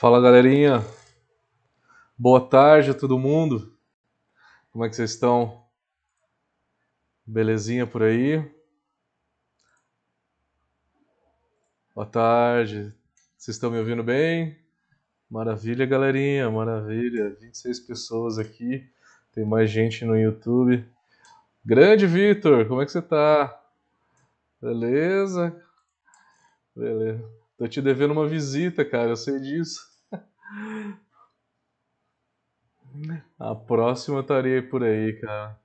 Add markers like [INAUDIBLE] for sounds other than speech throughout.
Fala galerinha, boa tarde a todo mundo. Como é que vocês estão? Belezinha por aí? Boa tarde, vocês estão me ouvindo bem? Maravilha, galerinha, maravilha. 26 pessoas aqui, tem mais gente no YouTube. Grande Vitor, como é que você tá? Beleza? Beleza. Tô te devendo uma visita, cara, eu sei disso. A próxima eu estarei por aí, cara.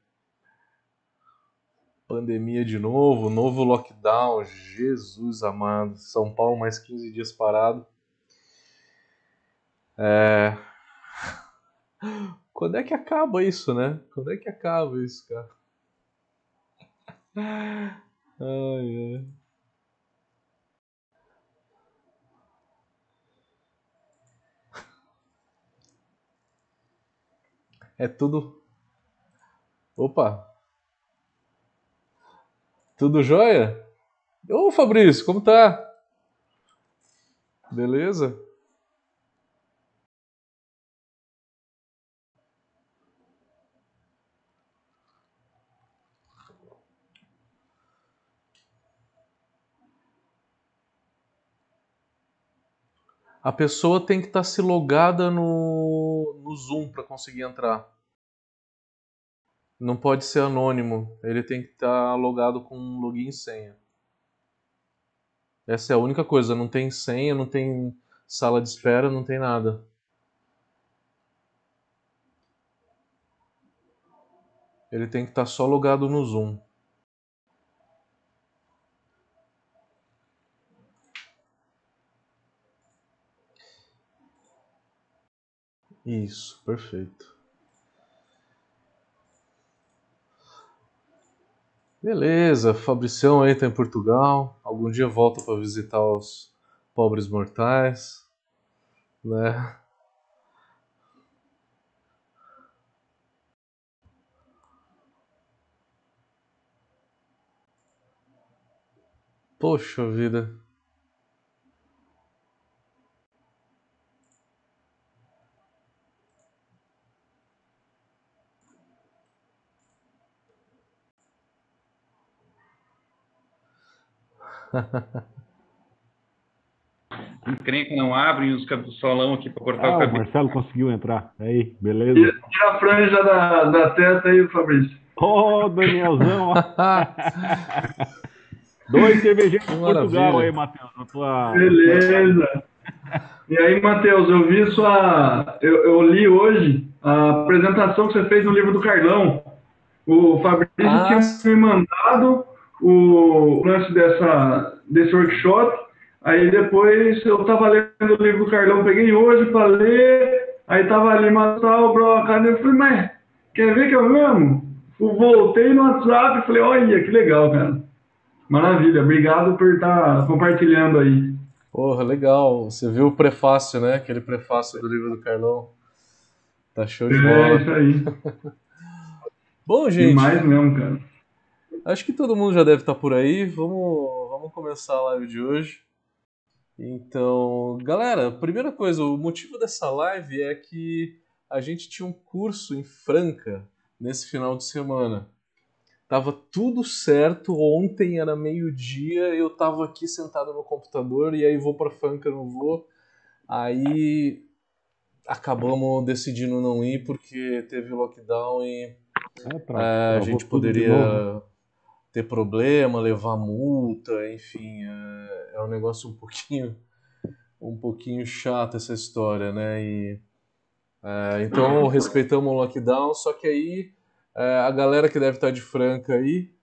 Pandemia de novo, novo lockdown, Jesus amado. São Paulo mais 15 dias parado. É... [LAUGHS] Quando é que acaba isso, né? Quando é que acaba isso, cara? [LAUGHS] Ai, ai. É tudo. Opa! Tudo jóia? Ô Fabrício, como tá? Beleza? A pessoa tem que estar tá se logada no, no Zoom para conseguir entrar. Não pode ser anônimo. Ele tem que estar tá logado com login e senha. Essa é a única coisa. Não tem senha, não tem sala de espera, não tem nada. Ele tem que estar tá só logado no Zoom. Isso, perfeito. Beleza, Fabricião tá em Portugal. Algum dia volta para visitar os pobres mortais, né? Poxa vida. [LAUGHS] Encrenca não abrem os solão aqui para cortar ah, o cabelo. O Marcelo conseguiu entrar. Aí, beleza. Tira a franja da, da testa aí, Fabrício. Ô, oh, Danielzão. [LAUGHS] Dois cervejeiros de Portugal aí, Matheus. Tua... Beleza. E aí, Matheus, eu vi sua. Eu, eu, li hoje a apresentação que você fez no livro do Carlão. O Fabrício ah, tinha me mandado o lance dessa, desse workshop. Aí depois eu tava lendo o livro do Carlão, peguei hoje para ler, aí tava ali, mas tal, bro, cara, eu falei, mas quer ver que eu mesmo? Voltei no WhatsApp e falei, olha, que legal, cara. Maravilha, obrigado por estar tá compartilhando aí. Porra, legal. Você viu o prefácio, né? Aquele prefácio do livro do Carlão. Tá show de bola. É, isso aí. [LAUGHS] Bom, gente. Demais mesmo, cara. Acho que todo mundo já deve estar por aí. Vamos, vamos começar a live de hoje. Então, galera, primeira coisa, o motivo dessa live é que a gente tinha um curso em Franca nesse final de semana. Tava tudo certo, ontem era meio-dia, eu tava aqui sentado no computador e aí vou para Franca, não vou. Aí acabamos decidindo não ir porque teve lockdown e é, pra, é, a gente poderia ter problema, levar multa, enfim, é, é um negócio um pouquinho um pouquinho chato essa história, né? E, é, então respeitamos o lockdown, só que aí é, a galera que deve estar de Franca aí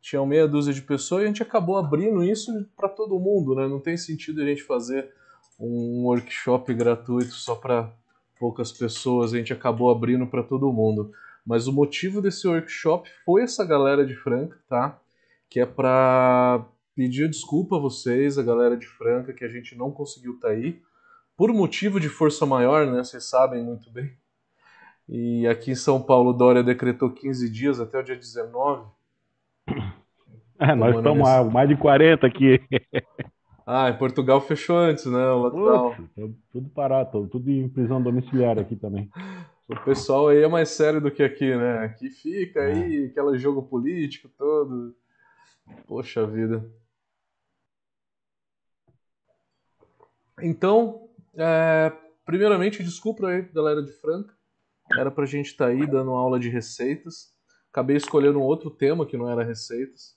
tinha meia dúzia de pessoas e a gente acabou abrindo isso para todo mundo, né? Não tem sentido a gente fazer um workshop gratuito só para poucas pessoas, a gente acabou abrindo para todo mundo. Mas o motivo desse workshop foi essa galera de Franca, tá? Que é para pedir desculpa a vocês, a galera de Franca, que a gente não conseguiu estar tá aí. Por motivo de força maior, né? Vocês sabem muito bem. E aqui em São Paulo, Dória decretou 15 dias até o dia 19. [COUGHS] É, nós estamos há mais de 40 aqui. [LAUGHS] Ah, em Portugal fechou antes, né? O lockdown. Tudo parado, tudo em prisão domiciliar aqui também. [LAUGHS] O pessoal aí é mais sério do que aqui, né? Aqui fica aí, é. aquele jogo político todo. Poxa vida. Então, é, primeiramente, desculpa aí, galera de Franca. Era pra gente estar tá aí dando aula de receitas. Acabei escolhendo um outro tema que não era receitas.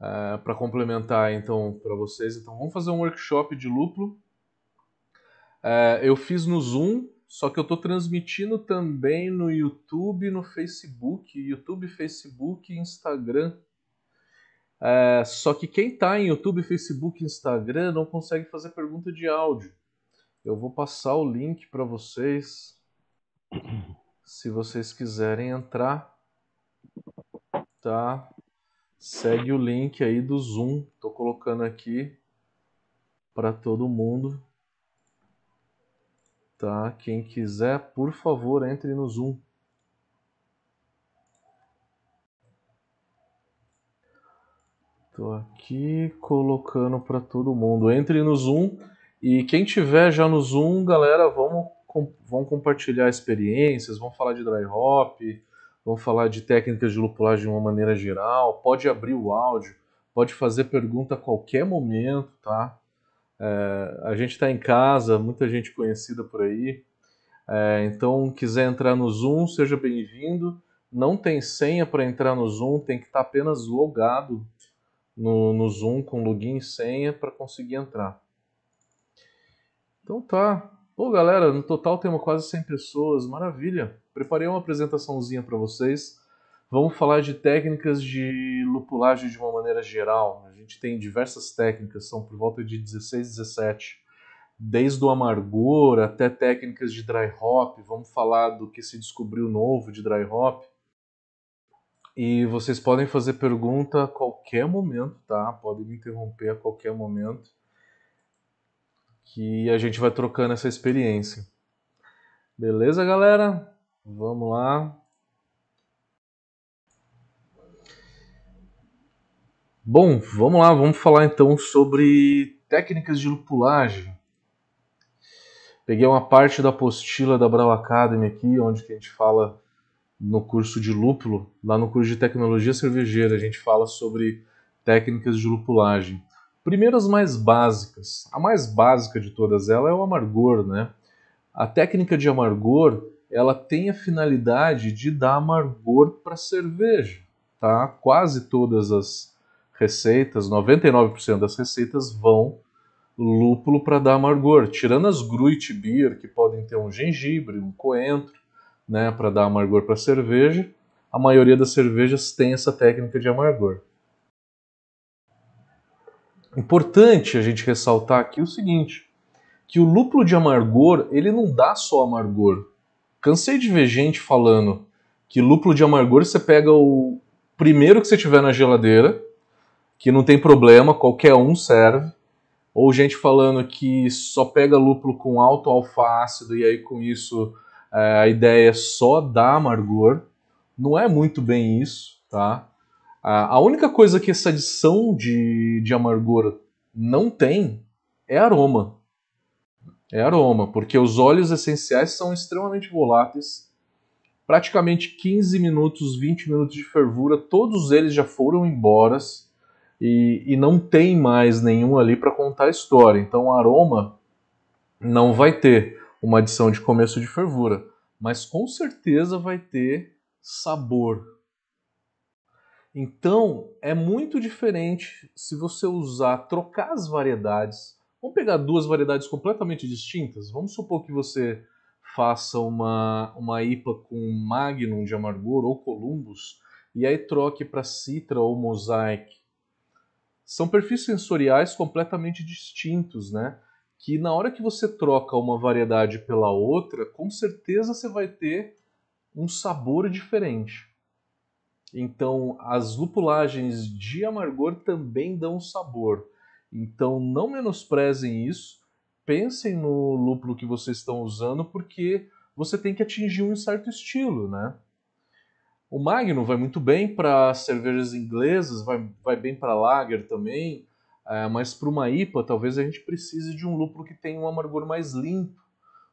É, para complementar então para vocês. Então, vamos fazer um workshop de lúpulo. É, eu fiz no Zoom, só que eu estou transmitindo também no YouTube, no Facebook, YouTube, Facebook e Instagram. É, só que quem está em YouTube, Facebook e Instagram não consegue fazer pergunta de áudio. Eu vou passar o link para vocês, se vocês quiserem entrar, tá? Segue o link aí do Zoom. Tô colocando aqui para todo mundo. Tá? Quem quiser, por favor, entre no Zoom. Tô aqui colocando para todo mundo. Entre no Zoom e quem tiver já no Zoom, galera, vamos, vamos compartilhar experiências, vamos falar de dry hop, vamos falar de técnicas de lupulagem de uma maneira geral. Pode abrir o áudio, pode fazer pergunta a qualquer momento, tá? É, a gente está em casa, muita gente conhecida por aí. É, então, quiser entrar no Zoom, seja bem-vindo. Não tem senha para entrar no Zoom, tem que estar tá apenas logado no, no Zoom com login e senha para conseguir entrar. Então tá. Pô, galera, no total temos quase 100 pessoas, maravilha. Preparei uma apresentaçãozinha para vocês. Vamos falar de técnicas de lupulagem de uma maneira geral. A gente tem diversas técnicas, são por volta de 16, 17. Desde o amargor até técnicas de dry hop. Vamos falar do que se descobriu novo de dry hop. E vocês podem fazer pergunta a qualquer momento, tá? Podem me interromper a qualquer momento. Que a gente vai trocando essa experiência. Beleza, galera? Vamos lá. Bom, vamos lá, vamos falar então sobre técnicas de lupulagem. Peguei uma parte da apostila da Brau Academy aqui, onde a gente fala no curso de lúpulo, lá no curso de tecnologia cervejeira, a gente fala sobre técnicas de lupulagem. Primeiro as mais básicas. A mais básica de todas elas é o amargor, né? A técnica de amargor, ela tem a finalidade de dar amargor para a cerveja, tá? Quase todas as receitas, 99% das receitas vão lúpulo para dar amargor, tirando as Gruit Beer, que podem ter um gengibre, um coentro, né, para dar amargor para a cerveja. A maioria das cervejas tem essa técnica de amargor. Importante a gente ressaltar aqui o seguinte, que o lúpulo de amargor, ele não dá só amargor. Cansei de ver gente falando que lúpulo de amargor você pega o primeiro que você tiver na geladeira, que não tem problema, qualquer um serve. Ou gente falando que só pega lúpulo com alto alfa-ácido e aí com isso é, a ideia é só dar amargor. Não é muito bem isso, tá? A única coisa que essa adição de, de amargor não tem é aroma. É aroma, porque os óleos essenciais são extremamente voláteis. Praticamente 15 minutos, 20 minutos de fervura, todos eles já foram embora e, e não tem mais nenhum ali para contar a história. Então o aroma não vai ter uma adição de começo de fervura, mas com certeza vai ter sabor. Então é muito diferente se você usar, trocar as variedades. Vamos pegar duas variedades completamente distintas. Vamos supor que você faça uma, uma IPA com Magnum de amargor ou Columbus e aí troque para Citra ou Mosaic. São perfis sensoriais completamente distintos, né? que na hora que você troca uma variedade pela outra, com certeza você vai ter um sabor diferente. Então, as lupulagens de amargor também dão sabor. Então, não menosprezem isso. Pensem no lúpulo que vocês estão usando, porque você tem que atingir um certo estilo, né? O Magnum vai muito bem para cervejas inglesas, vai, vai bem para lager também. É, mas para uma IPA, talvez a gente precise de um lúpulo que tenha um amargor mais limpo.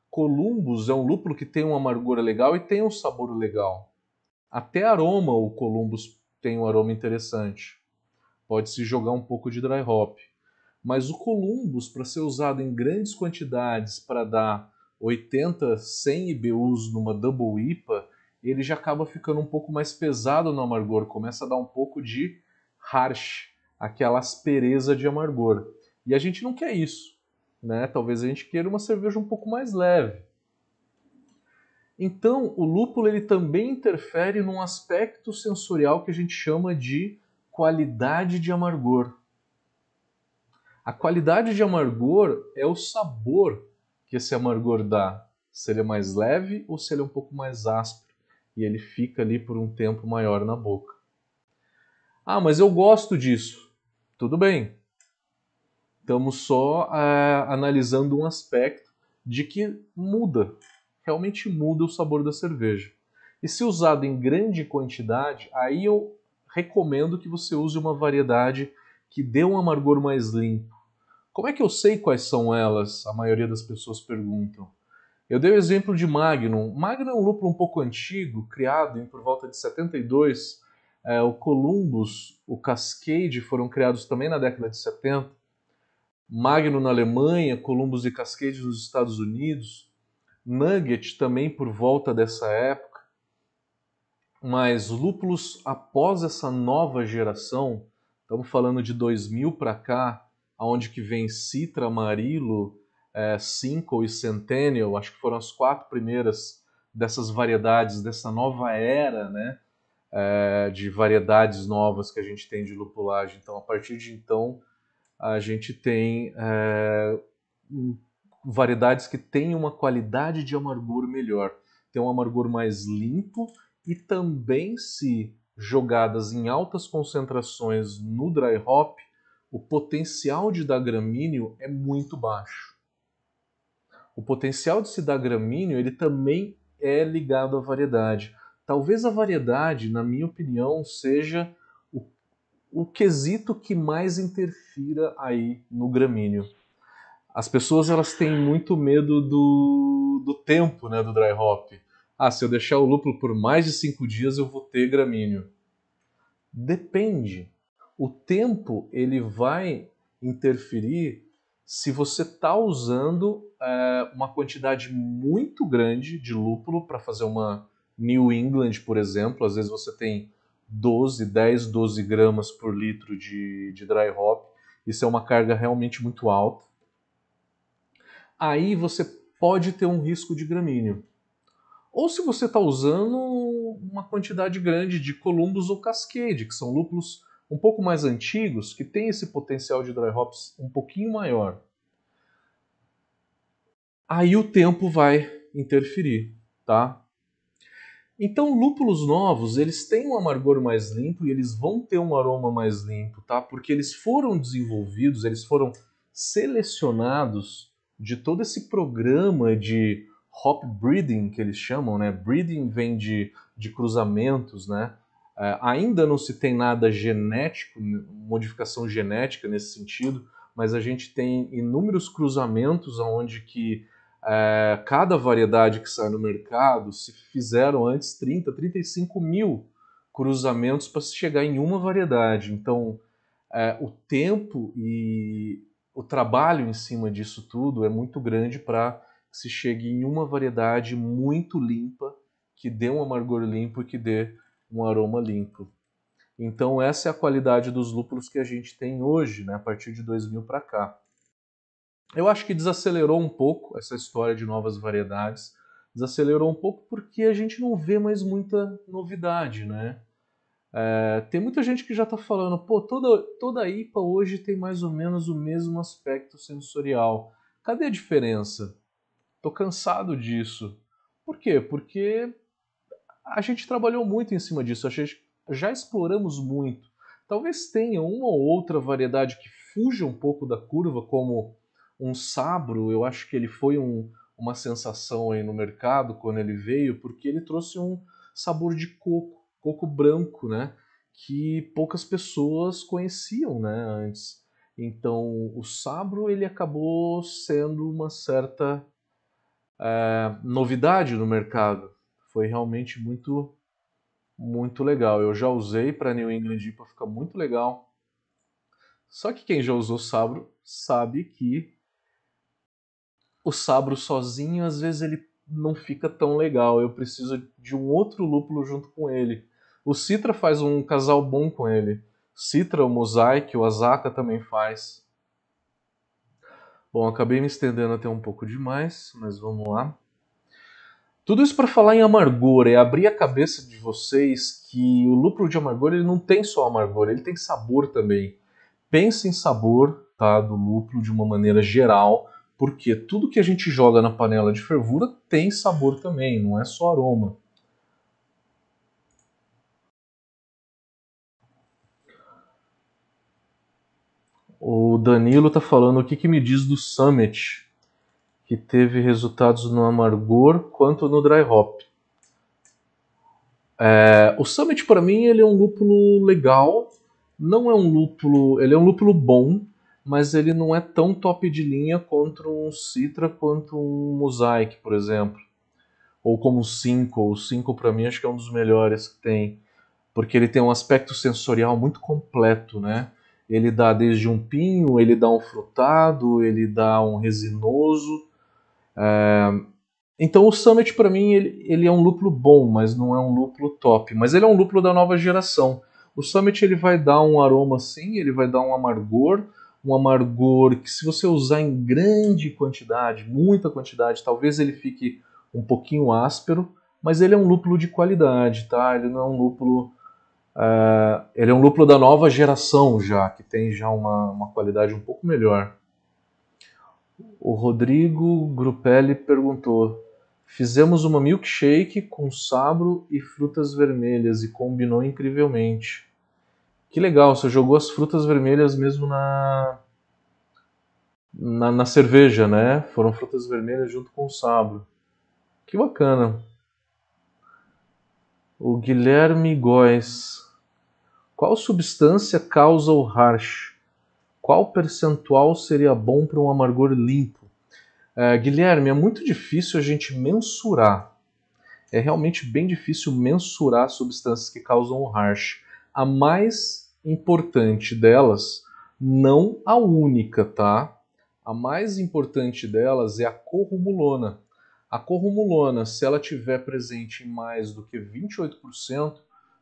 Columbus é um lúpulo que tem um amargor legal e tem um sabor legal. Até aroma o Columbus tem um aroma interessante. Pode-se jogar um pouco de dry hop. Mas o Columbus, para ser usado em grandes quantidades para dar 80, 100 IBUs numa Double IPA, ele já acaba ficando um pouco mais pesado no amargor, começa a dar um pouco de harsh, aquela aspereza de amargor. E a gente não quer isso, né? Talvez a gente queira uma cerveja um pouco mais leve. Então, o lúpulo ele também interfere num aspecto sensorial que a gente chama de qualidade de amargor. A qualidade de amargor é o sabor que esse amargor dá, se ele é mais leve ou se ele é um pouco mais áspero e ele fica ali por um tempo maior na boca. Ah, mas eu gosto disso. Tudo bem. Estamos só é, analisando um aspecto de que muda, realmente muda o sabor da cerveja. E se usado em grande quantidade, aí eu recomendo que você use uma variedade que dê um amargor mais limpo. Como é que eu sei quais são elas? A maioria das pessoas perguntam. Eu dei o exemplo de Magnum. Magnum é um lúpulo um pouco antigo, criado em por volta de 72. É, o Columbus, o Cascade foram criados também na década de 70. Magnum na Alemanha, Columbus e Cascade nos Estados Unidos. Nugget também por volta dessa época. Mas lúpulos após essa nova geração, estamos falando de 2000 para cá, aonde que vem Citra, Amarillo, é, Cinco e Centennial, acho que foram as quatro primeiras dessas variedades, dessa nova era, né? É, de variedades novas que a gente tem de lupulagem. Então, a partir de então, a gente tem é, variedades que têm uma qualidade de amargor melhor. Tem um amargor mais limpo e também, se jogadas em altas concentrações no dry hop, o potencial de dar gramíneo é muito baixo o potencial de se dar gramíneo ele também é ligado à variedade. Talvez a variedade, na minha opinião, seja o, o quesito que mais interfira aí no gramíneo. As pessoas elas têm muito medo do, do tempo né, do dry hop. Ah, se eu deixar o lúpulo por mais de cinco dias eu vou ter gramíneo. Depende. O tempo ele vai interferir se você está usando é, uma quantidade muito grande de lúpulo para fazer uma New England, por exemplo, às vezes você tem 12, 10, 12 gramas por litro de, de dry hop, isso é uma carga realmente muito alta. Aí você pode ter um risco de gramíneo. Ou se você está usando uma quantidade grande de Columbus ou Cascade, que são lúpulos um pouco mais antigos, que têm esse potencial de dry hops um pouquinho maior. Aí o tempo vai interferir, tá? Então, lúpulos novos, eles têm um amargor mais limpo e eles vão ter um aroma mais limpo, tá? Porque eles foram desenvolvidos, eles foram selecionados de todo esse programa de hop breeding que eles chamam, né? Breeding vem de, de cruzamentos, né? É, ainda não se tem nada genético, modificação genética nesse sentido, mas a gente tem inúmeros cruzamentos onde que é, cada variedade que sai no mercado se fizeram antes 30, 35 mil cruzamentos para se chegar em uma variedade. Então, é, o tempo e o trabalho em cima disso tudo é muito grande para que se chegue em uma variedade muito limpa, que dê um amargor limpo e que dê um aroma limpo. Então essa é a qualidade dos lúpulos que a gente tem hoje, né, a partir de 2000 para cá. Eu acho que desacelerou um pouco essa história de novas variedades. Desacelerou um pouco porque a gente não vê mais muita novidade, né? É, tem muita gente que já está falando, pô, toda, toda IPA hoje tem mais ou menos o mesmo aspecto sensorial. Cadê a diferença? Tô cansado disso. Por quê? Porque a gente trabalhou muito em cima disso, a gente já exploramos muito. Talvez tenha uma ou outra variedade que fuja um pouco da curva, como um sabro. Eu acho que ele foi um, uma sensação aí no mercado quando ele veio, porque ele trouxe um sabor de coco, coco branco, né? Que poucas pessoas conheciam, né? Antes. Então, o Sabro ele acabou sendo uma certa é, novidade no mercado. Foi realmente muito, muito legal. Eu já usei para New England IPA, fica muito legal. Só que quem já usou Sabro sabe que o Sabro sozinho, às vezes, ele não fica tão legal. Eu preciso de um outro lúpulo junto com ele. O Citra faz um casal bom com ele. Citra, o Mosaic, o Azaka também faz. Bom, acabei me estendendo até um pouco demais, mas vamos lá. Tudo isso para falar em amargor, é abrir a cabeça de vocês que o lúpulo de amargor ele não tem só amargor, ele tem sabor também. Pense em sabor tá, do lúpulo de uma maneira geral, porque tudo que a gente joga na panela de fervura tem sabor também, não é só aroma. O Danilo está falando o que, que me diz do Summit, que teve resultados no amargor quanto no dry hop. É, o Summit para mim ele é um lúpulo legal, não é um lúpulo, ele é um lúpulo bom, mas ele não é tão top de linha quanto um Citra quanto um Mosaic, por exemplo, ou como um 5. O 5 para mim acho que é um dos melhores que tem, porque ele tem um aspecto sensorial muito completo, né? Ele dá desde um pinho, ele dá um frutado, ele dá um resinoso. É... Então o Summit para mim ele, ele, é um lúpulo bom, mas não é um lúpulo top. Mas ele é um lúpulo da nova geração. O Summit ele vai dar um aroma sim, ele vai dar um amargor, um amargor que se você usar em grande quantidade, muita quantidade, talvez ele fique um pouquinho áspero, mas ele é um lúpulo de qualidade, tá? Ele não é um lúpulo Uh, ele é um lúpulo da nova geração já, que tem já uma, uma qualidade um pouco melhor. O Rodrigo Grupelli perguntou: Fizemos uma milkshake com sabro e frutas vermelhas e combinou incrivelmente. Que legal, você jogou as frutas vermelhas mesmo na, na, na cerveja, né? Foram frutas vermelhas junto com o sabro. Que bacana. O Guilherme Góes qual substância causa o harsh? Qual percentual seria bom para um amargor limpo? É, Guilherme, é muito difícil a gente mensurar. É realmente bem difícil mensurar substâncias que causam o harsh. A mais importante delas, não a única, tá? A mais importante delas é a corrumulona. A corrumulona, se ela tiver presente em mais do que 28%,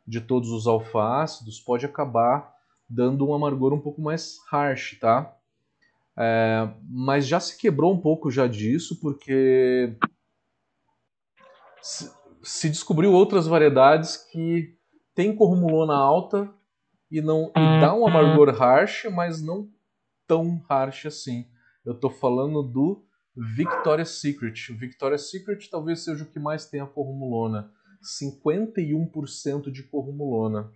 de todos os alfa-ácidos pode acabar dando um amargor um pouco mais harsh, tá? É, mas já se quebrou um pouco já disso, porque se, se descobriu outras variedades que tem corrumulona alta e não e dá um amargor harsh, mas não tão harsh assim. Eu estou falando do Victoria's Secret. O Victoria's Secret talvez seja o que mais tem a corrumulona. 51% de corrumulona.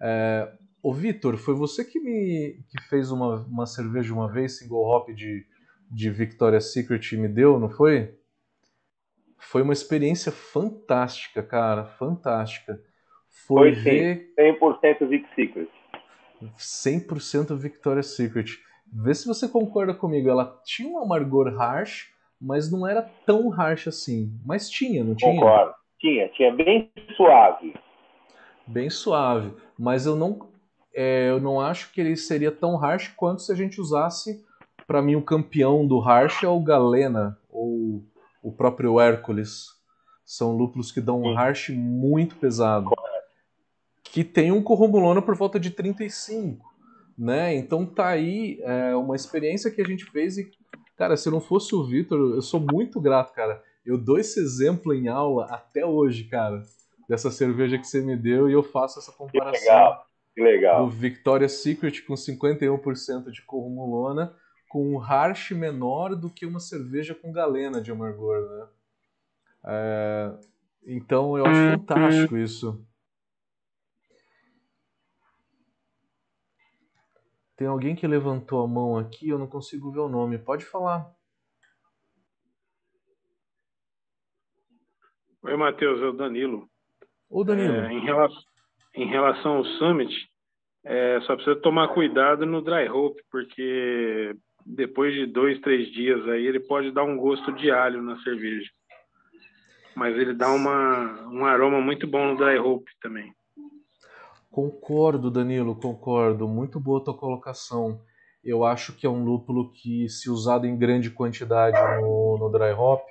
É, ô Vitor, foi você que me que fez uma, uma cerveja uma vez, single hop de, de Victoria's Secret e me deu, não foi? Foi uma experiência fantástica, cara, fantástica. Foi, foi ver... 100% Vic Secret. 100% Victoria's Secret. Vê se você concorda comigo. Ela tinha um amargor harsh, mas não era tão harsh assim. Mas tinha, não tinha? Concordo. Tinha, tinha bem suave. Bem suave. Mas eu não, é, eu não acho que ele seria tão harsh quanto se a gente usasse, para mim, o campeão do harsh é o Galena, ou o próprio Hércules. São lúpulos que dão um harsh muito pesado. Que tem um corromulona por volta de 35. Né? Então tá aí é, uma experiência que a gente fez e, cara, se não fosse o Vitor, eu sou muito grato, cara. Eu dou esse exemplo em aula até hoje, cara, dessa cerveja que você me deu e eu faço essa comparação. Que legal. Do Victoria's Secret com 51% de corrumulona com um harsh menor do que uma cerveja com galena de amargor, né? É, então eu acho fantástico isso. Tem alguém que levantou a mão aqui, eu não consigo ver o nome. Pode falar. Oi, Matheus, é o Danilo. O Danilo. É, em, relação, em relação ao Summit, É, só precisa tomar cuidado no dry hop, porque depois de dois, três dias aí ele pode dar um gosto de alho na cerveja. Mas ele dá uma, um aroma muito bom no dry hop também. Concordo, Danilo, concordo. Muito boa tua colocação. Eu acho que é um lúpulo que, se usado em grande quantidade no, no dry hop,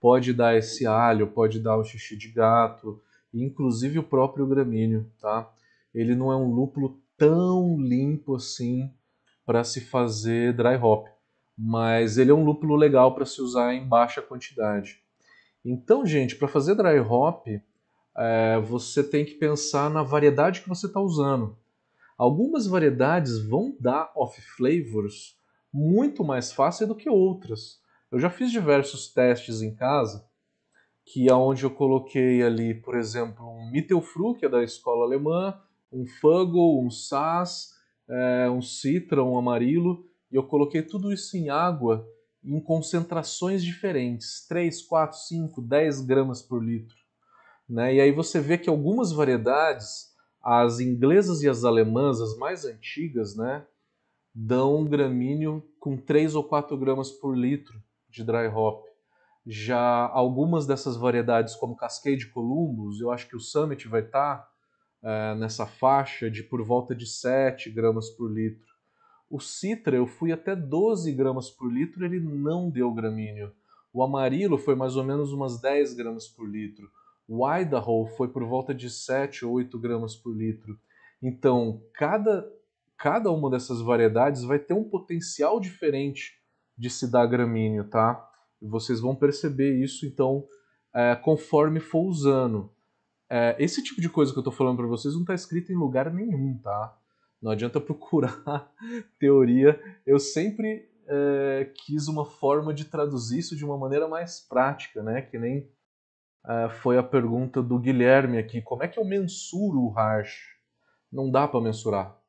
pode dar esse alho, pode dar o xixi de gato, inclusive o próprio gramíneo, tá? Ele não é um lúpulo tão limpo assim para se fazer dry hop, mas ele é um lúpulo legal para se usar em baixa quantidade. Então, gente, para fazer dry hop, é, você tem que pensar na variedade que você está usando. Algumas variedades vão dar off flavors muito mais fácil do que outras. Eu já fiz diversos testes em casa, que é onde eu coloquei ali, por exemplo, um Mittelfru, que é da escola alemã, um Fuggle, um Sass, é, um Citra, um Amarilo, e eu coloquei tudo isso em água em concentrações diferentes, 3, 4, 5, 10 gramas por litro. Né? E aí você vê que algumas variedades, as inglesas e as alemãs, as mais antigas, né, dão um gramíneo com 3 ou 4 gramas por litro de dry hop. Já algumas dessas variedades, como Cascade Columbus, eu acho que o Summit vai estar tá, é, nessa faixa de por volta de 7 gramas por litro. O Citra eu fui até 12 gramas por litro, ele não deu gramíneo. O Amarilo foi mais ou menos umas 10 gramas por litro. O Idaho foi por volta de 7 ou 8 gramas por litro. Então, cada, cada uma dessas variedades vai ter um potencial diferente de se dar gramíneo, tá? Vocês vão perceber isso, então, é, conforme for usando. É, esse tipo de coisa que eu estou falando para vocês não está escrito em lugar nenhum, tá? Não adianta [LAUGHS] procurar teoria. Eu sempre é, quis uma forma de traduzir isso de uma maneira mais prática, né? Que nem é, foi a pergunta do Guilherme aqui. Como é que eu mensuro o hash? Não dá para mensurar.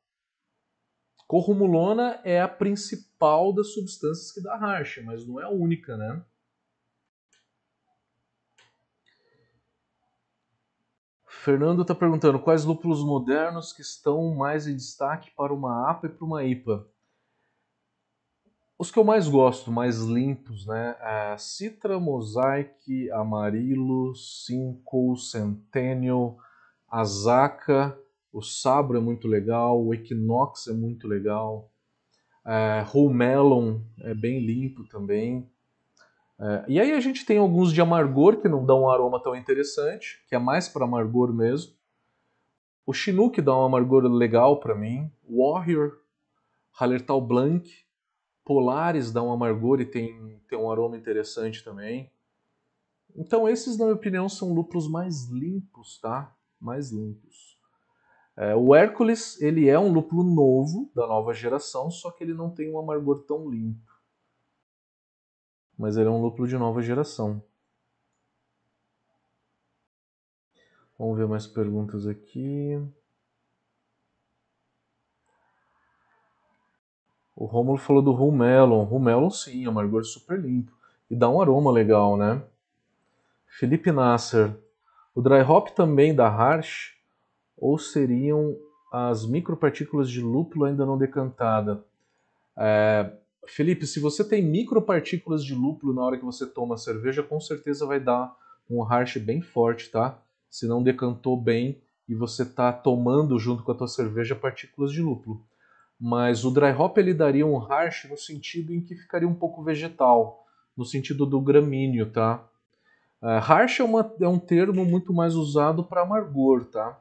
Corrumulona é a principal das substâncias que dá hash, mas não é a única, né? Fernando está perguntando quais lúpulos modernos que estão mais em destaque para uma APA e para uma IPA. Os que eu mais gosto, mais limpos, né? É Citra, Mosaic, Amarilo, Cinco, Centennial, Azaka, o Sabro é muito legal, o Equinox é muito legal, é, Whole Melon é bem limpo também. É, e aí a gente tem alguns de amargor que não dão um aroma tão interessante, que é mais para amargor mesmo. O Chinook dá um amargor legal para mim. Warrior, Hallertau Blanc, Polaris dá um amargor e tem, tem um aroma interessante também. Então esses, na minha opinião, são lúpulos mais limpos, tá? Mais limpos. É, o Hércules, ele é um lúpulo novo, da nova geração, só que ele não tem um amargor tão limpo mas ele é um lúpulo de nova geração. Vamos ver mais perguntas aqui. O Romulo falou do Rumelon. Rumelon sim, amargor super limpo. E dá um aroma legal, né? Felipe Nasser. O dry hop também da Harsh? Ou seriam as micropartículas de lúpulo ainda não decantada? É, Felipe, se você tem micropartículas de lúpulo na hora que você toma a cerveja, com certeza vai dar um harsh bem forte, tá? Se não decantou bem e você está tomando junto com a tua cerveja partículas de lúpulo. Mas o dry hop ele daria um harsh no sentido em que ficaria um pouco vegetal, no sentido do gramíneo, tá? Uh, harsh é, uma, é um termo muito mais usado para amargor, tá?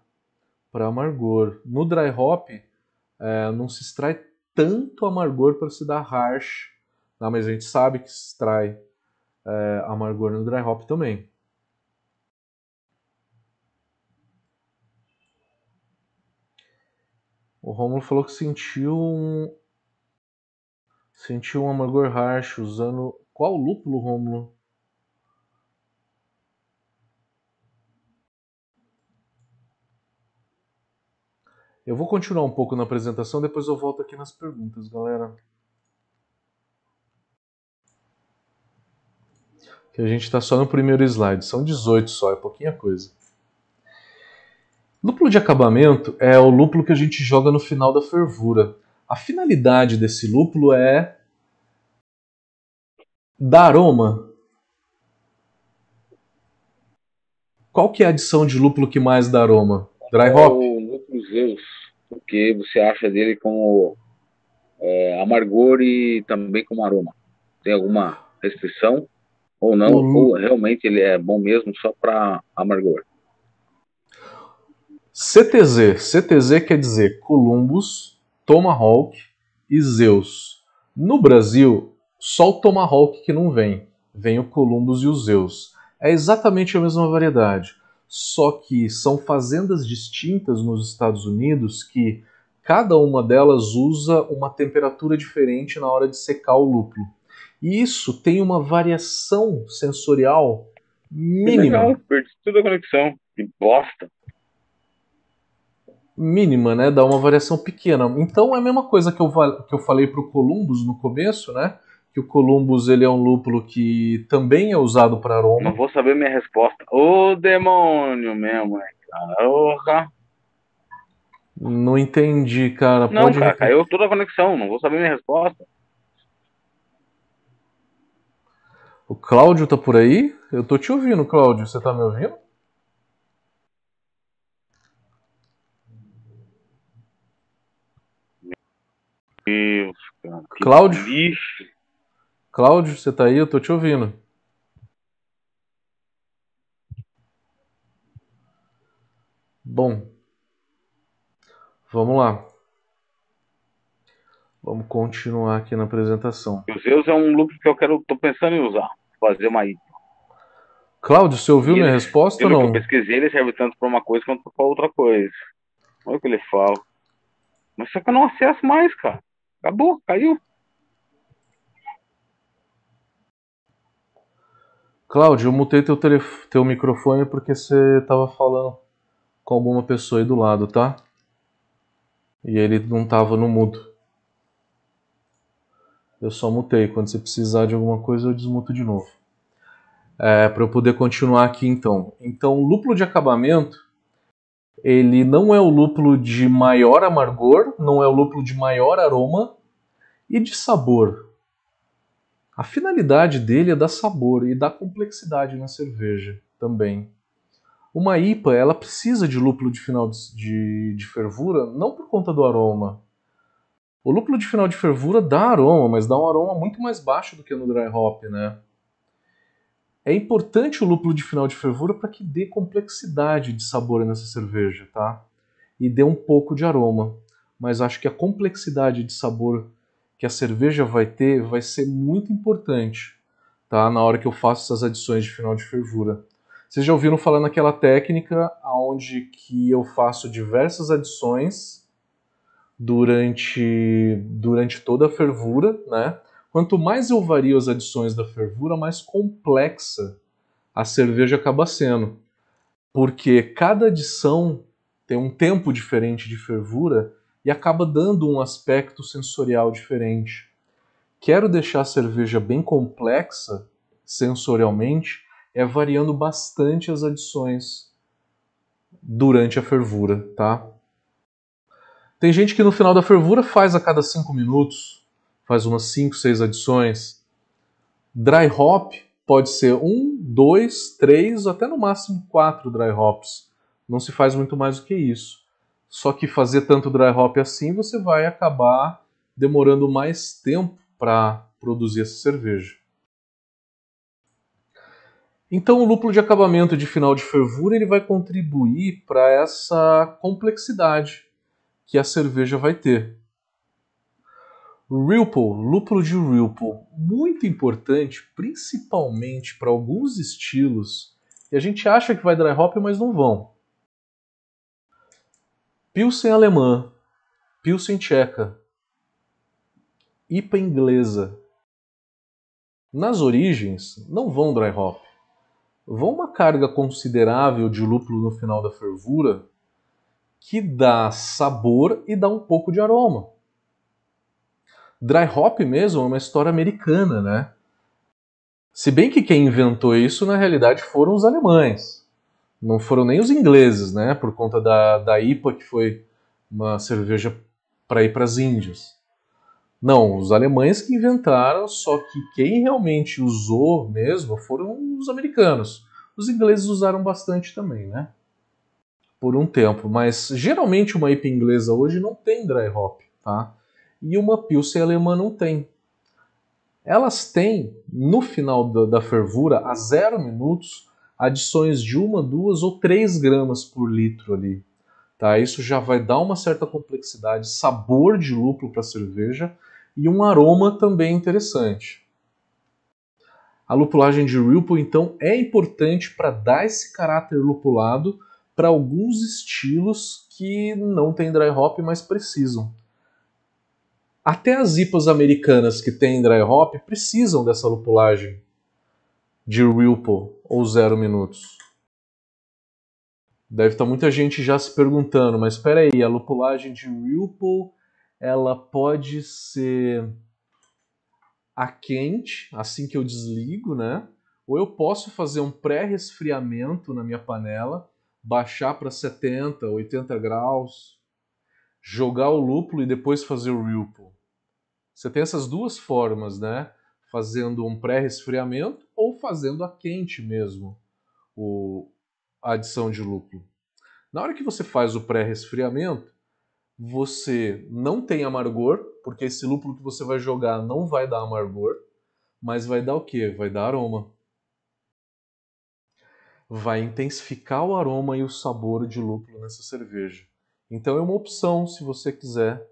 Para amargor. No dry hop uh, não se extrai tanto amargor para se dar harsh. Não, mas a gente sabe que se extrai é, amargor no dry hop também. O Romulo falou que sentiu um sentiu um amargor harsh usando qual lúpulo, Romulo? Eu vou continuar um pouco na apresentação, depois eu volto aqui nas perguntas, galera. Que a gente está só no primeiro slide, são 18 só, é pouquinha coisa. Lúpulo de acabamento é o lúpulo que a gente joga no final da fervura. A finalidade desse lúpulo é dar aroma. Qual que é a adição de lúpulo que mais dá aroma? Dry hop? Zeus, porque você acha dele como é, amargor e também como aroma. Tem alguma restrição ou não? Uhum. Ou realmente ele é bom mesmo só para amargor? CTZ. CTZ quer dizer Columbus, Tomahawk e Zeus. No Brasil, só o Tomahawk que não vem. Vem o Columbus e o Zeus. É exatamente a mesma variedade. Só que são fazendas distintas nos Estados Unidos que cada uma delas usa uma temperatura diferente na hora de secar o lúpulo. E isso tem uma variação sensorial mínima. Legal, perdi toda a conexão. Que bosta mínima, né? Dá uma variação pequena. Então é a mesma coisa que eu, que eu falei para o Columbus no começo, né? Que o Columbus ele é um lúpulo que também é usado para aroma. Não vou saber minha resposta. Ô demônio mesmo, é cara. Não entendi, cara. Não, Pode cara, caiu toda a conexão. Não vou saber minha resposta. O Cláudio tá por aí? Eu tô te ouvindo, Cláudio. Você tá me ouvindo? Deus, cara. Cláudio? Lixo. Cláudio, você tá aí? Eu tô te ouvindo. Bom, vamos lá. Vamos continuar aqui na apresentação. O Zeus é um loop que eu quero, tô pensando em usar, fazer uma IP. Cláudio, você ouviu ele, minha resposta ou não? eu pesquisei, ele serve tanto para uma coisa quanto para outra coisa. Olha o que ele fala. Mas só que eu não acesso mais, cara. Acabou, caiu. Cláudio, eu mutei teu, telef... teu microfone porque você tava falando com alguma pessoa aí do lado, tá? E ele não tava no mudo. Eu só mutei. Quando você precisar de alguma coisa, eu desmuto de novo. É, para eu poder continuar aqui então. Então, lúpulo de acabamento ele não é o lúpulo de maior amargor, não é o lúpulo de maior aroma e de sabor. A finalidade dele é dar sabor e dar complexidade na cerveja também. Uma IPA ela precisa de lúpulo de final de, de fervura não por conta do aroma. O lúpulo de final de fervura dá aroma, mas dá um aroma muito mais baixo do que no dry hop, né? É importante o lúpulo de final de fervura para que dê complexidade de sabor nessa cerveja, tá? E dê um pouco de aroma. Mas acho que a complexidade de sabor que a cerveja vai ter vai ser muito importante, tá? Na hora que eu faço essas adições de final de fervura. Vocês já ouviram falar naquela técnica onde que eu faço diversas adições durante, durante toda a fervura, né? Quanto mais eu vario as adições da fervura, mais complexa a cerveja acaba sendo. Porque cada adição tem um tempo diferente de fervura e acaba dando um aspecto sensorial diferente. Quero deixar a cerveja bem complexa sensorialmente, é variando bastante as adições durante a fervura, tá? Tem gente que no final da fervura faz a cada 5 minutos, faz umas 5, 6 adições. Dry hop pode ser um, dois, três, até no máximo quatro dry hops. Não se faz muito mais do que isso. Só que fazer tanto dry hop assim, você vai acabar demorando mais tempo para produzir essa cerveja. Então o lúpulo de acabamento de final de fervura ele vai contribuir para essa complexidade que a cerveja vai ter. Ripple, lúpulo de Ripple, muito importante, principalmente para alguns estilos, e a gente acha que vai dry hop, mas não vão. Pilsen alemã, Pilsen tcheca, IPA inglesa. Nas origens, não vão dry hop. Vão uma carga considerável de lúpulo no final da fervura que dá sabor e dá um pouco de aroma. Dry hop mesmo é uma história americana, né? Se bem que quem inventou isso na realidade foram os alemães. Não foram nem os ingleses, né? Por conta da, da IPA, que foi uma cerveja para ir para as Índias. Não, os alemães que inventaram, só que quem realmente usou mesmo foram os americanos. Os ingleses usaram bastante também, né? Por um tempo, mas geralmente uma IPA inglesa hoje não tem dry hop, tá? E uma Pilsen alemã não tem. Elas têm, no final da, da fervura, a zero minutos, adições de uma, duas ou três gramas por litro ali. Tá? Isso já vai dar uma certa complexidade, sabor de lúpulo para a cerveja e um aroma também interessante. A lupulagem de Ripple, então, é importante para dar esse caráter lupulado para alguns estilos que não têm dry hop, mas precisam. Até as IPAs americanas que têm dry hop precisam dessa lupulagem de Ripple ou zero minutos. Deve estar muita gente já se perguntando, mas espera aí, a lupulagem de Ripple ela pode ser a quente, assim que eu desligo, né? Ou eu posso fazer um pré-resfriamento na minha panela, baixar para 70, 80 graus, jogar o lúpulo e depois fazer o Ripple. Você tem essas duas formas, né? Fazendo um pré-resfriamento ou fazendo a quente mesmo o, a adição de lúpulo. Na hora que você faz o pré-resfriamento, você não tem amargor, porque esse lúpulo que você vai jogar não vai dar amargor, mas vai dar o quê? Vai dar aroma. Vai intensificar o aroma e o sabor de lúpulo nessa cerveja. Então é uma opção se você quiser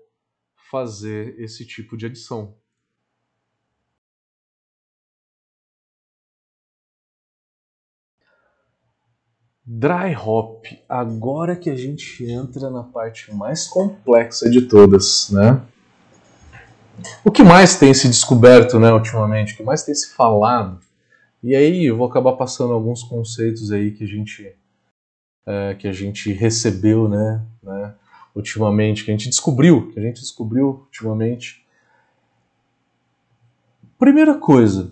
fazer esse tipo de adição. Dry hop, agora que a gente entra na parte mais complexa de todas, né? O que mais tem se descoberto, né, ultimamente? O que mais tem se falado? E aí eu vou acabar passando alguns conceitos aí que a gente é, que a gente recebeu, né, né, ultimamente, que a gente descobriu, que a gente descobriu ultimamente. Primeira coisa,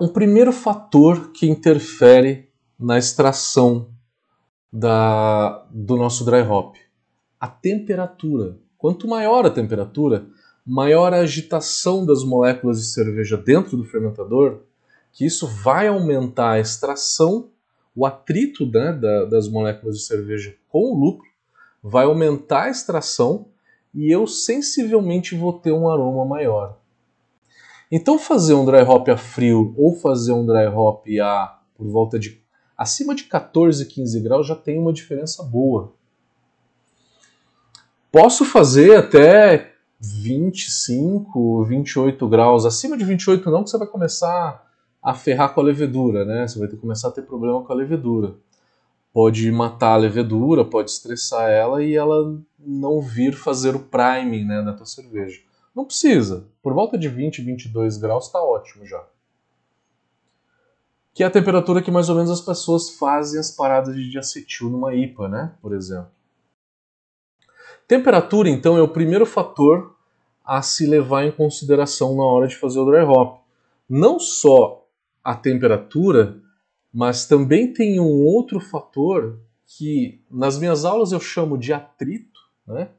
um primeiro fator que interfere na extração da, do nosso dry hop, a temperatura. Quanto maior a temperatura, maior a agitação das moléculas de cerveja dentro do fermentador, que isso vai aumentar a extração o atrito né, da, das moléculas de cerveja com o lúpulo vai aumentar a extração e eu sensivelmente vou ter um aroma maior. Então fazer um dry hop a frio ou fazer um dry hop a por volta de acima de 14, 15 graus já tem uma diferença boa. Posso fazer até 25, 28 graus, acima de 28 não, que você vai começar a ferrar com a levedura, né? Você vai ter que começar a ter problema com a levedura. Pode matar a levedura, pode estressar ela e ela não vir fazer o priming né, da tua cerveja. Não precisa. Por volta de 20, 22 graus está ótimo já. Que é a temperatura que mais ou menos as pessoas fazem as paradas de diacetil numa IPA, né? Por exemplo. Temperatura, então, é o primeiro fator a se levar em consideração na hora de fazer o dry hop. Não só a temperatura, mas também tem um outro fator que nas minhas aulas eu chamo de atrito, né?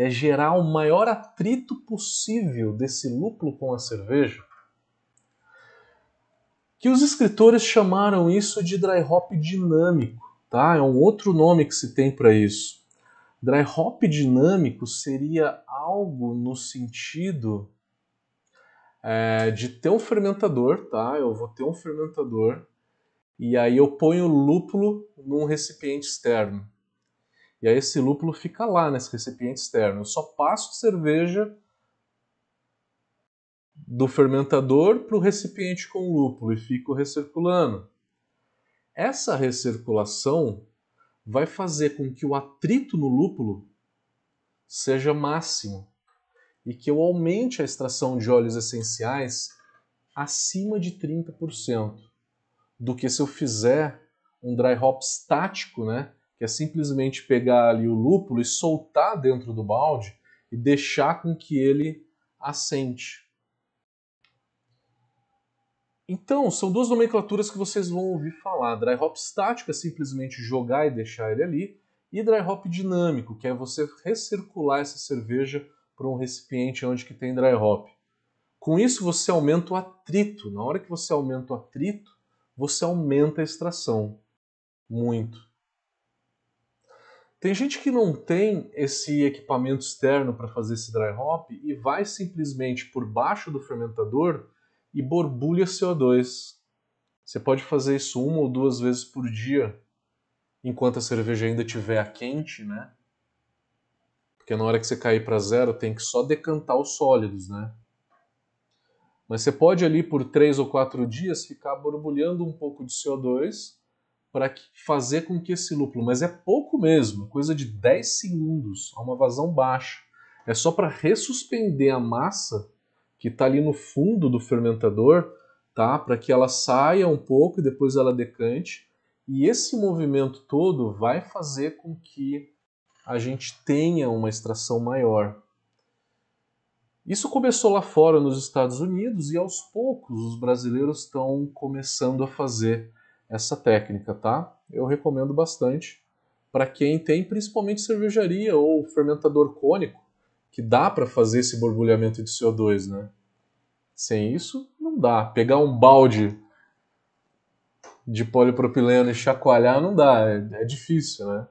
Que é gerar o maior atrito possível desse lúpulo com a cerveja. Que os escritores chamaram isso de dry hop dinâmico, tá? É um outro nome que se tem para isso. Dry hop dinâmico seria algo no sentido é, de ter um fermentador, tá? Eu vou ter um fermentador e aí eu ponho o lúpulo num recipiente externo. E aí esse lúpulo fica lá nesse recipiente externo. Eu só passo cerveja do fermentador para o recipiente com lúpulo e fico recirculando. Essa recirculação vai fazer com que o atrito no lúpulo seja máximo e que eu aumente a extração de óleos essenciais acima de 30%, do que se eu fizer um dry hop estático, né, que é simplesmente pegar ali o lúpulo e soltar dentro do balde e deixar com que ele assente. Então, são duas nomenclaturas que vocês vão ouvir falar. Dry hop estático é simplesmente jogar e deixar ele ali, e dry hop dinâmico, que é você recircular essa cerveja para um recipiente onde que tem dry hop. Com isso você aumenta o atrito. Na hora que você aumenta o atrito, você aumenta a extração muito. Tem gente que não tem esse equipamento externo para fazer esse dry hop e vai simplesmente por baixo do fermentador e borbulha CO2. Você pode fazer isso uma ou duas vezes por dia, enquanto a cerveja ainda estiver quente, né? Porque na hora que você cair para zero, tem que só decantar os sólidos, né? Mas você pode ali por três ou quatro dias ficar borbulhando um pouco de CO2 para fazer com que esse lúpulo, mas é pouco mesmo, coisa de 10 segundos, a uma vazão baixa. É só para ressuspender a massa que está ali no fundo do fermentador, tá? Para que ela saia um pouco e depois ela decante. E esse movimento todo vai fazer com que a gente tenha uma extração maior. Isso começou lá fora nos Estados Unidos e aos poucos os brasileiros estão começando a fazer essa técnica, tá? Eu recomendo bastante para quem tem principalmente cervejaria ou fermentador cônico que dá para fazer esse borbulhamento de CO2, né? Sem isso, não dá. Pegar um balde de polipropileno e chacoalhar não dá, é, é difícil, né?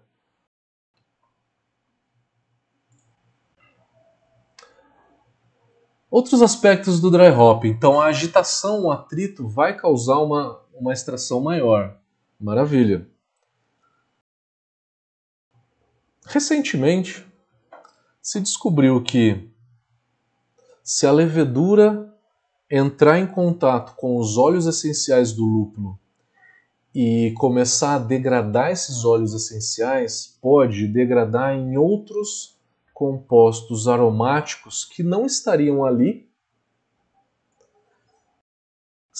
Outros aspectos do dry hop. Então, a agitação, o atrito, vai causar uma, uma extração maior. Maravilha. Recentemente, se descobriu que se a levedura entrar em contato com os óleos essenciais do lúpulo e começar a degradar esses óleos essenciais, pode degradar em outros compostos aromáticos que não estariam ali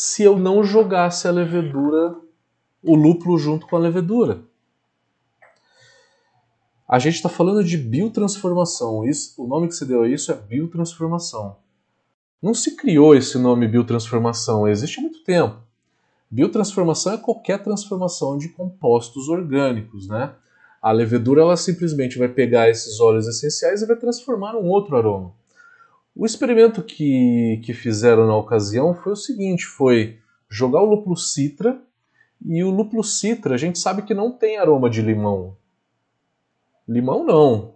se eu não jogasse a levedura, o lúpulo junto com a levedura. A gente está falando de biotransformação. Isso, o nome que se deu a isso é biotransformação. Não se criou esse nome biotransformação, existe há muito tempo. Biotransformação é qualquer transformação de compostos orgânicos, né? A levedura ela simplesmente vai pegar esses óleos essenciais e vai transformar um outro aroma. O experimento que, que fizeram na ocasião foi o seguinte: foi jogar o lúpulo citra e o lúpulo citra a gente sabe que não tem aroma de limão. Limão não.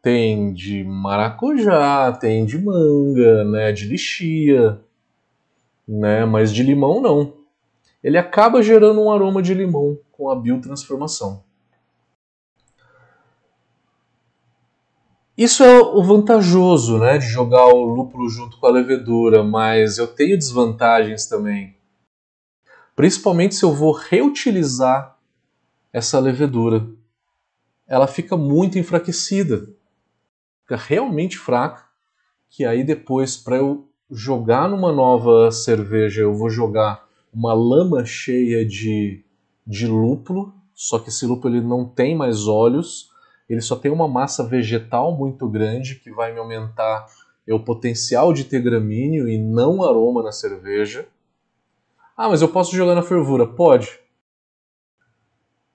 Tem de maracujá, tem de manga, né, de lixia, né, mas de limão não. Ele acaba gerando um aroma de limão com a biotransformação. Isso é o vantajoso, né, de jogar o lúpulo junto com a levedura, mas eu tenho desvantagens também. Principalmente se eu vou reutilizar essa levedura ela fica muito enfraquecida. Fica realmente fraca, que aí depois para eu jogar numa nova cerveja, eu vou jogar uma lama cheia de, de lúpulo, só que esse lúpulo ele não tem mais óleos, ele só tem uma massa vegetal muito grande que vai me aumentar o potencial de ter gramíneo e não aroma na cerveja. Ah, mas eu posso jogar na fervura? Pode.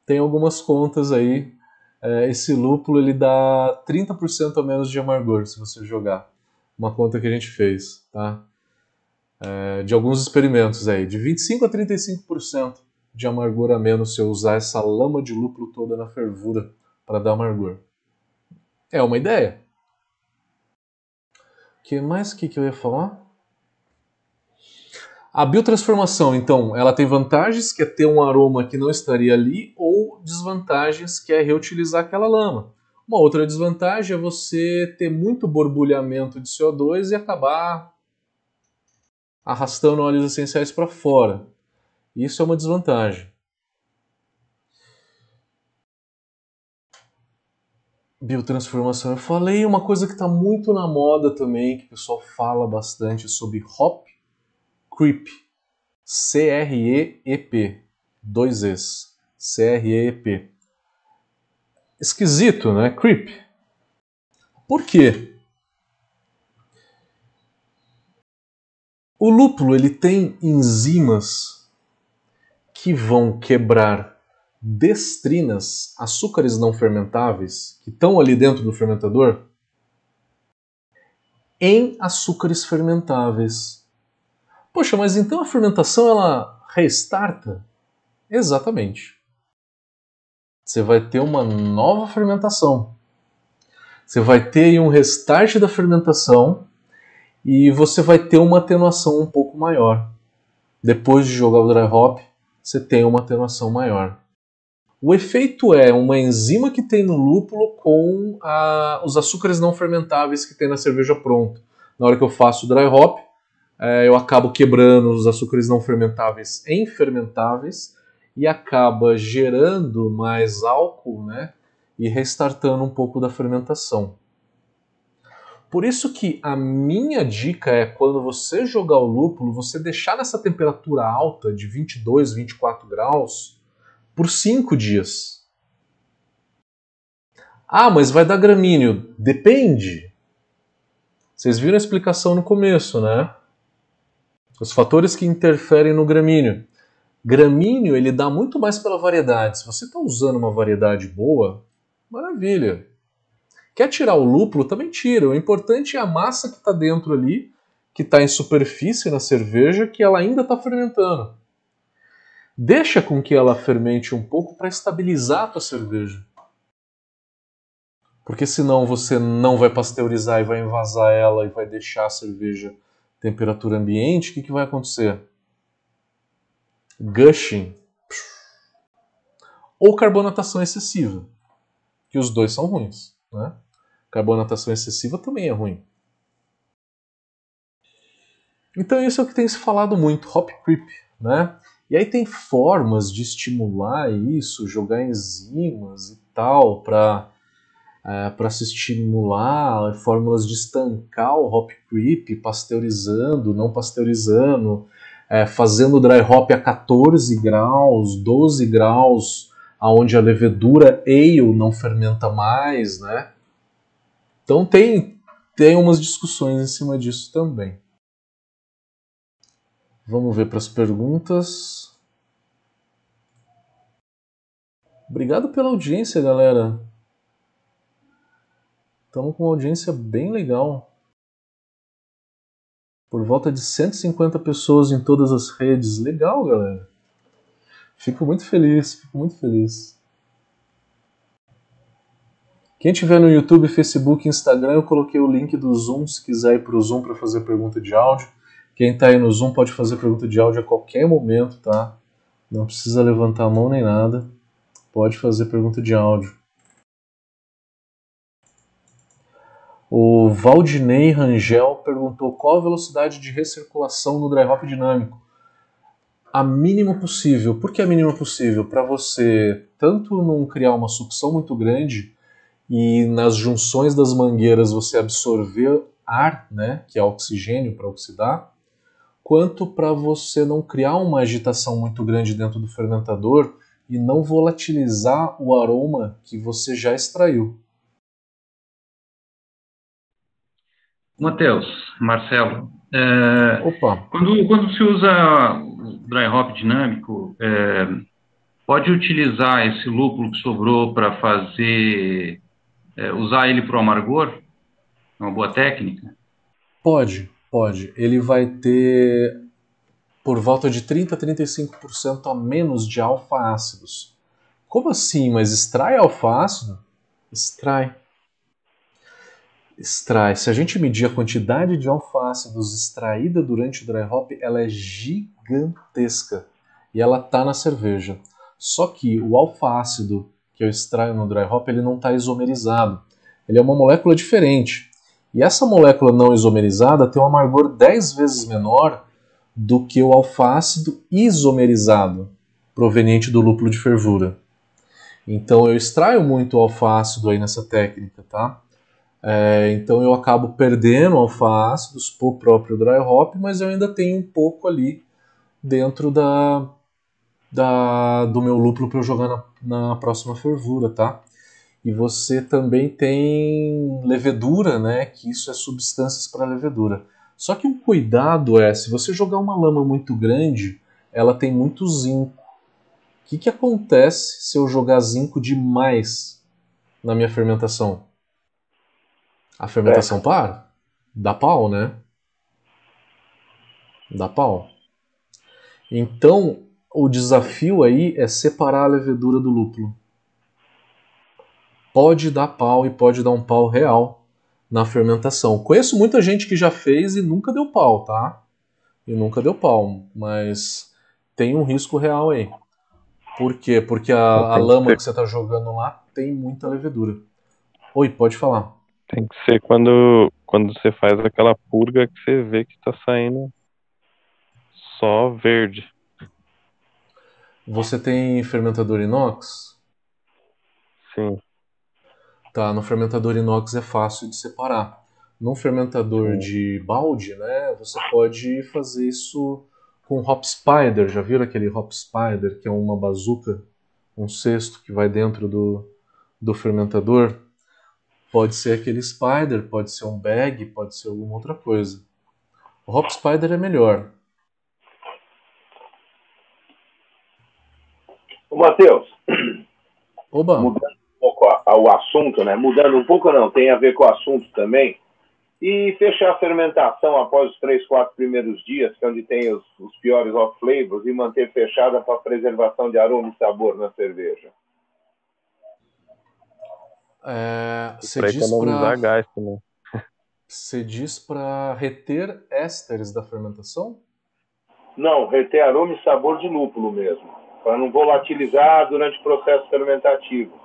Tem algumas contas aí é, esse lúpulo ele dá 30% a menos de amargor se você jogar. Uma conta que a gente fez, tá? É, de alguns experimentos aí, de 25 a 35% de amargor a menos se eu usar essa lama de lúpulo toda na fervura para dar amargor. É uma ideia. que mais que, que eu ia falar? A biotransformação, então, ela tem vantagens, que é ter um aroma que não estaria ali, ou desvantagens, que é reutilizar aquela lama. Uma outra desvantagem é você ter muito borbulhamento de CO2 e acabar arrastando óleos essenciais para fora. Isso é uma desvantagem. Biotransformação, eu falei uma coisa que está muito na moda também, que o pessoal fala bastante sobre hop Creep. C-R-E-E-P. Dois Es. C-R-E-E-P. Esquisito, né? Creep. Por quê? O lúpulo ele tem enzimas que vão quebrar destrinas, açúcares não fermentáveis, que estão ali dentro do fermentador, em açúcares fermentáveis. Poxa, mas então a fermentação ela restarta? Exatamente. Você vai ter uma nova fermentação. Você vai ter um restart da fermentação e você vai ter uma atenuação um pouco maior. Depois de jogar o dry hop, você tem uma atenuação maior. O efeito é uma enzima que tem no lúpulo com a, os açúcares não fermentáveis que tem na cerveja pronta. Na hora que eu faço o dry hop, é, eu acabo quebrando os açúcares não fermentáveis em fermentáveis e acaba gerando mais álcool né, e restartando um pouco da fermentação. Por isso que a minha dica é quando você jogar o lúpulo, você deixar nessa temperatura alta de 22, 24 graus por cinco dias. Ah, mas vai dar gramíneo. Depende. Vocês viram a explicação no começo, né? Os fatores que interferem no gramíneo. Gramíneo ele dá muito mais pela variedade. Se você está usando uma variedade boa, maravilha. Quer tirar o lúpulo? Também tira. O importante é a massa que está dentro ali, que está em superfície na cerveja, que ela ainda está fermentando. Deixa com que ela fermente um pouco para estabilizar a tua cerveja. Porque senão você não vai pasteurizar e vai envasar ela e vai deixar a cerveja temperatura ambiente, o que, que vai acontecer? Gushing. Ou carbonatação excessiva. Que os dois são ruins. Né? Carbonatação excessiva também é ruim. Então isso é o que tem se falado muito, hop creep. Né? E aí tem formas de estimular isso, jogar enzimas e tal, para é, para se estimular, fórmulas de estancar o hop creep, pasteurizando, não pasteurizando, é, fazendo dry hop a 14 graus, 12 graus, aonde a levedura ale não fermenta mais, né? Então tem, tem umas discussões em cima disso também. Vamos ver para as perguntas. Obrigado pela audiência, galera. Estamos com uma audiência bem legal. Por volta de 150 pessoas em todas as redes. Legal, galera. Fico muito feliz, fico muito feliz. Quem tiver no YouTube, Facebook, Instagram, eu coloquei o link do Zoom se quiser ir para o Zoom para fazer pergunta de áudio. Quem está aí no Zoom pode fazer pergunta de áudio a qualquer momento, tá? Não precisa levantar a mão nem nada. Pode fazer pergunta de áudio. O Valdinei Rangel perguntou qual a velocidade de recirculação no dry hop dinâmico. A mínima possível. Por que a mínima possível? Para você tanto não criar uma sucção muito grande e nas junções das mangueiras você absorver ar, né, que é oxigênio para oxidar, quanto para você não criar uma agitação muito grande dentro do fermentador e não volatilizar o aroma que você já extraiu. Matheus, Marcelo, é, Opa. Quando, quando se usa dry hop dinâmico, é, pode utilizar esse lúpulo que sobrou para fazer, é, usar ele para o amargor? É uma boa técnica? Pode, Pode. Ele vai ter por volta de 30 a 35% a menos de alfa-ácidos. Como assim? Mas extrai alfa-ácido? Extrai. Extrai. Se a gente medir a quantidade de alfa-ácidos extraída durante o dry hop, ela é gigantesca. E ela está na cerveja. Só que o alfa-ácido que eu extraio no dry hop, ele não está isomerizado. Ele é uma molécula diferente. E essa molécula não isomerizada tem um amargor 10 vezes menor do que o alfácido isomerizado, proveniente do lúpulo de fervura. Então eu extraio muito alfácido aí nessa técnica, tá? É, então eu acabo perdendo alfácidos por próprio dry hop, mas eu ainda tenho um pouco ali dentro da, da do meu lúpulo para eu jogar na, na próxima fervura, tá? E você também tem levedura, né? Que isso é substâncias para levedura. Só que um cuidado é, se você jogar uma lama muito grande, ela tem muito zinco. O que, que acontece se eu jogar zinco demais na minha fermentação? A fermentação é. para? Dá pau, né? Dá pau. Então, o desafio aí é separar a levedura do lúpulo. Pode dar pau e pode dar um pau real na fermentação. Conheço muita gente que já fez e nunca deu pau, tá? E nunca deu pau, mas tem um risco real aí. Por quê? Porque a, a lama que você está jogando lá tem muita levedura. Oi, pode falar. Tem que ser quando, quando você faz aquela purga que você vê que está saindo só verde. Você tem fermentador inox? Sim. Tá, no fermentador inox é fácil de separar. Num fermentador de balde, né, você pode fazer isso com hop spider. Já viram aquele hop spider, que é uma bazuca, um cesto que vai dentro do, do fermentador? Pode ser aquele spider, pode ser um bag, pode ser alguma outra coisa. O hop spider é melhor. Ô, Matheus. Oba. Mudando um pouco o assunto, né? Mudando um pouco não, tem a ver com o assunto também. E fechar a fermentação após os três, quatro primeiros dias, que é onde tem os, os piores off flavors, e manter fechada para preservação de aroma e sabor na cerveja. É, você para diz para gás também. Você diz para reter ésteres da fermentação? Não, reter aroma e sabor de lúpulo mesmo para não volatilizar durante o processo fermentativo.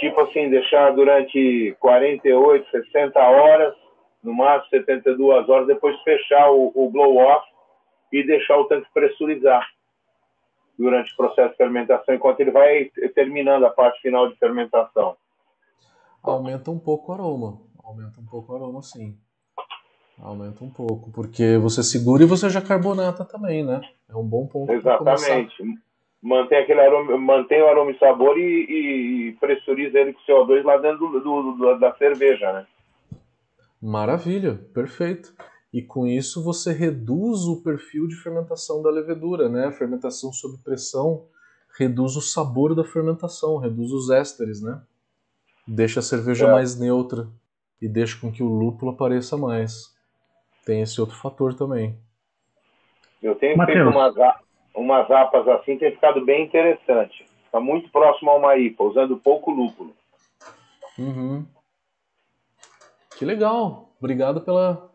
Tipo assim, deixar durante 48, 60 horas, no máximo 72 horas, depois fechar o, o blow-off e deixar o tanque pressurizar durante o processo de fermentação, enquanto ele vai terminando a parte final de fermentação. Aumenta um pouco o aroma. Aumenta um pouco o aroma, sim. Aumenta um pouco, porque você segura e você já carbonata também, né? É um bom ponto. Exatamente. Mantém aquele aroma, mantém o aroma e sabor e, e, e pressuriza ele com CO2 lá dentro do, do, do, da cerveja, né? Maravilha, perfeito. E com isso você reduz o perfil de fermentação da levedura, né? A fermentação sob pressão reduz o sabor da fermentação, reduz os ésteres, né? Deixa a cerveja é. mais neutra e deixa com que o lúpulo apareça mais. Tem esse outro fator também. Eu tenho Mateus. feito umas, umas apas assim, tem ficado bem interessante. Está muito próximo a uma IPA, usando pouco lúpulo. Uhum. Que legal. Obrigado pela,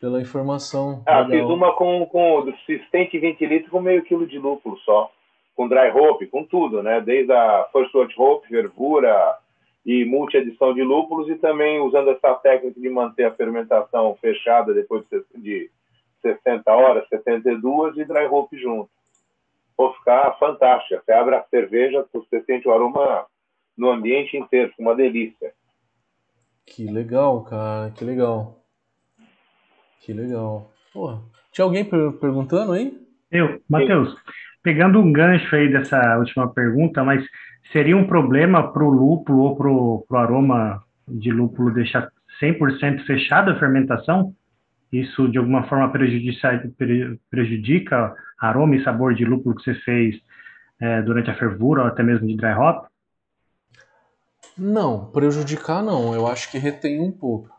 pela informação. Ah, legal. fiz uma com, com assistente 20 litros com meio quilo de lúpulo só. Com dry hope, com tudo, né? Desde a first wort hope, fervura, e multi-adição de lúpulos e também usando essa técnica de manter a fermentação fechada depois de 60 horas, 72 e dry hop junto. Pô, ficar fantástica. Você abre a cerveja, você sente o aroma no ambiente inteiro, uma delícia. Que legal, cara, que legal. Que legal. Porra. Tinha alguém per perguntando aí? Eu, Matheus, pegando um gancho aí dessa última pergunta, mas seria um problema para o lúpulo ou para o aroma de lúpulo deixar 100% fechada a fermentação? Isso de alguma forma prejudica, aroma e sabor de lúpulo que você fez é, durante a fervura ou até mesmo de dry hop? Não, prejudicar não. Eu acho que retém um pouco.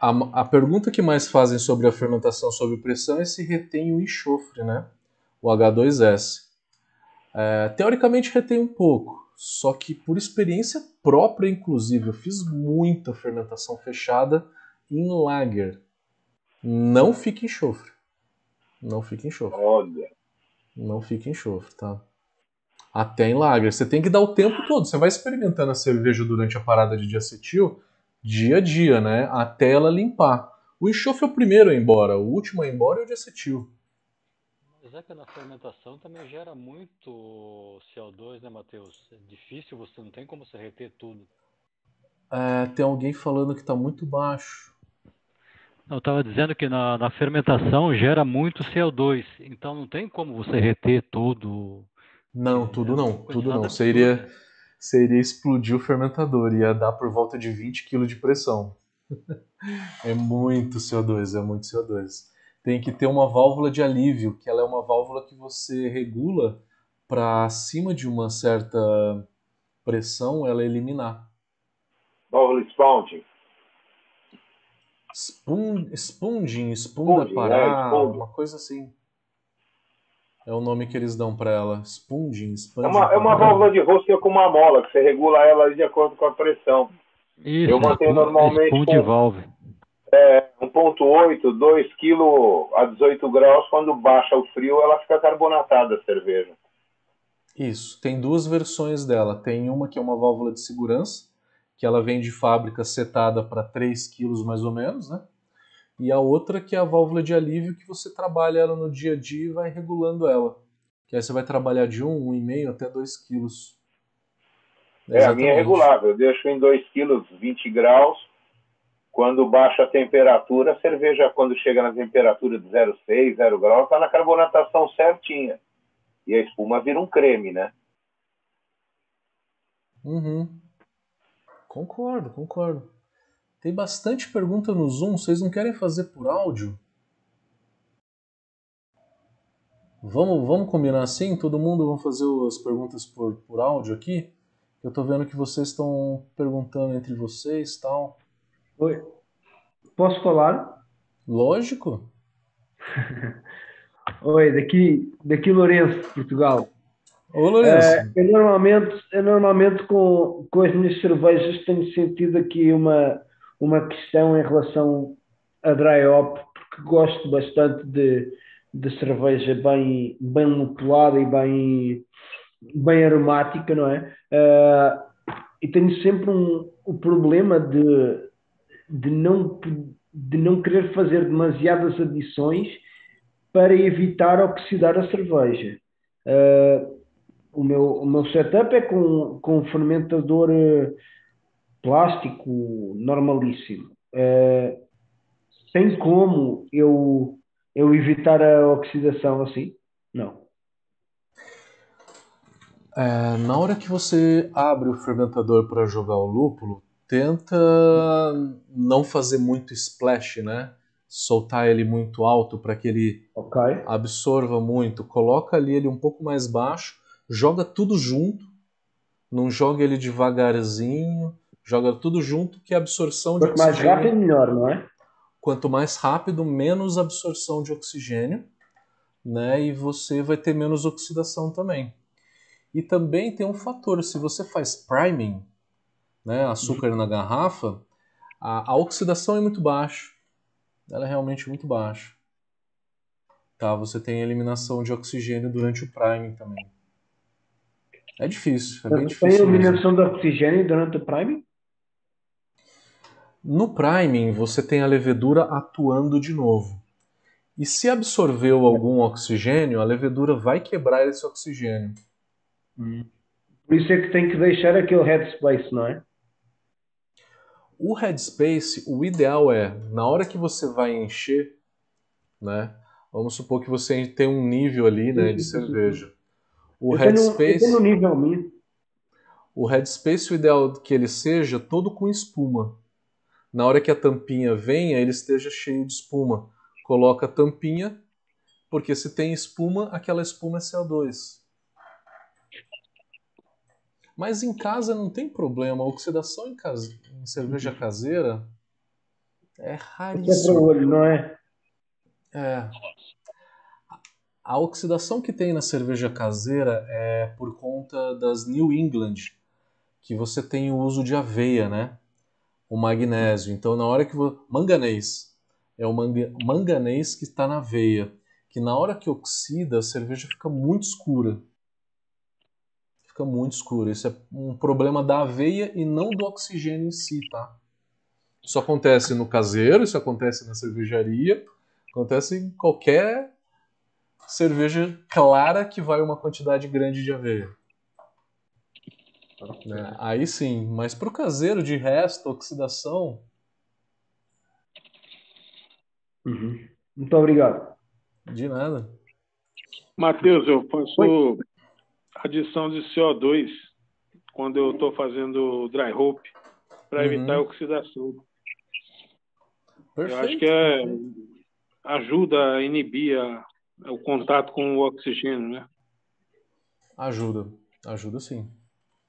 A, a pergunta que mais fazem sobre a fermentação sob pressão é se retém o enxofre, né? O H2S. É, teoricamente retém um pouco, só que por experiência própria, inclusive, eu fiz muita fermentação fechada em lager. Não fica enxofre. Não fica enxofre. Olha. Não fica enxofre, tá? Até em lager. Você tem que dar o tempo todo. Você vai experimentando a cerveja durante a parada de diacetil, dia a dia, né? Até ela limpar. O enxofre é o primeiro a ir embora, o último a ir embora é o diacetil. Mas é que na fermentação também gera muito CO2, né, Matheus? É difícil, você não tem como você reter tudo. É, tem alguém falando que está muito baixo. Eu estava dizendo que na, na, fermentação gera muito CO2, então não tem como você reter tudo. Não, tudo não, tudo não. Seria, seria explodir o fermentador, ia dar por volta de 20 kg de pressão. [LAUGHS] é muito CO2, é muito CO2. Tem que ter uma válvula de alívio, que ela é uma válvula que você regula para acima de uma certa pressão ela eliminar. Válvula sponging. Spun, sponging, spunda parar, é, uma coisa assim. É o nome que eles dão para ela. Sponging, sponging. É uma, é uma válvula de rosca com uma mola, que você regula ela de acordo com a pressão. Isso, eu mantenho normalmente. Sponge valve. É, 1.8, 2 kg a 18 graus, quando baixa o frio, ela fica carbonatada a cerveja. Isso, tem duas versões dela. Tem uma que é uma válvula de segurança, que ela vem de fábrica setada para 3 kg mais ou menos, né? E a outra que é a válvula de alívio, que você trabalha ela no dia a dia e vai regulando ela. Que aí você vai trabalhar de 1, 1,5 até 2 kg. É, a minha é regulável. Eu deixo em 2 kg 20 graus. Quando baixa a temperatura, a cerveja, quando chega na temperatura de 0,6, 0 graus, está na carbonatação certinha e a espuma vira um creme, né? Uhum. Concordo, concordo. Tem bastante pergunta no Zoom, vocês não querem fazer por áudio? Vamos, vamos combinar assim? Todo mundo vai fazer as perguntas por, por áudio aqui? Eu tô vendo que vocês estão perguntando entre vocês tal. Oi. Posso falar? Lógico. [LAUGHS] Oi, daqui, daqui Lourenço, Portugal. Ô. É, eu normalmente, eu normalmente com, com as minhas cervejas tenho sentido aqui uma, uma questão em relação a dry hop, porque gosto bastante de, de cerveja bem, bem lupulada e bem, bem aromática, não é? Uh, e tenho sempre um, o problema de, de, não, de não querer fazer demasiadas adições para evitar oxidar a cerveja. Uh, o, meu, o meu setup é com, com um fermentador uh, plástico normalíssimo. Uh, tem como eu, eu evitar a oxidação assim? Não. É, na hora que você abre o fermentador para jogar o lúpulo, tenta não fazer muito splash, né? soltar ele muito alto para que ele okay. absorva muito. Coloca ali ele um pouco mais baixo, joga tudo junto, não joga ele devagarzinho, joga tudo junto que a absorção Quanto de oxigênio... mais rápido, melhor, não é? Quanto mais rápido, menos absorção de oxigênio, né? E você vai ter menos oxidação também. E também tem um fator, se você faz priming, né, açúcar uhum. na garrafa, a, a oxidação é muito baixa ela é realmente muito baixa. Tá, você tem eliminação de oxigênio durante o priming também. É difícil, é bem difícil. Tem eliminação de oxigênio durante o priming? No priming, você tem a levedura atuando de novo. E se absorveu algum oxigênio, a levedura vai quebrar esse oxigênio. Hum. Por isso é que tem que deixar aquele headspace, não é? O headspace, o ideal é, na hora que você vai encher, né? Vamos supor que você tem um nível ali, né, de cerveja. O eu headspace, tenho, eu tenho nível. O headspace, o ideal que ele seja todo com espuma. Na hora que a tampinha venha, ele esteja cheio de espuma. Coloca a tampinha, porque se tem espuma, aquela espuma é CO2. Mas em casa não tem problema. A oxidação em, casa, em cerveja caseira é raríssima. É olho, não é? É. A oxidação que tem na cerveja caseira é por conta das New England, que você tem o uso de aveia, né? O magnésio. Então, na hora que você... manganês é o manganês que está na aveia, que na hora que oxida a cerveja fica muito escura fica muito escuro. Isso é um problema da aveia e não do oxigênio em si, tá? Isso acontece no caseiro, isso acontece na cervejaria, acontece em qualquer cerveja clara que vai uma quantidade grande de aveia. Né? Aí sim, mas para o caseiro, de resto, oxidação. Uhum. Muito obrigado. De nada. Matheus, eu posso Oi? adição de CO2 quando eu estou fazendo dry hope para uhum. evitar a oxidação. Perfeito. Eu acho que é, ajuda a inibir a, o contato com o oxigênio, né? Ajuda, ajuda sim.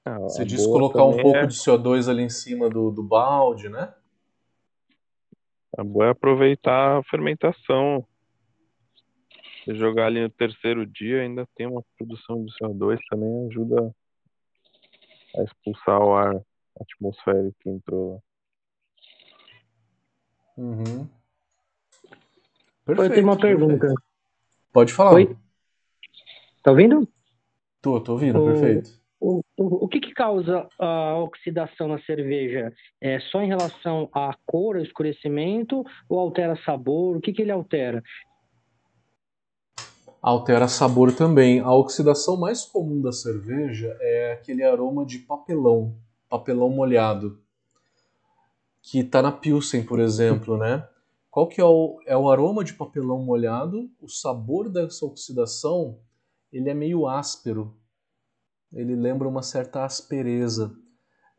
Ah, Você disse colocar um pouco é... de CO2 ali em cima do, do balde, né? A boa é aproveitar a fermentação. Se jogar ali no terceiro dia, ainda tem uma produção de CO2, também ajuda a expulsar o ar atmosférico que entrou lá. Uhum. Perfeito, Eu tenho uma perfeito. pergunta. Pode falar. Oi? Tá ouvindo? Tô, tô ouvindo, o, perfeito. O, o, o que, que causa a oxidação na cerveja? É só em relação à cor, ao escurecimento, ou altera sabor? O que, que ele altera? Altera sabor também. A oxidação mais comum da cerveja é aquele aroma de papelão, papelão molhado, que está na Pilsen, por exemplo, né? Qual que é o, é o aroma de papelão molhado? O sabor dessa oxidação ele é meio áspero. Ele lembra uma certa aspereza.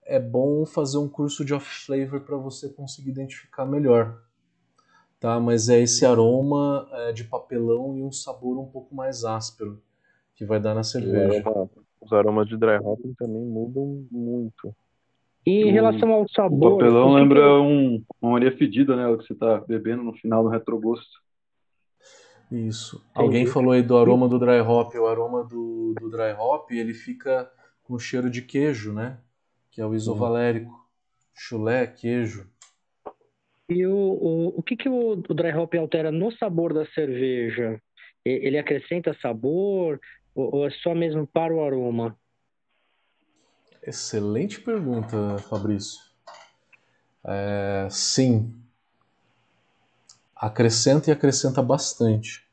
É bom fazer um curso de off-flavor para você conseguir identificar melhor. Tá? Mas é esse aroma é, de papelão e um sabor um pouco mais áspero que vai dar na cerveja. Os aromas de dry hopping também mudam muito. E em relação ao sabor. O papelão lembra um, uma areia fedida, né? O que você está bebendo no final do retrogosto. Isso. Entendi. Alguém falou aí do aroma do dry hop. O aroma do, do dry hop ele fica com cheiro de queijo, né? Que é o isovalérico. Chulé, queijo. E o, o, o que, que o, o dry hop altera no sabor da cerveja? Ele acrescenta sabor ou, ou é só mesmo para o aroma? Excelente pergunta, Fabrício. É, sim. Acrescenta e acrescenta bastante.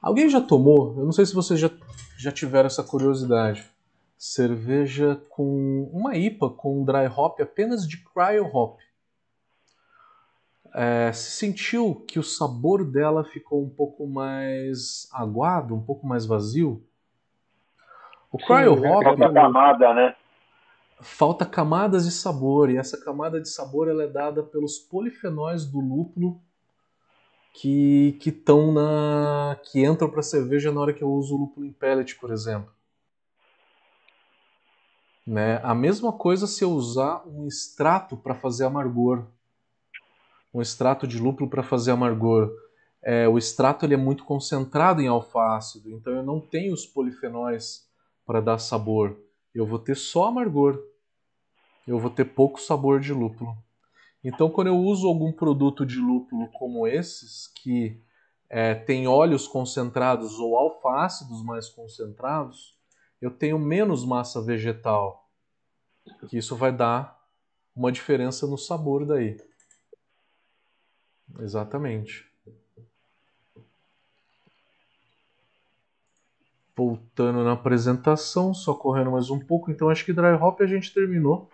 Alguém já tomou? Eu não sei se vocês já, já tiveram essa curiosidade. Cerveja com uma IPA com dry hop apenas de cryo hop. É, se sentiu que o sabor dela ficou um pouco mais aguado, um pouco mais vazio? O cryo Sim, hop. Falta camada, né? Falta camadas de sabor e essa camada de sabor ela é dada pelos polifenóis do lúpulo que que estão na que entram para a cerveja na hora que eu uso o lúpulo em pellet, por exemplo. Né? A mesma coisa se eu usar um extrato para fazer amargor, um extrato de lúpulo para fazer amargor. É, o extrato ele é muito concentrado em alfa-ácido, então eu não tenho os polifenóis para dar sabor eu vou ter só amargor. Eu vou ter pouco sabor de lúpulo. Então, quando eu uso algum produto de lúpulo como esses, que é, tem óleos concentrados ou alfa-ácidos mais concentrados, eu tenho menos massa vegetal. Que isso vai dar uma diferença no sabor daí. Exatamente. Voltando na apresentação, só correndo mais um pouco. Então acho que dry hop a gente terminou.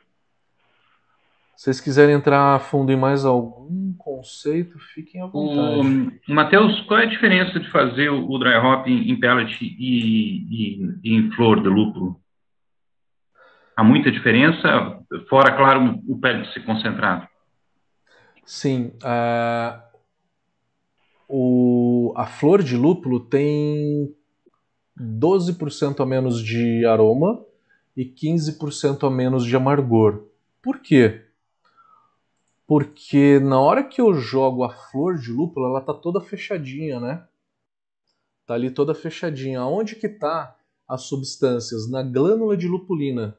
Se vocês quiserem entrar a fundo em mais algum conceito, fiquem à vontade. Matheus, qual é a diferença de fazer o dry hop em pellet e, e, e em flor de lúpulo? Há muita diferença, fora, claro, o pellet ser concentrado. Sim. Uh, o, a flor de lúpulo tem 12% a menos de aroma e 15% a menos de amargor. Por quê? Porque na hora que eu jogo a flor de lúpulo, ela tá toda fechadinha, né? Tá ali toda fechadinha. Aonde que tá as substâncias? Na glândula de lupulina.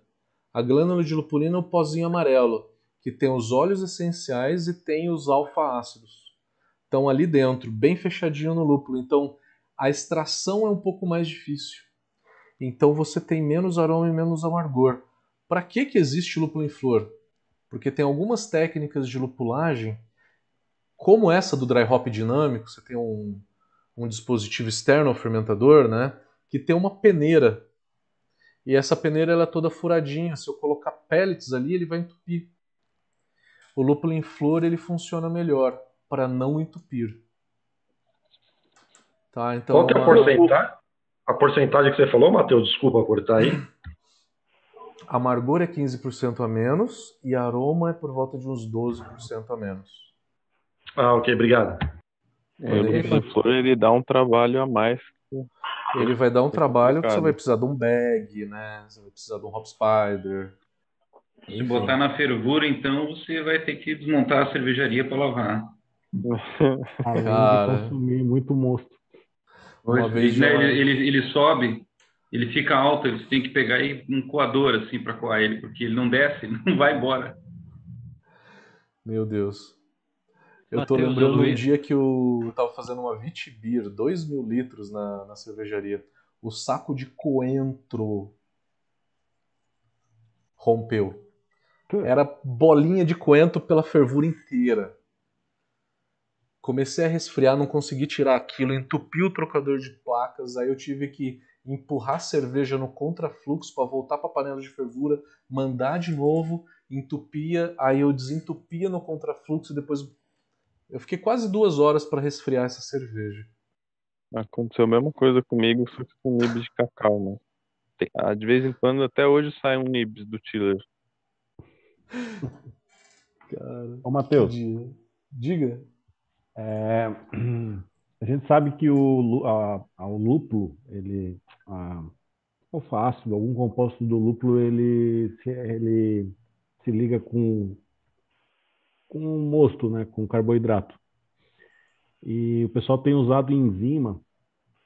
A glândula de lupulina é o pozinho amarelo, que tem os óleos essenciais e tem os alfa-ácidos. Estão ali dentro, bem fechadinho no lúpulo. Então, a extração é um pouco mais difícil. Então você tem menos aroma e menos amargor. Para que, que existe lúpulo em flor? Porque tem algumas técnicas de lupulagem, como essa do dry hop dinâmico, você tem um, um dispositivo externo ao fermentador, né, que tem uma peneira. E essa peneira ela é toda furadinha. Se eu colocar pellets ali, ele vai entupir. O lúpulo em flor ele funciona melhor para não entupir. Tá, então, Qual que é a porcentagem? A porcentagem que você falou, Matheus, desculpa cortar aí. Amargor é 15% a menos e aroma é por volta de uns 12% a menos. Ah, ok, obrigado. Ele, ele, ele dá um trabalho a mais. Ele vai dar um trabalho que você vai precisar de um bag, né? Você vai precisar de um hop spider. Se botar na fervura, então você vai ter que desmontar a cervejaria para lavar. [LAUGHS] Cara, consumir muito monstro. Uma vez né, ele, ele, ele, sobe, ele fica alto, você tem que pegar aí um coador assim para coar ele, porque ele não desce, [LAUGHS] não vai embora. Meu Deus. Eu tô lembrando um dia que eu tava fazendo uma Vitibir, 2 mil litros na, na cervejaria. O saco de coentro rompeu. Era bolinha de coentro pela fervura inteira. Comecei a resfriar, não consegui tirar aquilo, entupi o trocador de placas, aí eu tive que empurrar cerveja no contrafluxo para voltar para a panela de fervura, mandar de novo, entupia, aí eu desentupia no contrafluxo e depois eu fiquei quase duas horas para resfriar essa cerveja. Aconteceu a mesma coisa comigo, só que com nibs de cacau, né? Ah, de vez em quando, até hoje, sai um nibs do Tiller. Cara, Ô, Matheus. Diga. É, [CLEARS THROAT] a gente sabe que o, a, a, o lúpulo, ele, a, o ácido, algum composto do lúpulo, ele, ele se liga com, com mosto, né, com carboidrato. E o pessoal tem usado enzima,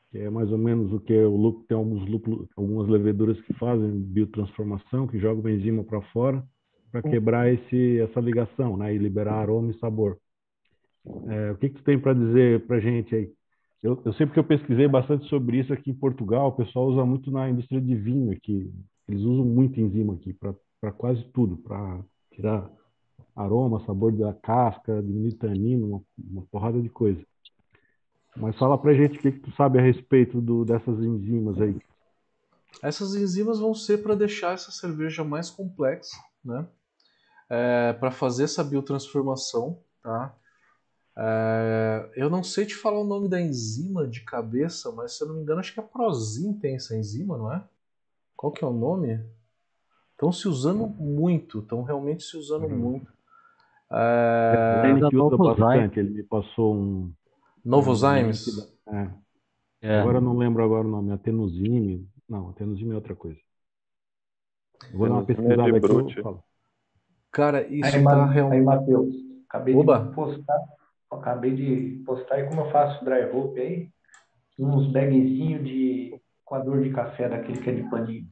que é mais ou menos o que o lúpulo, tem alguns lúpulo, algumas leveduras que fazem biotransformação, que jogam enzima para fora para quebrar esse, essa ligação, né, e liberar aroma e sabor. É, o que, que tu tem para dizer para gente aí? Eu, eu sei porque eu pesquisei bastante sobre isso aqui em Portugal. O pessoal usa muito na indústria de vinho aqui. Eles usam muito enzima aqui para quase tudo, para tirar aroma, sabor da casca, diminuir tanino, uma, uma porrada de coisa. Mas fala pra gente o que, que tu sabe a respeito do, dessas enzimas aí. Essas enzimas vão ser para deixar essa cerveja mais complexa, né? É, para fazer essa biotransformação, tá? É, eu não sei te falar o nome da enzima de cabeça, mas se eu não me engano, acho que a Prozin tem essa enzima, não é? Qual que é o nome? Estão se usando muito, estão realmente se usando uhum. muito. É... Ele que usa bastante, ele me passou um. Novozymes? É. é. Agora eu não lembro agora o nome, atenosine. Não, atenosine é outra coisa. vou dar uma pesquisada aqui. Cara, isso aí, tá realmente. Aí, Matheus, acabei Oba. de postar acabei de postar e como eu faço dry hope aí, uns bagzinhos de coador de café daquele que é de paninho,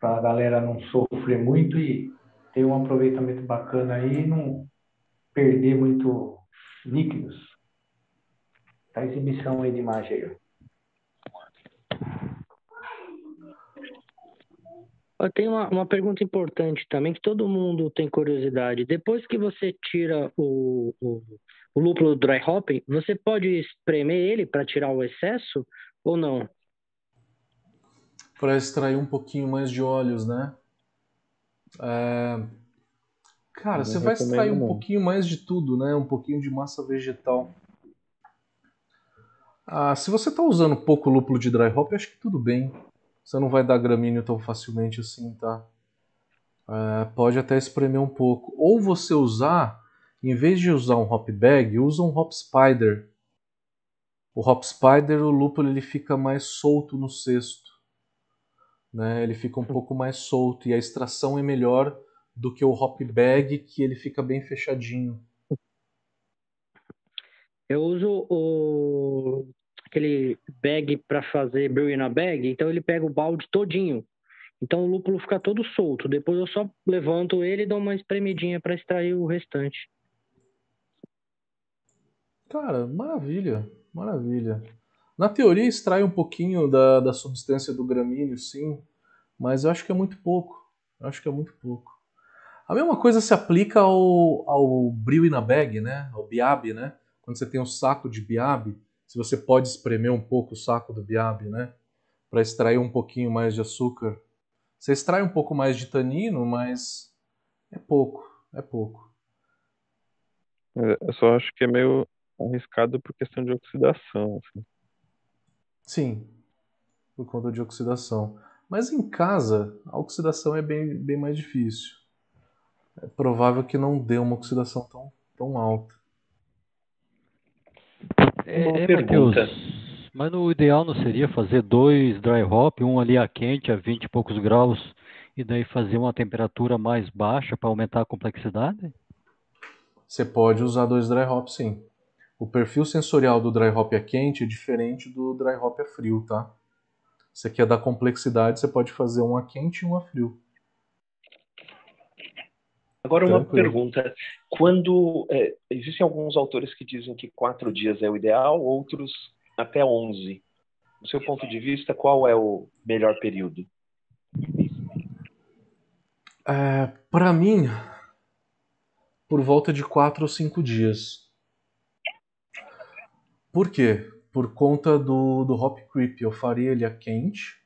para a galera não sofrer muito e ter um aproveitamento bacana aí e não perder muito líquidos. Tá exibição aí de imagem aí. Tem uma, uma pergunta importante também, que todo mundo tem curiosidade. Depois que você tira o, o, o lúpulo dry hopping, você pode espremer ele para tirar o excesso ou não? Para extrair um pouquinho mais de óleos, né? É... Cara, você vai extrair um pouquinho mais de tudo, né? Um pouquinho de massa vegetal. Ah, se você está usando pouco lúpulo de dry hop, acho que tudo bem. Você não vai dar gramíneo tão facilmente assim, tá? É, pode até espremer um pouco. Ou você usar em vez de usar um hop bag, usa um hop spider. O hop spider, o lúpulo ele fica mais solto no cesto. Né? Ele fica um pouco mais solto e a extração é melhor do que o hop bag, que ele fica bem fechadinho. Eu uso o aquele bag para fazer brew na bag, então ele pega o balde todinho. Então o lúpulo fica todo solto. Depois eu só levanto ele e dou uma espremidinha para extrair o restante. Cara, maravilha, maravilha. Na teoria extrai um pouquinho da, da substância do gramíneo, sim, mas eu acho que é muito pouco. Eu acho que é muito pouco. A mesma coisa se aplica ao, ao bril na bag, né? Ao biabe, né? Quando você tem um saco de biabe, se você pode espremer um pouco o saco do biabe, né? Para extrair um pouquinho mais de açúcar. Você extrai um pouco mais de tanino, mas é pouco, é pouco. É, eu só acho que é meio arriscado por questão de oxidação. Assim. Sim, por conta de oxidação. Mas em casa, a oxidação é bem, bem mais difícil. É provável que não dê uma oxidação tão, tão alta. uma é, pergunta. Mateus, mas no ideal não seria fazer dois dry hop, um ali a quente, a 20 e poucos graus, e daí fazer uma temperatura mais baixa para aumentar a complexidade? Você pode usar dois dry hop sim. O perfil sensorial do dry hop a quente é diferente do dry hop a frio, tá? Você quer dar complexidade, você pode fazer um a quente e um a frio. Agora uma Tranquilo. pergunta. Quando é, existem alguns autores que dizem que quatro dias é o ideal, outros até onze. Do seu ponto de vista, qual é o melhor período? É, Para mim, por volta de quatro ou cinco dias. Por quê? Por conta do, do hop creep. Eu faria ele a quente,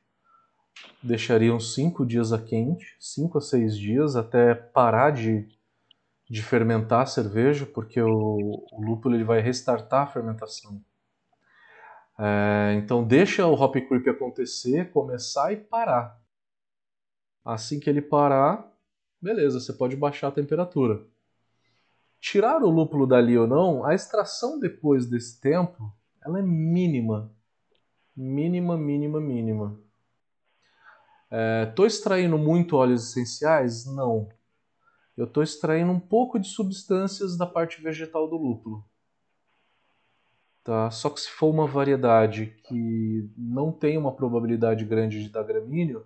deixaria uns cinco dias a quente, cinco a seis dias, até parar de, de fermentar a cerveja, porque o, o lúpulo ele vai restartar a fermentação. É, então deixa o hop creep acontecer, começar e parar. Assim que ele parar, beleza, você pode baixar a temperatura. Tirar o lúpulo dali ou não, a extração depois desse tempo, ela é mínima. Mínima, mínima, mínima. Estou é, extraindo muito óleos essenciais? Não. Eu estou extraindo um pouco de substâncias da parte vegetal do lúpulo. Tá? Só que se for uma variedade que não tem uma probabilidade grande de dar gramíneo,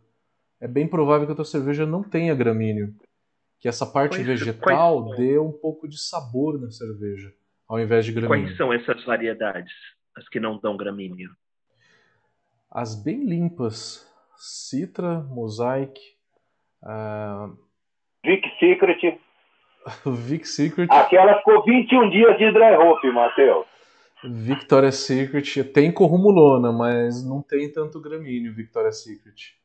é bem provável que a tua cerveja não tenha gramíneo. Que essa parte quais, vegetal quais... dê um pouco de sabor na cerveja, ao invés de gramíneo. Quais são essas variedades, as que não dão gramíneo? As bem limpas, Citra, Mosaic, uh... Vic Secret. [LAUGHS] Vic Secret. Aquela ficou 21 dias de dry hop, Matheus. Victoria's Secret tem corrumulona, mas não tem tanto gramíneo Victoria's Secret.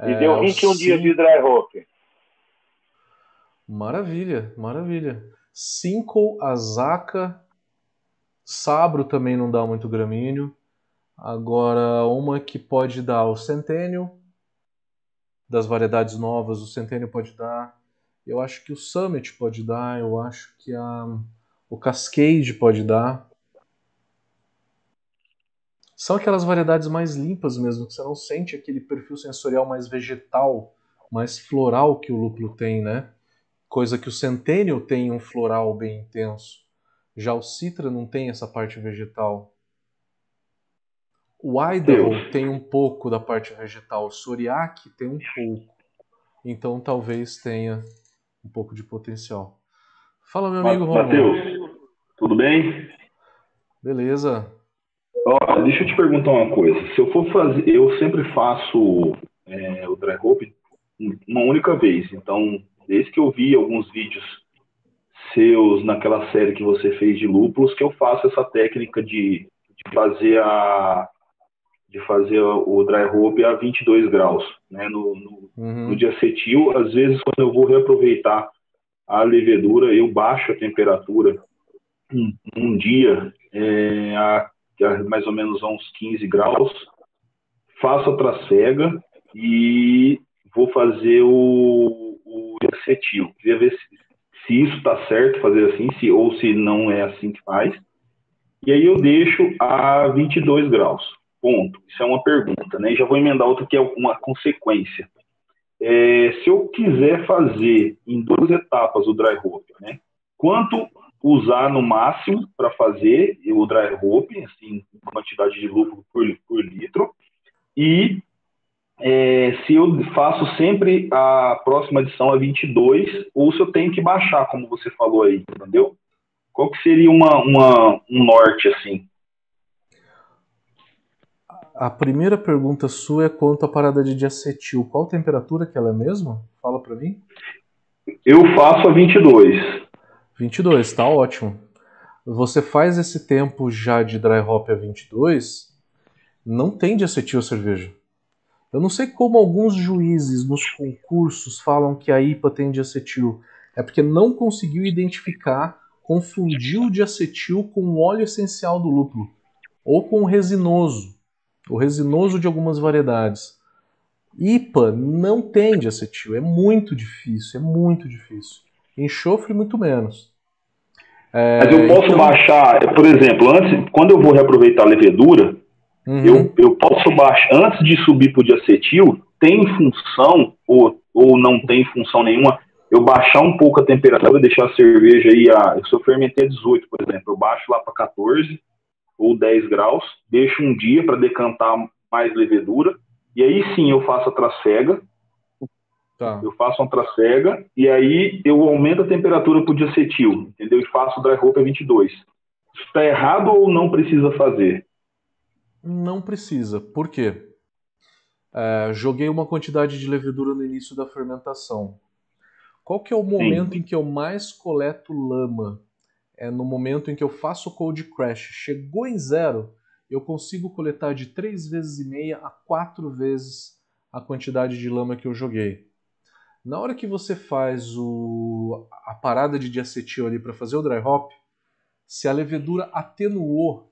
E é, deu 21 dias de dry hop. Maravilha, maravilha. Cinco, Azaka. Sabro também não dá muito gramíneo. Agora, uma que pode dar o Centênio. Das variedades novas, o Centênio pode dar. Eu acho que o Summit pode dar. Eu acho que a, o Cascade pode dar. São aquelas variedades mais limpas mesmo, que você não sente aquele perfil sensorial mais vegetal, mais floral que o lúpulo tem, né? Coisa que o Centennial tem um floral bem intenso. Já o Citra não tem essa parte vegetal. O Idaho tem um pouco da parte vegetal, o Soriak tem um pouco. Então talvez tenha um pouco de potencial. Fala, meu amigo. Matheus, tudo bem? Beleza. Ó, deixa eu te perguntar uma coisa. Se eu for fazer, eu sempre faço é, o dry hop uma única vez. Então, desde que eu vi alguns vídeos seus naquela série que você fez de lúpulos, que eu faço essa técnica de, de fazer a de fazer o dry hop a 22 graus, né, no, no, uhum. no dia acetil. Às vezes, quando eu vou reaproveitar a levedura, eu baixo a temperatura um, um dia é, a é mais ou menos a uns 15 graus, faço a tracega e vou fazer o, o acetil. Queria ver se, se isso está certo fazer assim, se, ou se não é assim que faz. E aí eu deixo a 22 graus. Ponto. Isso é uma pergunta, né? Já vou emendar outra que é uma consequência. É, se eu quiser fazer em duas etapas o dry hop, né? Quanto usar no máximo para fazer o dry hop, assim, quantidade de lúpulo por, por litro. E é, se eu faço sempre a próxima adição a 22, ou se eu tenho que baixar, como você falou aí, entendeu? Qual que seria uma, uma, um norte, assim? A primeira pergunta sua é quanto à parada de diacetil. Qual temperatura que ela é mesmo? Fala para mim. Eu faço a 22. 22, tá ótimo. Você faz esse tempo já de dry hop a 22, não tem de acetil a cerveja. Eu não sei como alguns juízes nos concursos falam que a IPA tem de acetil. É porque não conseguiu identificar, confundiu o acetil com o óleo essencial do lúpulo ou com o resinoso, o resinoso de algumas variedades. IPA não tem de acetil, é muito difícil, é muito difícil. Enxofre, muito menos. É, Mas eu posso então... baixar, por exemplo, antes, quando eu vou reaproveitar a levedura, uhum. eu, eu posso baixar, antes de subir para o diacetil, tem função, ou, ou não tem função nenhuma, eu baixar um pouco a temperatura, deixar a cerveja aí, a, se eu fermentei a 18, por exemplo, eu baixo lá para 14 ou 10 graus, deixo um dia para decantar mais levedura, e aí sim eu faço a tracega, Tá. Eu faço uma tracega e aí eu aumento a temperatura para o diacetil, entendeu? E faço o dry hop a 22. Está errado ou não precisa fazer? Não precisa. Por quê? É, joguei uma quantidade de levedura no início da fermentação. Qual que é o momento Sim. em que eu mais coleto lama? É no momento em que eu faço o cold crash. Chegou em zero, eu consigo coletar de 3 vezes e meia a 4 vezes a quantidade de lama que eu joguei. Na hora que você faz o, a parada de diacetil ali para fazer o dry hop, se a levedura atenuou,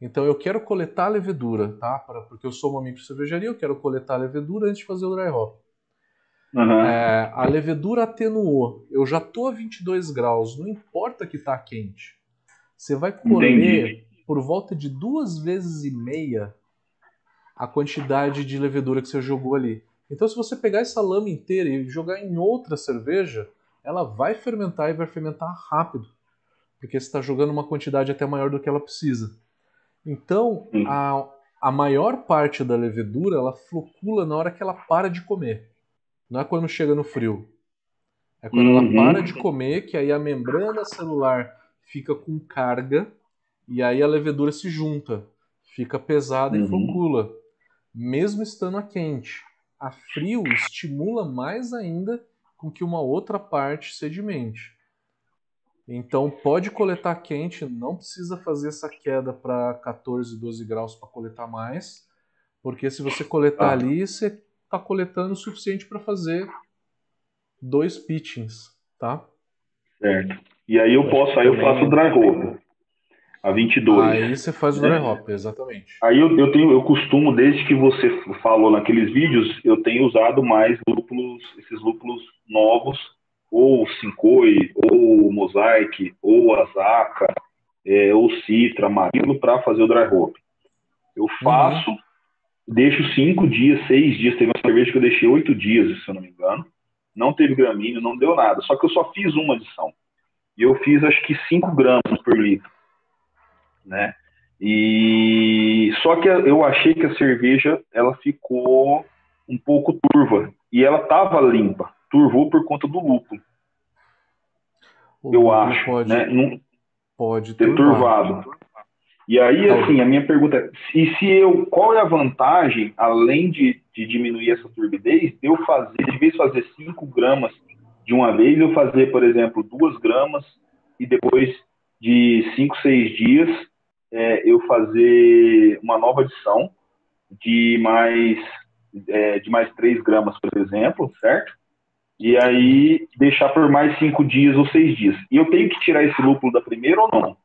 então eu quero coletar a levedura, tá? Pra, porque eu sou uma micro cervejaria, eu quero coletar a levedura antes de fazer o dry hop. Uhum. É, a levedura atenuou, eu já tô a 22 graus, não importa que tá quente. Você vai colher Entendi. por volta de duas vezes e meia a quantidade de levedura que você jogou ali. Então, se você pegar essa lama inteira e jogar em outra cerveja, ela vai fermentar e vai fermentar rápido, porque você está jogando uma quantidade até maior do que ela precisa. Então, a, a maior parte da levedura ela flocula na hora que ela para de comer, não é quando chega no frio. É quando uhum. ela para de comer que aí a membrana celular fica com carga e aí a levedura se junta, fica pesada uhum. e flocula, mesmo estando a quente a frio estimula mais ainda com que uma outra parte sedimente. Então pode coletar quente, não precisa fazer essa queda para 14, 12 graus para coletar mais, porque se você coletar ah. ali, você está coletando o suficiente para fazer dois pitchings, tá? Certo. E aí eu posso, aí eu faço dry hop a 22. Aí você faz o dry hop, exatamente. Aí eu, eu, tenho, eu costumo, desde que você falou naqueles vídeos, eu tenho usado mais lúpulos, esses lúpulos novos, ou Sincoi, ou Mosaic, ou Azaka, é, ou Citra, Amarilo, para fazer o dry hop. Eu uhum. faço, uhum. deixo cinco dias, seis dias. Teve uma cerveja que eu deixei oito dias, se eu não me engano. Não teve gramíneo, não deu nada. Só que eu só fiz uma adição. E eu fiz acho que 5 gramas por litro né? E só que eu achei que a cerveja ela ficou um pouco turva e ela tava limpa, turvou por conta do lúpulo. O eu acho, pode, né? Não, pode ter turvado. E aí, assim, a minha pergunta é, e se eu, qual é a vantagem, além de, de diminuir essa turbidez, de eu fazer, de vez fazer 5 gramas de uma vez, eu fazer, por exemplo, 2 gramas e depois de 5, 6 dias é, eu fazer uma nova adição de mais é, de mais 3 gramas, por exemplo, certo? E aí deixar por mais 5 dias ou 6 dias. E eu tenho que tirar esse lúpulo da primeira ou não?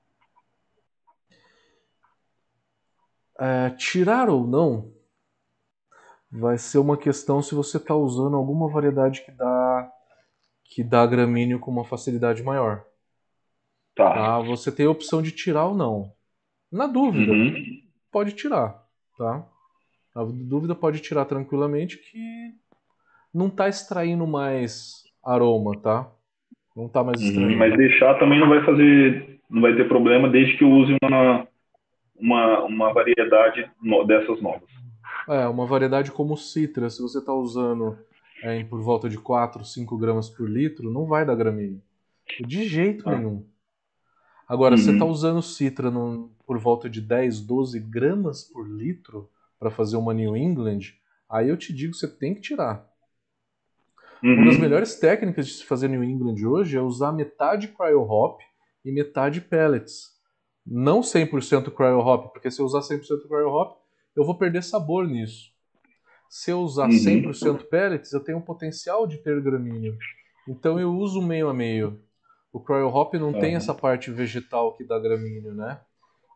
É, tirar ou não vai ser uma questão se você está usando alguma variedade que dá que dá gramíneo com uma facilidade maior. Tá. tá. Você tem a opção de tirar ou não. Na dúvida, uhum. pode tirar, tá? Na dúvida pode tirar tranquilamente que não está extraindo mais aroma, tá? Não está mais uhum. extraindo. Uhum, mas deixar também não vai fazer, não vai ter problema desde que eu use uma, uma, uma variedade dessas novas. É, uma variedade como citra, se você está usando é, por volta de 4, 5 gramas por litro, não vai dar gramíneo. De jeito ah. nenhum. Agora, uhum. você está usando citra por volta de 10, 12 gramas por litro para fazer uma New England, aí eu te digo, você tem que tirar. Uhum. Uma das melhores técnicas de se fazer New England hoje é usar metade cryo hop e metade pellets. Não 100% cryo hop, porque se eu usar 100% cryo hop, eu vou perder sabor nisso. Se eu usar uhum. 100% pellets, eu tenho um potencial de ter gramíneo. Então eu uso meio a meio. O cryo hop não uhum. tem essa parte vegetal que dá gramíneo, né?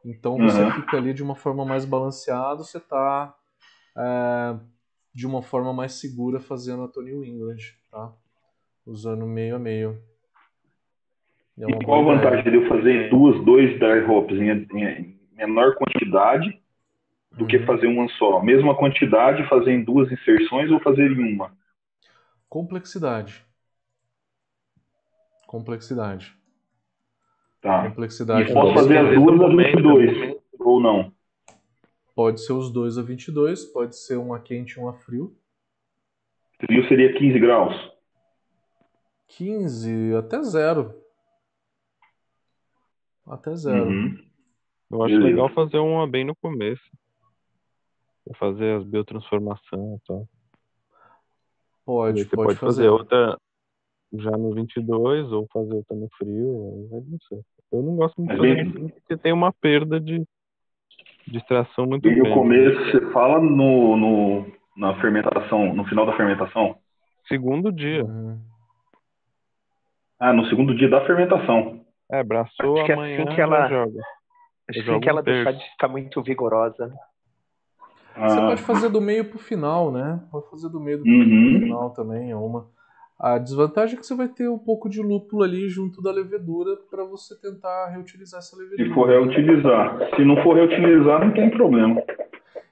Então você uhum. fica ali de uma forma mais balanceada, você está é, de uma forma mais segura fazendo a Tony England, tá? Usando meio a meio. É e qual a vantagem ideia. de eu fazer duas, dois dry hops em, em menor quantidade do uhum. que fazer uma só? Mesma quantidade, fazer em duas inserções ou fazer em uma? Complexidade. Complexidade. Tá. Complexidade. E posso fazer as duas a 22, ou não? Pode ser os dois a 22, pode ser um a quente e um a frio. Frio seria 15 graus. 15 até zero. Até zero. Uhum. Eu acho Beleza. legal fazer uma bem no começo. Fazer as biotransformações e tal. Pode, Você pode, pode fazer. fazer. outra já no 22 ou fazer outra no frio, não sei. Eu não gosto muito de fazer porque tem uma perda de, de extração muito grande. E no começo você fala no, no, na fermentação, no final da fermentação? Segundo dia. Uhum. Ah, no segundo dia da fermentação. É, braçou acho amanhã assim que ela joga. Acho que, assim que ela deixar de ficar muito vigorosa. Ah. Você pode fazer do meio pro final, né? Pode fazer do meio do uhum. final também, é uma. A desvantagem é que você vai ter um pouco de lúpulo ali junto da levedura para você tentar reutilizar essa levedura. Se for reutilizar. Se não for reutilizar, não tem problema.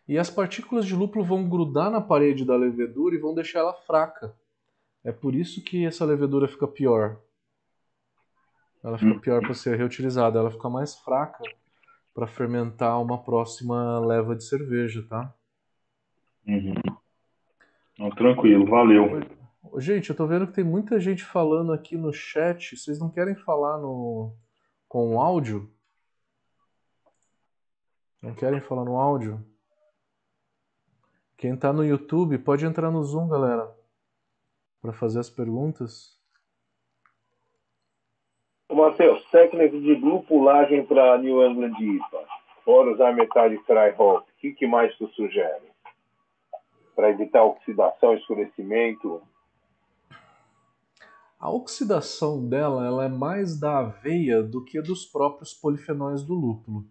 E as partículas de lúpulo vão grudar na parede da levedura e vão deixar ela fraca. É por isso que essa levedura fica pior. Ela fica hum. pior para ser reutilizada, ela fica mais fraca para fermentar uma próxima leva de cerveja, tá? Uhum. Não, tranquilo, valeu. Gente, eu tô vendo que tem muita gente falando aqui no chat. Vocês não querem falar no com áudio? Não querem falar no áudio? Quem tá no YouTube pode entrar no Zoom, galera, para fazer as perguntas. Matheus, técnica de glupulagem para New England IPA. Fora usar metade dry hop, o que, que mais tu sugere? Para evitar oxidação, escurecimento? A oxidação dela ela é mais da aveia do que dos próprios polifenóis do lúpulo.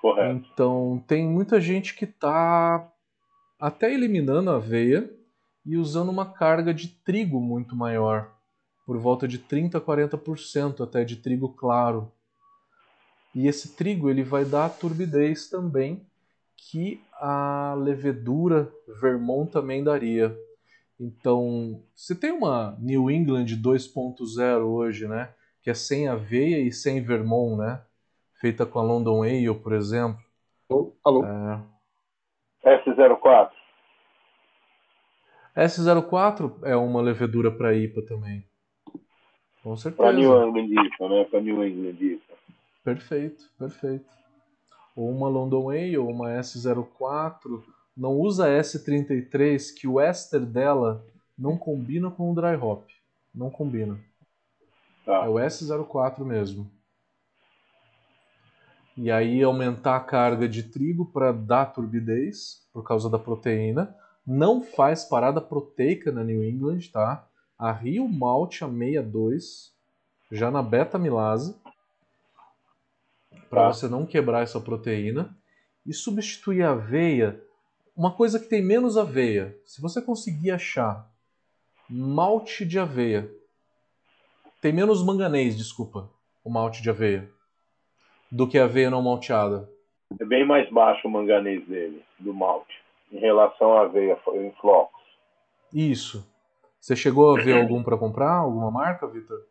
Correto. Então, tem muita gente que está até eliminando a aveia e usando uma carga de trigo muito maior, por volta de 30 a 40% até de trigo claro. E esse trigo ele vai dar a turbidez também que a levedura Vermont também daria. Então, se tem uma New England 2.0 hoje, né, que é sem aveia e sem Vermont, né, feita com a London Ale, por exemplo. Alô? Alô? É... S04. S04 é uma levedura para IPA também. Com certeza. Para New England IPA, né? Para New England IPA. Perfeito, perfeito. Ou uma London Ale, ou uma S04 não usa S33, que o éster dela não combina com o dry hop. Não combina. Tá. É o S04 mesmo. E aí aumentar a carga de trigo para dar turbidez, por causa da proteína. Não faz parada proteica na New England, tá? Arria o malte a 62, já na beta-milase, para tá. você não quebrar essa proteína. E substituir a aveia uma coisa que tem menos aveia. Se você conseguir achar malte de aveia, tem menos manganês, desculpa, o malte de aveia, do que a aveia não malteada. É bem mais baixo o manganês dele, do malte, em relação à aveia em flocos. Isso. Você chegou a ver algum para comprar? Alguma marca, Vitor?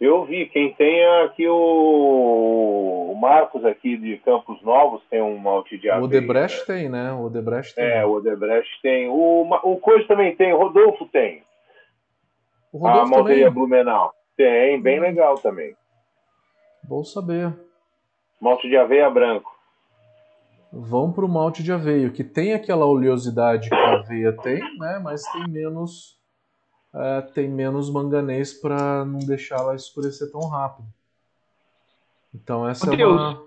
Eu vi, quem tem é aqui o, o Marcos aqui de Campos Novos tem um malte de aveia. O Odebrecht tem, né? O Odebrecht tem. É, o Odebrecht tem. O, o Coisa também tem, o Rodolfo tem. O Rodolfo a malteria Blumenau. Tem, bem hum. legal também. Bom saber. Malte de aveia branco. Vão para o malte de aveia, que tem aquela oleosidade que a aveia tem, né? Mas tem menos é, tem menos manganês para não deixar ela escurecer tão rápido. Então essa Mateus, é uma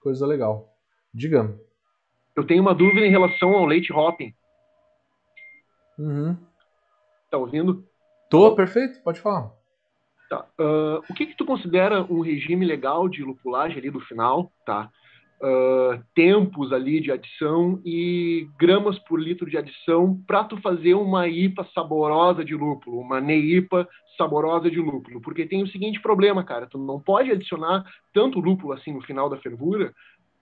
coisa legal. Diga. Eu tenho uma dúvida em relação ao leite hopping. Uhum. Tá ouvindo? Tô, perfeito, pode falar. Tá. Uh, o que que tu considera um regime legal de lupulagem ali do final, tá? Uh, tempos ali de adição e gramas por litro de adição para tu fazer uma IPA saborosa de lúpulo, uma NEIPA saborosa de lúpulo, porque tem o seguinte problema, cara, tu não pode adicionar tanto lúpulo assim no final da fervura,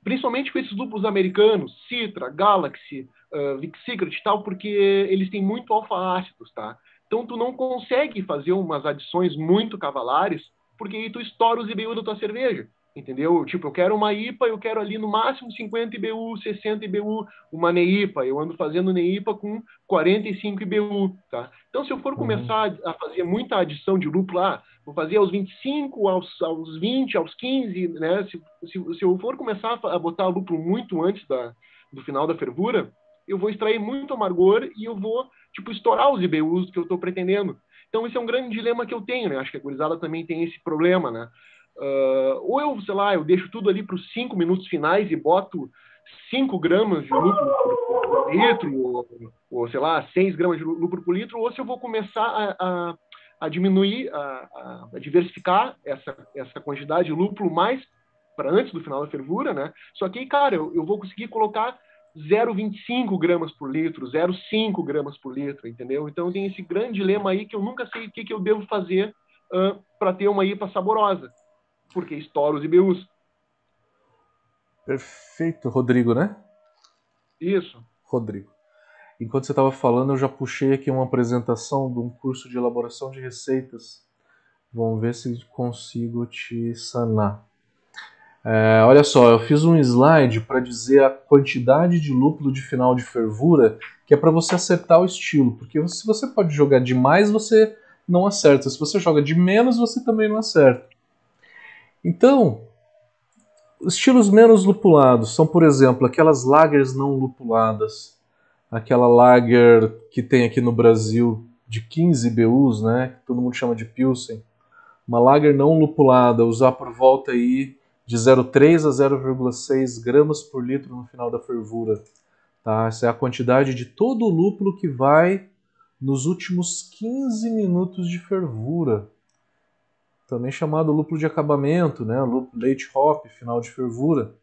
principalmente com esses lúpulos americanos, Citra, Galaxy, uh, Vic Secret e tal, porque eles têm muito alfa-ácidos, tá? Então tu não consegue fazer umas adições muito cavalares, porque aí tu estoura os IBU da tua cerveja entendeu? Tipo, eu quero uma IPA, eu quero ali no máximo 50 IBU, 60 IBU, uma NEIPA, eu ando fazendo NEIPA com 45 IBU, tá? Então, se eu for uhum. começar a fazer muita adição de lúpulo, ah, vou fazer aos 25, aos, aos 20, aos 15, né? Se, se, se eu for começar a botar lúpulo muito antes da, do final da fervura, eu vou extrair muito amargor e eu vou, tipo, estourar os IBUs que eu estou pretendendo. Então, esse é um grande dilema que eu tenho, né? Acho que a gurizada também tem esse problema, né? Uh, ou eu, sei lá, eu deixo tudo ali para os cinco minutos finais e boto 5 gramas de lúpulo por, litro, ou, ou, sei lá, 6 gramas de lúpulo por litro, ou se eu vou começar a, a, a diminuir, a, a, diversificar essa, essa quantidade de lúpulo mais para antes do final da fervura, né? Só que, cara, eu, eu vou conseguir colocar 0,25 gramas por litro, 0,5 gramas por litro, entendeu? Então tem esse grande dilema aí que eu nunca sei o que, que eu devo fazer uh, para ter uma IPA saborosa porque estoura os IBUs. Perfeito, Rodrigo, né? Isso. Rodrigo. Enquanto você estava falando, eu já puxei aqui uma apresentação de um curso de elaboração de receitas. Vamos ver se consigo te sanar. É, olha só, eu fiz um slide para dizer a quantidade de lúpulo de final de fervura, que é para você acertar o estilo. Porque se você pode jogar de mais, você não acerta. Se você joga de menos, você também não acerta. Então, estilos menos lupulados são, por exemplo, aquelas lagers não lupuladas. Aquela lager que tem aqui no Brasil de 15 BUs, né, que todo mundo chama de Pilsen. Uma lager não lupulada, usar por volta aí de 0,3 a 0,6 gramas por litro no final da fervura. Tá? Essa é a quantidade de todo o lúpulo que vai nos últimos 15 minutos de fervura também chamado lúpulo de acabamento, né? late hop, final de fervura.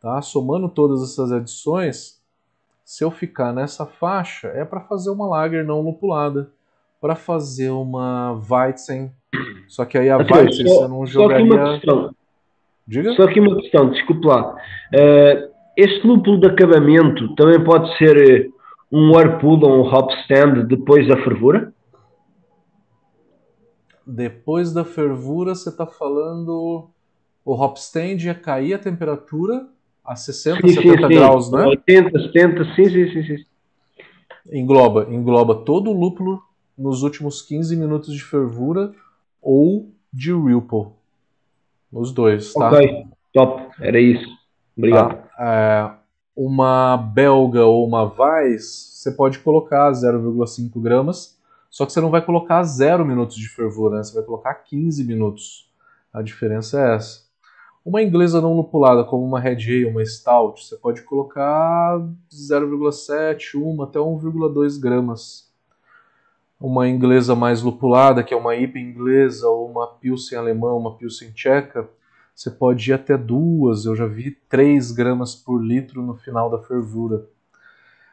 Tá? Somando todas essas adições, se eu ficar nessa faixa, é para fazer uma lager não lupulada, para fazer uma Weizen. Só que aí a okay, Weizen só, você não jogaria... Só que uma questão. Diga? Só que uma questão, desculpe lá. Uh, este lúpulo de acabamento também pode ser eh, um whirlpool ou um hop stand depois da fervura? Depois da fervura, você está falando. O hop stand ia cair a temperatura a 60, sim, 70 sim, graus, sim. né? 80, 70, sim, sim, sim, sim. Engloba, engloba todo o lúpulo nos últimos 15 minutos de fervura ou de Whirlpool. Os dois, tá? Ok, top. Era isso. Obrigado. Tá? É, uma belga ou uma Weiss, você pode colocar 0,5 gramas só que você não vai colocar 0 minutos de fervura, né? você vai colocar 15 minutos. A diferença é essa. Uma inglesa não lupulada, como uma Red Ale, uma Stout, você pode colocar 0,7, 1 até 1,2 gramas. Uma inglesa mais lupulada, que é uma IPA inglesa, ou uma Pilsen alemã, uma Pilsen tcheca, você pode ir até duas, eu já vi 3 gramas por litro no final da fervura.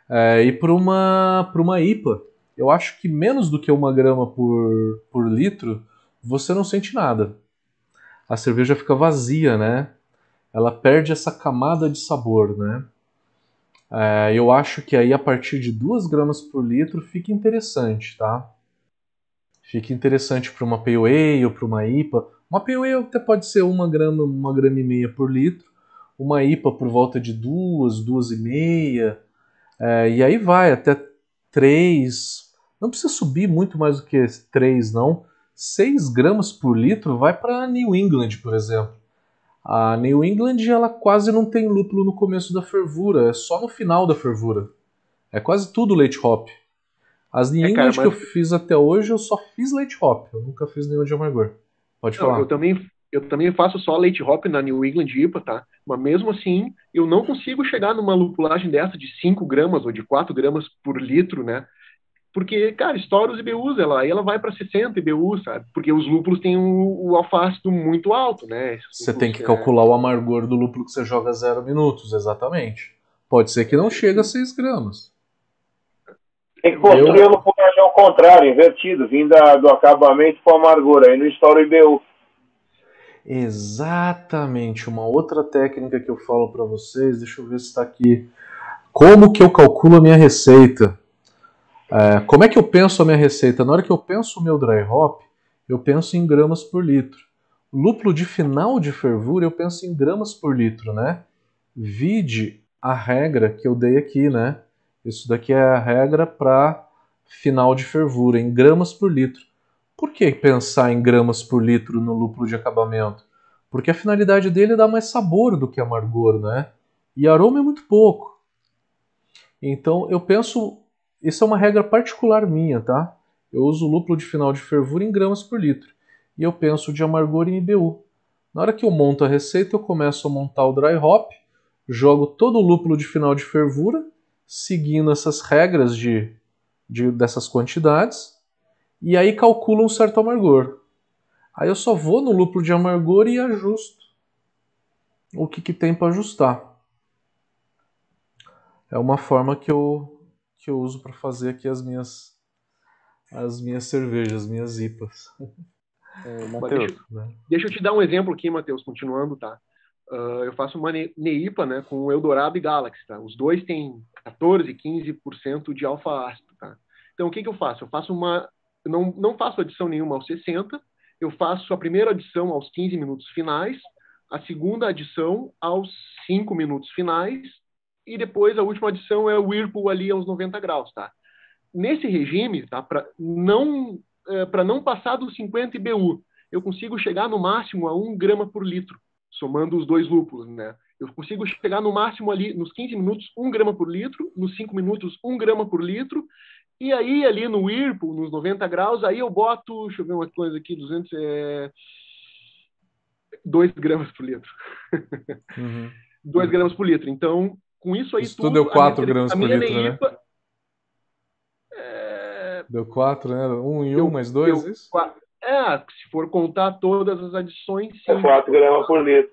É, e para uma, uma IPA, eu acho que menos do que uma grama por, por litro, você não sente nada. A cerveja fica vazia, né? Ela perde essa camada de sabor, né? É, eu acho que aí a partir de 2 gramas por litro fica interessante, tá? Fica interessante para uma Pale Ale ou para uma IPA. Uma Pale Ale até pode ser uma grama, uma grama e meia por litro. Uma IPA por volta de duas, duas e meia. É, e aí vai até 3, não precisa subir muito mais do que 3, não. 6 gramas por litro vai para New England, por exemplo. A New England ela quase não tem lúpulo no começo da fervura, é só no final da fervura. É quase tudo leite hop. As New é, England cara, mas... que eu fiz até hoje, eu só fiz leite hop, eu nunca fiz nenhum de amargor. Pode não, falar. Eu também, eu também faço só leite hop na New England IPA, tá? Mas mesmo assim, eu não consigo chegar numa lupulagem dessa de 5 gramas ou de 4 gramas por litro, né? Porque, cara, estoura os IBUs, ela, aí ela vai para 60 IBUs, sabe? Porque os lúpulos têm o, o alfácido muito alto, né? Você tem que é... calcular o amargor do lúpulo que você joga zero minutos, exatamente. Pode ser que não chegue a 6 gramas. Tem que construir Eu... o lupulagem ao contrário, invertido, vindo do acabamento para o amargor, aí não estoura o IBU. Exatamente. Uma outra técnica que eu falo para vocês, deixa eu ver se está aqui. Como que eu calculo a minha receita? É, como é que eu penso a minha receita? Na hora que eu penso o meu dry hop, eu penso em gramas por litro. Lúpulo de final de fervura, eu penso em gramas por litro, né? Vide a regra que eu dei aqui, né? Isso daqui é a regra para final de fervura, em gramas por litro. Por que pensar em gramas por litro no lúpulo de acabamento? Porque a finalidade dele é dar mais sabor do que amargor, né? E aroma é muito pouco. Então eu penso, isso é uma regra particular minha, tá? Eu uso o lúpulo de final de fervura em gramas por litro. E eu penso de amargor em IBU. Na hora que eu monto a receita, eu começo a montar o dry hop, jogo todo o lúpulo de final de fervura, seguindo essas regras de, de dessas quantidades, e aí calcula um certo amargor. Aí eu só vou no lúpulo de amargor e ajusto o que, que tem para ajustar. É uma forma que eu, que eu uso para fazer aqui as minhas as minhas cervejas, as minhas IPAs. É, Mateus, deixa, né? deixa, eu te dar um exemplo aqui, Matheus, continuando, tá? Uh, eu faço uma NEIPA né, com Eldorado e Galaxy. Tá? Os dois têm 14, 15% de alfa ácido. Tá? Então, o que, que eu faço? Eu faço uma eu não, não faço adição nenhuma aos 60, eu faço a primeira adição aos 15 minutos finais, a segunda adição aos 5 minutos finais, e depois a última adição é o Whirlpool ali aos 90 graus, tá? Nesse regime, tá, para não, é, não passar dos 50 IBU, eu consigo chegar no máximo a 1 grama por litro, somando os dois lúpulos, né? Eu consigo chegar no máximo ali, nos 15 minutos, 1 grama por litro, nos 5 minutos, 1 grama por litro, e aí, ali no Whirlpool, nos 90 graus, aí eu boto, deixa eu ver uma coisa aqui, 200, é... 2 gramas por litro. [LAUGHS] Uhum. 2 gramas por litro. Então, com isso aí isso tudo... deu 4 gramas por litro, né? É... Deu 4, né? 1 um e 1 um, mais 2, isso? Quatro. É, se for contar todas as adições, sim. 4 gramas por litro.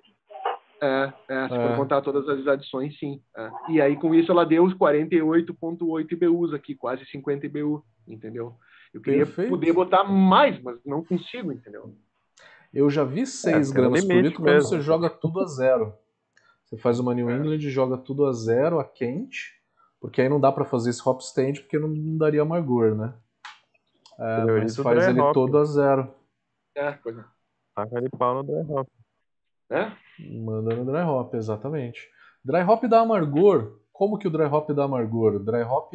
É, é, se é. for contar todas as adições, sim. É. E aí, com isso, ela deu os 48,8 IBUs aqui, quase 50 IBU, entendeu? Eu queria Perfeito. poder botar mais, mas não consigo, entendeu? Eu já vi 6 é, gramas por litro quando você joga tudo a zero. Você faz uma New é. England e joga tudo a zero, a quente, porque aí não dá para fazer esse hop stand porque não, não daria amargor, né? É, mas faz ele hop. todo a zero. É, coisa. é. Taca de pau no dry hop. É? Manda no dry hop, exatamente. Dry hop dá amargor. Como que o dry hop dá amargor? O dry hop,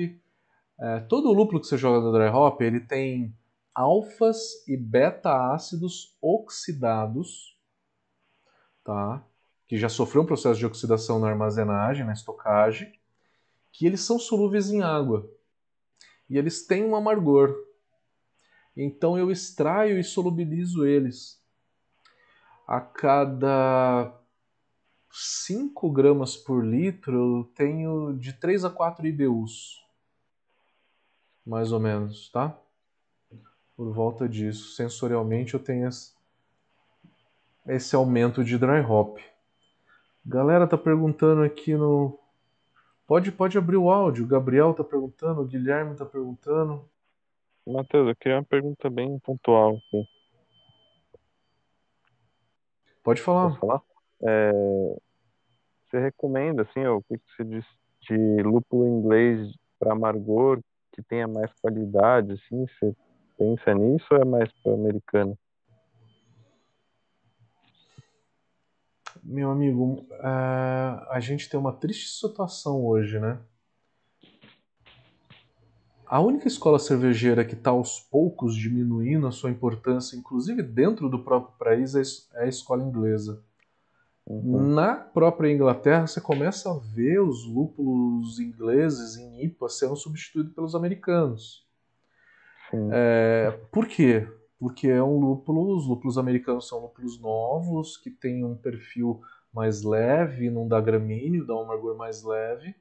é, todo o lúpulo que você joga no dry hop, ele tem alfas e beta ácidos oxidados, tá? Que já sofreu um processo de oxidação na armazenagem, na estocagem, que eles são solúveis em água. E eles têm um amargor. Então eu extraio e solubilizo eles a cada 5 gramas por litro eu tenho de 3 a 4 IBUs. Mais ou menos, tá? Por volta disso. Sensorialmente eu tenho esse aumento de dry hop. Galera tá perguntando aqui no. Pode, pode abrir o áudio. O Gabriel tá perguntando, o Guilherme tá perguntando. Matheus, eu queria uma pergunta bem pontual aqui. Pode falar. Posso falar? É, você recomenda, assim, o que você diz de lúpulo inglês para amargor que tenha mais qualidade, assim? Você pensa nisso ou é mais para americano? Meu amigo, uh, a gente tem uma triste situação hoje, né? A única escola cervejeira que está aos poucos diminuindo a sua importância, inclusive dentro do próprio país, é a é escola inglesa. Uhum. Na própria Inglaterra, você começa a ver os lúpulos ingleses em IPA sendo substituídos pelos americanos. É, por quê? Porque é um lúpulo, os lúpulos americanos são lúpulos novos, que têm um perfil mais leve, não dá gramíneo, dá um amargor mais leve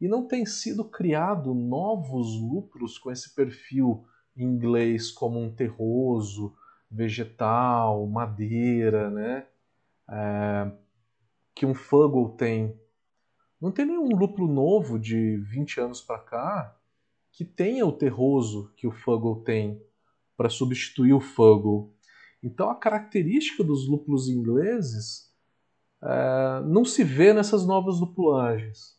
e não tem sido criado novos lúpulos com esse perfil inglês como um terroso, vegetal, madeira, né? É, que um Fuggle tem. Não tem nenhum lúpulo novo de 20 anos para cá que tenha o terroso que o Fuggle tem para substituir o Fuggle. Então a característica dos lúpulos ingleses é, não se vê nessas novas lupulagens.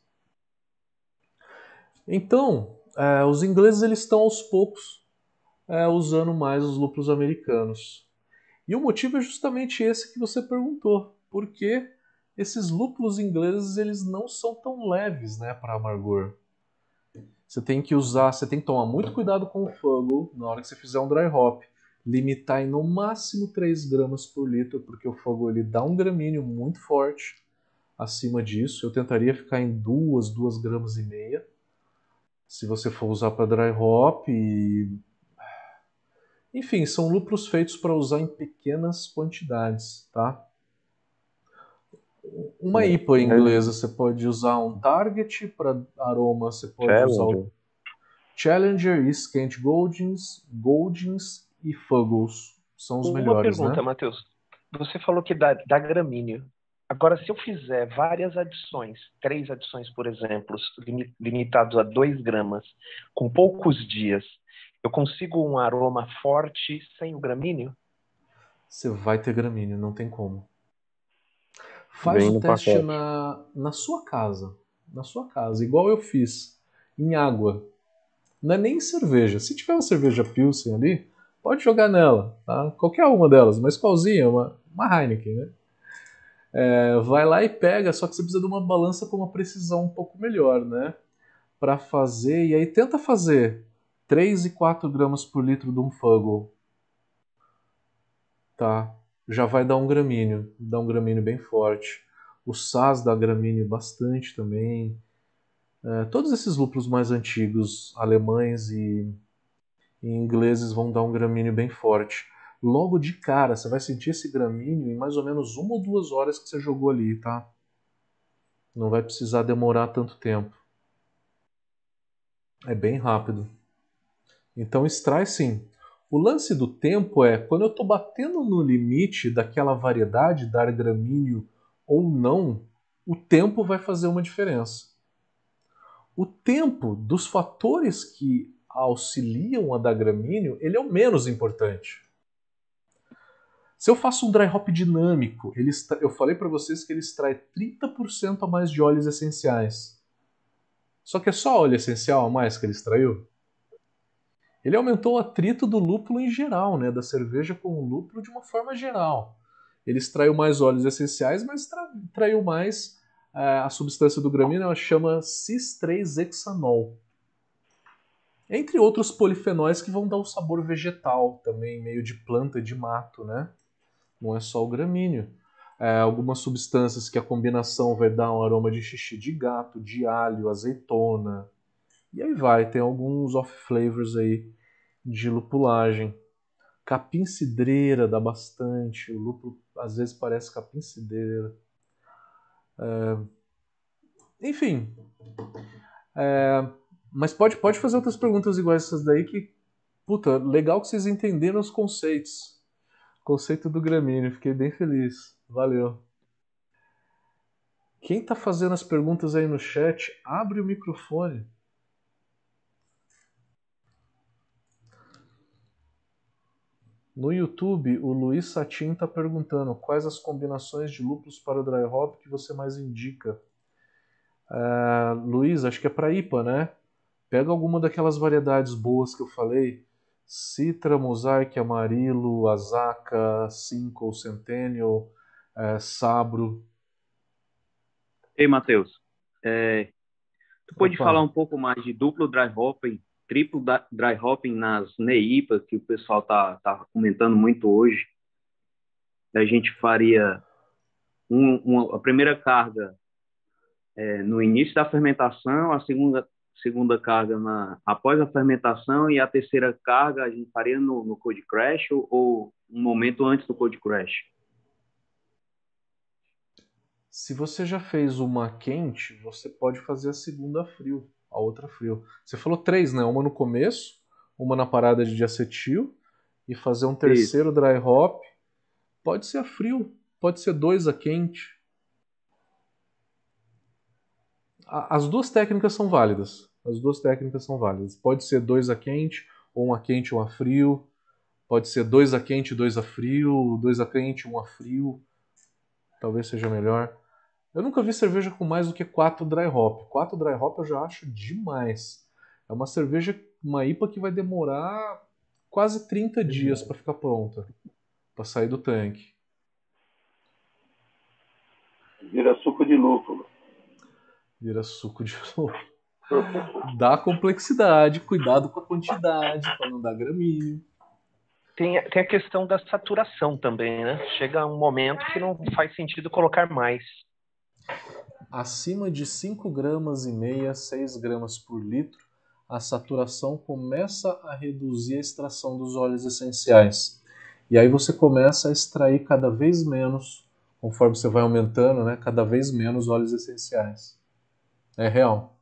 Então, é, os ingleses eles estão aos poucos é, usando mais os lúpulos americanos. E o motivo é justamente esse que você perguntou, porque esses lúpulos ingleses eles não são tão leves, né, para amargor. Você tem que usar, você tem que tomar muito cuidado com o Fuggle na hora que você fizer um dry hop, limitar em no máximo 3 gramas por litro, porque o Fuggle ele dá um gramíneo muito forte acima disso. Eu tentaria ficar em 2, 2 gramas e meia. Se você for usar para dry hop e enfim, são lúpulos feitos para usar em pequenas quantidades, tá? Uma é, IPA é. inglesa, você pode usar um Target para aroma, você pode Challenger. usar o Challenger, Skent Goldings, Goldings e Fuggles. São os Uma melhores, pergunta, né? Matheus. Você falou que dá, dá gramíneo. Agora, se eu fizer várias adições, três adições, por exemplo, limitados a 2 gramas, com poucos dias, eu consigo um aroma forte sem o gramíneo? Você vai ter gramíneo, não tem como. Faz o teste na, na sua casa. Na sua casa, igual eu fiz. Em água. Não é nem em cerveja. Se tiver uma cerveja Pilsen ali, pode jogar nela. Tá? Qualquer uma delas. Uma Skol,zinha uma, uma Heineken, né? É, vai lá e pega, só que você precisa de uma balança com uma precisão um pouco melhor, né? Para fazer, e aí tenta fazer 3 e 4 gramas por litro de um Fuggle. Tá? Já vai dar um gramíneo, dá um gramíneo bem forte. O Saz dá gramíneo bastante também. É, todos esses lúpulos mais antigos, alemães e, e ingleses, vão dar um gramíneo bem forte. Logo de cara, você vai sentir esse gramíneo em mais ou menos uma ou duas horas que você jogou ali, tá? Não vai precisar demorar tanto tempo. É bem rápido. Então extrai sim. O lance do tempo é quando eu estou batendo no limite daquela variedade, dar gramíneo ou não, o tempo vai fazer uma diferença. O tempo dos fatores que auxiliam a dar gramíneo, ele é o menos importante. Se eu faço um dry hop dinâmico, ele eu falei para vocês que ele extrai 30% a mais de óleos essenciais. Só que é só óleo essencial a mais que ele extraiu? Ele aumentou o atrito do lúpulo em geral, né, da cerveja com o lúpulo de uma forma geral. Ele extraiu mais óleos essenciais, mas extraiu mais é, a substância do gramíneo, ela chama cis-3-hexanol. Entre outros polifenóis que vão dar o sabor vegetal também, meio de planta, de mato, né? Não é só o gramíneo. É, algumas substâncias que a combinação vai dar um aroma de xixi de gato, de alho, azeitona, e aí vai, tem alguns off flavors aí de lupulagem. Capim cidreira dá bastante, o lúpulo às vezes parece capim cidreira. É... Enfim. É... Mas pode, pode fazer outras perguntas iguais essas daí que. Puta, legal que vocês entenderam os conceitos. Conceito do gramíneo, fiquei bem feliz. Valeu. Quem tá fazendo as perguntas aí no chat, abre o microfone. No YouTube, o Luiz Satin está perguntando quais as combinações de lúpulos para o dry hop que você mais indica. Uh, Luiz, acho que é para IPA, né? Pega alguma daquelas variedades boas que eu falei. Citra, Mosaic, Amarilo, Azaka, Cinco, Centennial, uh, Sabro. Ei, Matheus. É, tu pode falar um pouco mais de duplo dry hopping triplo dry hopping nas NEIPAs, que o pessoal tá, tá comentando muito hoje. A gente faria um, uma, a primeira carga é, no início da fermentação, a segunda, segunda carga na, após a fermentação e a terceira carga a gente faria no, no Code Crash ou, ou um momento antes do Code Crash? Se você já fez uma quente, você pode fazer a segunda frio, a outra frio. Você falou três, né? Uma no começo, uma na parada de acetil e fazer um terceiro Isso. dry hop. Pode ser a frio, pode ser dois a quente. As duas técnicas são válidas. As duas técnicas são válidas. Pode ser dois a quente, ou um a quente, um a frio. Pode ser dois a quente, dois a frio, dois a quente, um a frio. Talvez seja melhor. Eu nunca vi cerveja com mais do que quatro dry hop. Quatro dry hop eu já acho demais. É uma cerveja, uma IPA que vai demorar quase 30 dias para ficar pronta, para sair do tanque. Vira suco de lúpulo. Vira suco de lúpulo. [LAUGHS] Dá complexidade, cuidado com a quantidade, para não dar gramíneo. Tem, tem a questão da saturação também, né? Chega um momento que não faz sentido colocar mais. Acima de 5 gramas e meia, 6 gramas por litro, a saturação começa a reduzir a extração dos óleos essenciais. E aí você começa a extrair cada vez menos, conforme você vai aumentando, né, cada vez menos óleos essenciais. É real.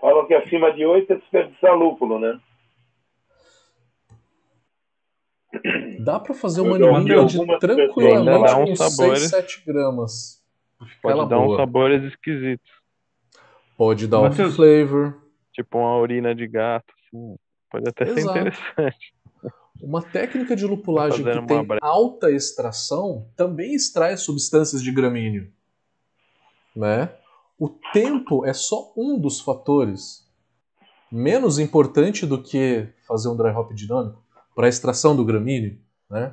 Falam que acima de 8 é desperdiçar lúpulo, né? Dá para fazer uma anemia de tranquilamente com 6, 7 gramas. Pode dar boa. uns sabores esquisitos. Pode dar Mateus, um flavor. Tipo uma urina de gato. Assim. Pode até Exato. ser interessante. Uma técnica de lupulagem que tem alta extração também extrai substâncias de gramíneo. Né? O tempo é só um dos fatores menos importante do que fazer um dry hop dinâmico para a extração do gramíneo, né?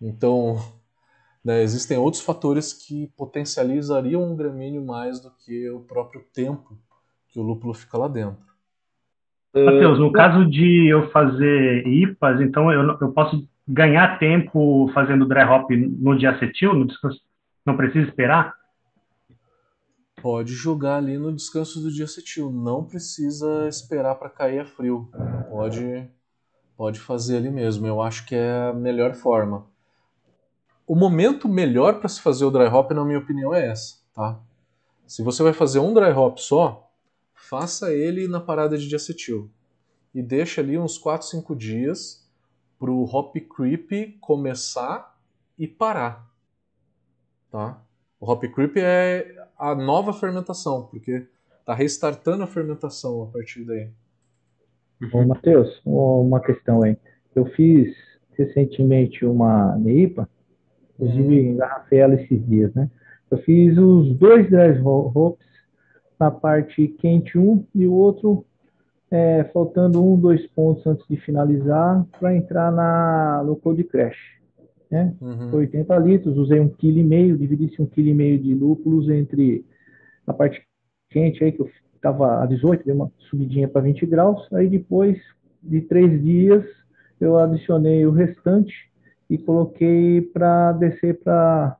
Então, [LAUGHS] né, existem outros fatores que potencializariam um gramíneo mais do que o próprio tempo que o lúpulo fica lá dentro. Matheus, no caso de eu fazer IPAs, então eu, eu posso ganhar tempo fazendo dry hop no dia acetil, no descanso, não preciso esperar? Pode jogar ali no descanso do dia acetil. Não precisa esperar para cair a frio. Pode, pode fazer ali mesmo. Eu acho que é a melhor forma. O momento melhor para se fazer o dry hop, na minha opinião, é essa, tá? Se você vai fazer um dry hop só, faça ele na parada de acetil e deixa ali uns 4, 5 dias para o hop creep começar e parar, tá? O hop creep é a nova fermentação, porque está restartando a fermentação a partir daí. Ô, Matheus, uma questão aí. Eu fiz recentemente uma NEIPA, inclusive uhum. engarrafei ela esses dias, né? Eu fiz os dois dry hops na parte quente um e o outro é, faltando um, dois pontos antes de finalizar para entrar na, no Code Crash né? Uhum. Foi 80 litros, usei um quilo e meio, dividi-se um quilo e meio de lúpulos entre a parte quente aí que eu estava a 18, dei uma subidinha para 20 graus, aí depois de três dias eu adicionei o restante e coloquei para descer para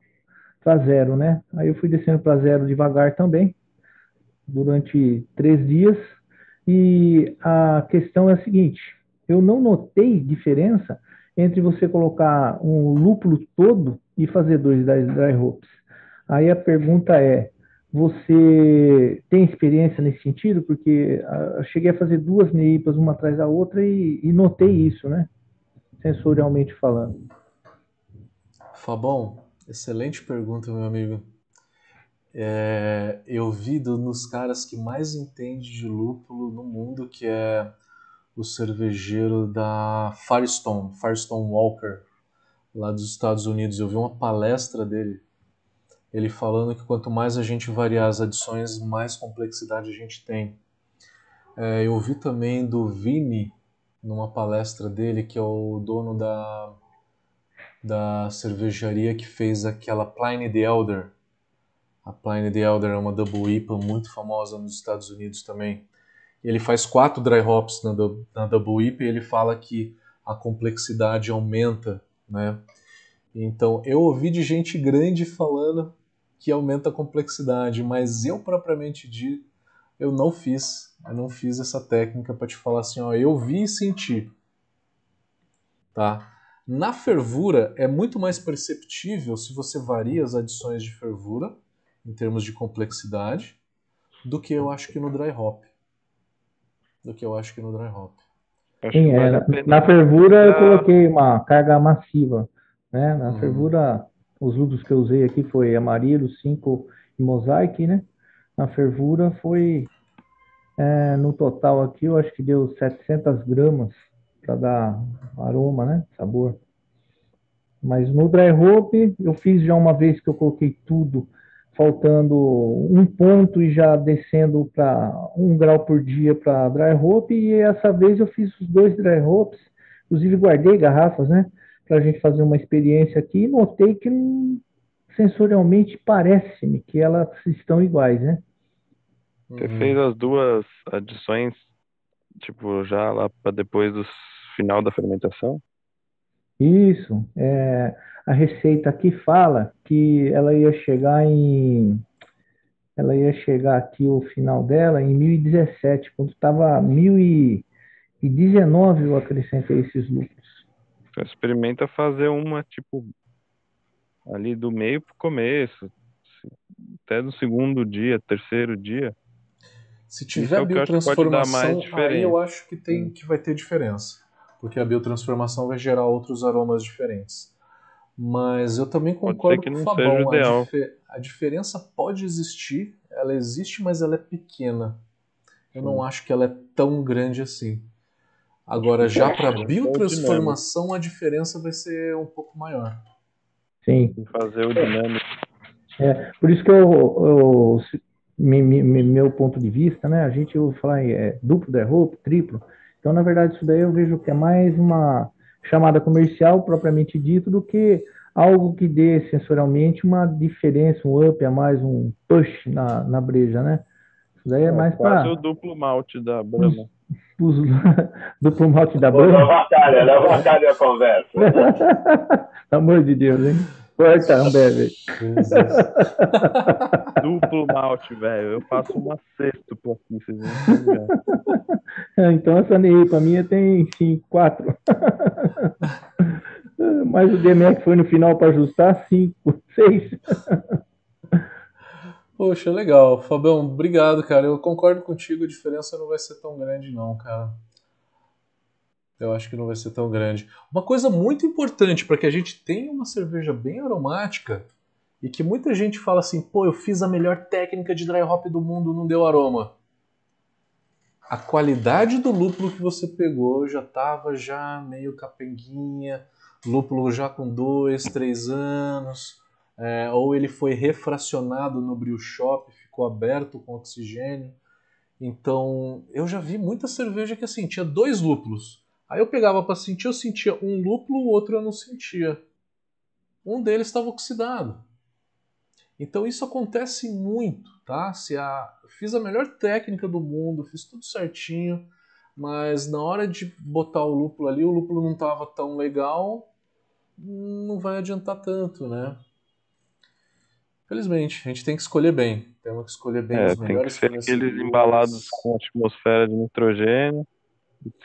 zero, né? Aí eu fui descendo para zero devagar também, durante três dias. E a questão é a seguinte: eu não notei diferença entre você colocar um lúpulo todo e fazer dois dry hops. Aí a pergunta é: você tem experiência nesse sentido? Porque eu cheguei a fazer duas neipas uma atrás da outra e, e notei isso, né? Sensorialmente falando. Fabão, excelente pergunta, meu amigo. É, eu vi do, nos caras que mais entende de lúpulo no mundo, que é o cervejeiro da Firestone, Firestone Walker, lá dos Estados Unidos. Eu vi uma palestra dele, ele falando que quanto mais a gente variar as adições, mais complexidade a gente tem. É, eu vi também do Vini, numa palestra dele, que é o dono da, da cervejaria que fez aquela Pliny the Elder. A Pliny the Elder é uma double IPA muito famosa nos Estados Unidos também ele faz quatro dry hops na, na Double IPA e ele fala que a complexidade aumenta, né? Então, eu ouvi de gente grande falando que aumenta a complexidade, mas eu propriamente dito, eu não fiz, eu não fiz essa técnica para te falar assim, ó, eu vi e senti, tá? Na fervura é muito mais perceptível se você varia as adições de fervura em termos de complexidade do que eu acho que no dry hop. Do que eu acho que no dry hop. Sim, é, na, na fervura eu coloquei uma carga massiva. Né? Na hum. fervura, os lúpulos que eu usei aqui foi Amarillo, 5 e Mosaic, né? Na fervura foi, é, no total aqui, eu acho que deu 700 gramas para dar aroma, né? Sabor. Mas no dry hop, eu fiz já uma vez que eu coloquei tudo faltando um ponto e já descendo para um grau por dia para dry hop, e essa vez eu fiz os dois dry hops, inclusive guardei garrafas, né, para a gente fazer uma experiência aqui, e notei que sensorialmente parece-me que elas estão iguais, né. Você uhum. fez as duas adições, tipo, já lá para depois do final da fermentação? Isso, é a receita aqui fala que ela ia chegar em ela ia chegar aqui o final dela em 1017, quando estava 1019 eu acrescentei esses lucros. Então, experimenta fazer uma tipo ali do meio para o começo, até no segundo dia, terceiro dia. Se tiver é biotransformação, aí eu acho que tem que vai ter diferença, porque a biotransformação vai gerar outros aromas diferentes. Mas eu também concordo com o Fabão. A, dif a, diferença pode existir, ela existe, mas ela é pequena. Eu não acho que ela é tão grande assim. Agora, já para biotransformação, a diferença vai ser um pouco maior. Sim. Fazer o dinâmico. É, por isso que eu, eu me, me, meu ponto de vista, né? A gente fala é, duplo derrubo, triplo. Então, na verdade, isso daí eu vejo que é mais uma chamada comercial propriamente dito do que algo que dê sensorialmente uma diferença, um up a mais, um push na, na breja, né? Isso daí é, é mais para. o duplo malte da Brahma. Os, [LAUGHS] duplo malte da Brahma. Leva batalha, leva batalha a conversa. [LAUGHS] Pelo amor de Deus, hein? Corta, Ambev. [LAUGHS] Duplo malte, velho. Eu faço uma sexto por aqui, vocês Então essa para minha tem sim, quatro. Mas o DMX foi no final para ajustar cinco, seis. Poxa, legal. Fabão, obrigado, cara. Eu concordo contigo, a diferença não vai ser tão grande, não, cara. Eu acho que não vai ser tão grande. Uma coisa muito importante para que a gente tenha uma cerveja bem aromática e que muita gente fala assim, pô, eu fiz a melhor técnica de dry hop do mundo, não deu aroma. A qualidade do lúpulo que você pegou já estava já meio capenguinha, lúpulo já com dois, três anos, é, ou ele foi refracionado no brew shop, ficou aberto com oxigênio. Então, eu já vi muita cerveja que assim, tinha dois lúpulos Aí eu pegava para sentir, eu sentia um lúpulo, o outro eu não sentia. Um deles estava oxidado. Então isso acontece muito, tá? Se a fiz a melhor técnica do mundo, fiz tudo certinho, mas na hora de botar o lúpulo ali, o lúpulo não estava tão legal, não vai adiantar tanto, né? Felizmente, a gente tem que escolher bem. Temos que escolher bem é, os melhores tem que ser aqueles embalados com atmosfera de nitrogênio.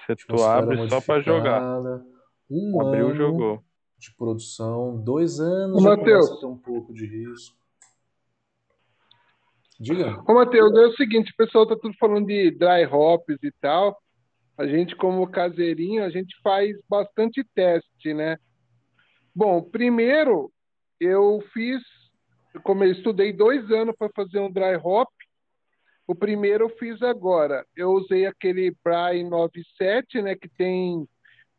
Você tu abre só para jogar. Um Abriu, ano jogou. de produção, dois anos Ô, Mateus. ter um pouco de risco. Diga. Ô, Matheus, é o seguinte, o pessoal tá tudo falando de dry hops e tal. A gente, como caseirinho, a gente faz bastante teste, né? Bom, primeiro, eu fiz, como eu estudei dois anos para fazer um dry hop, o primeiro eu fiz agora. Eu usei aquele Bry 97, né, que tem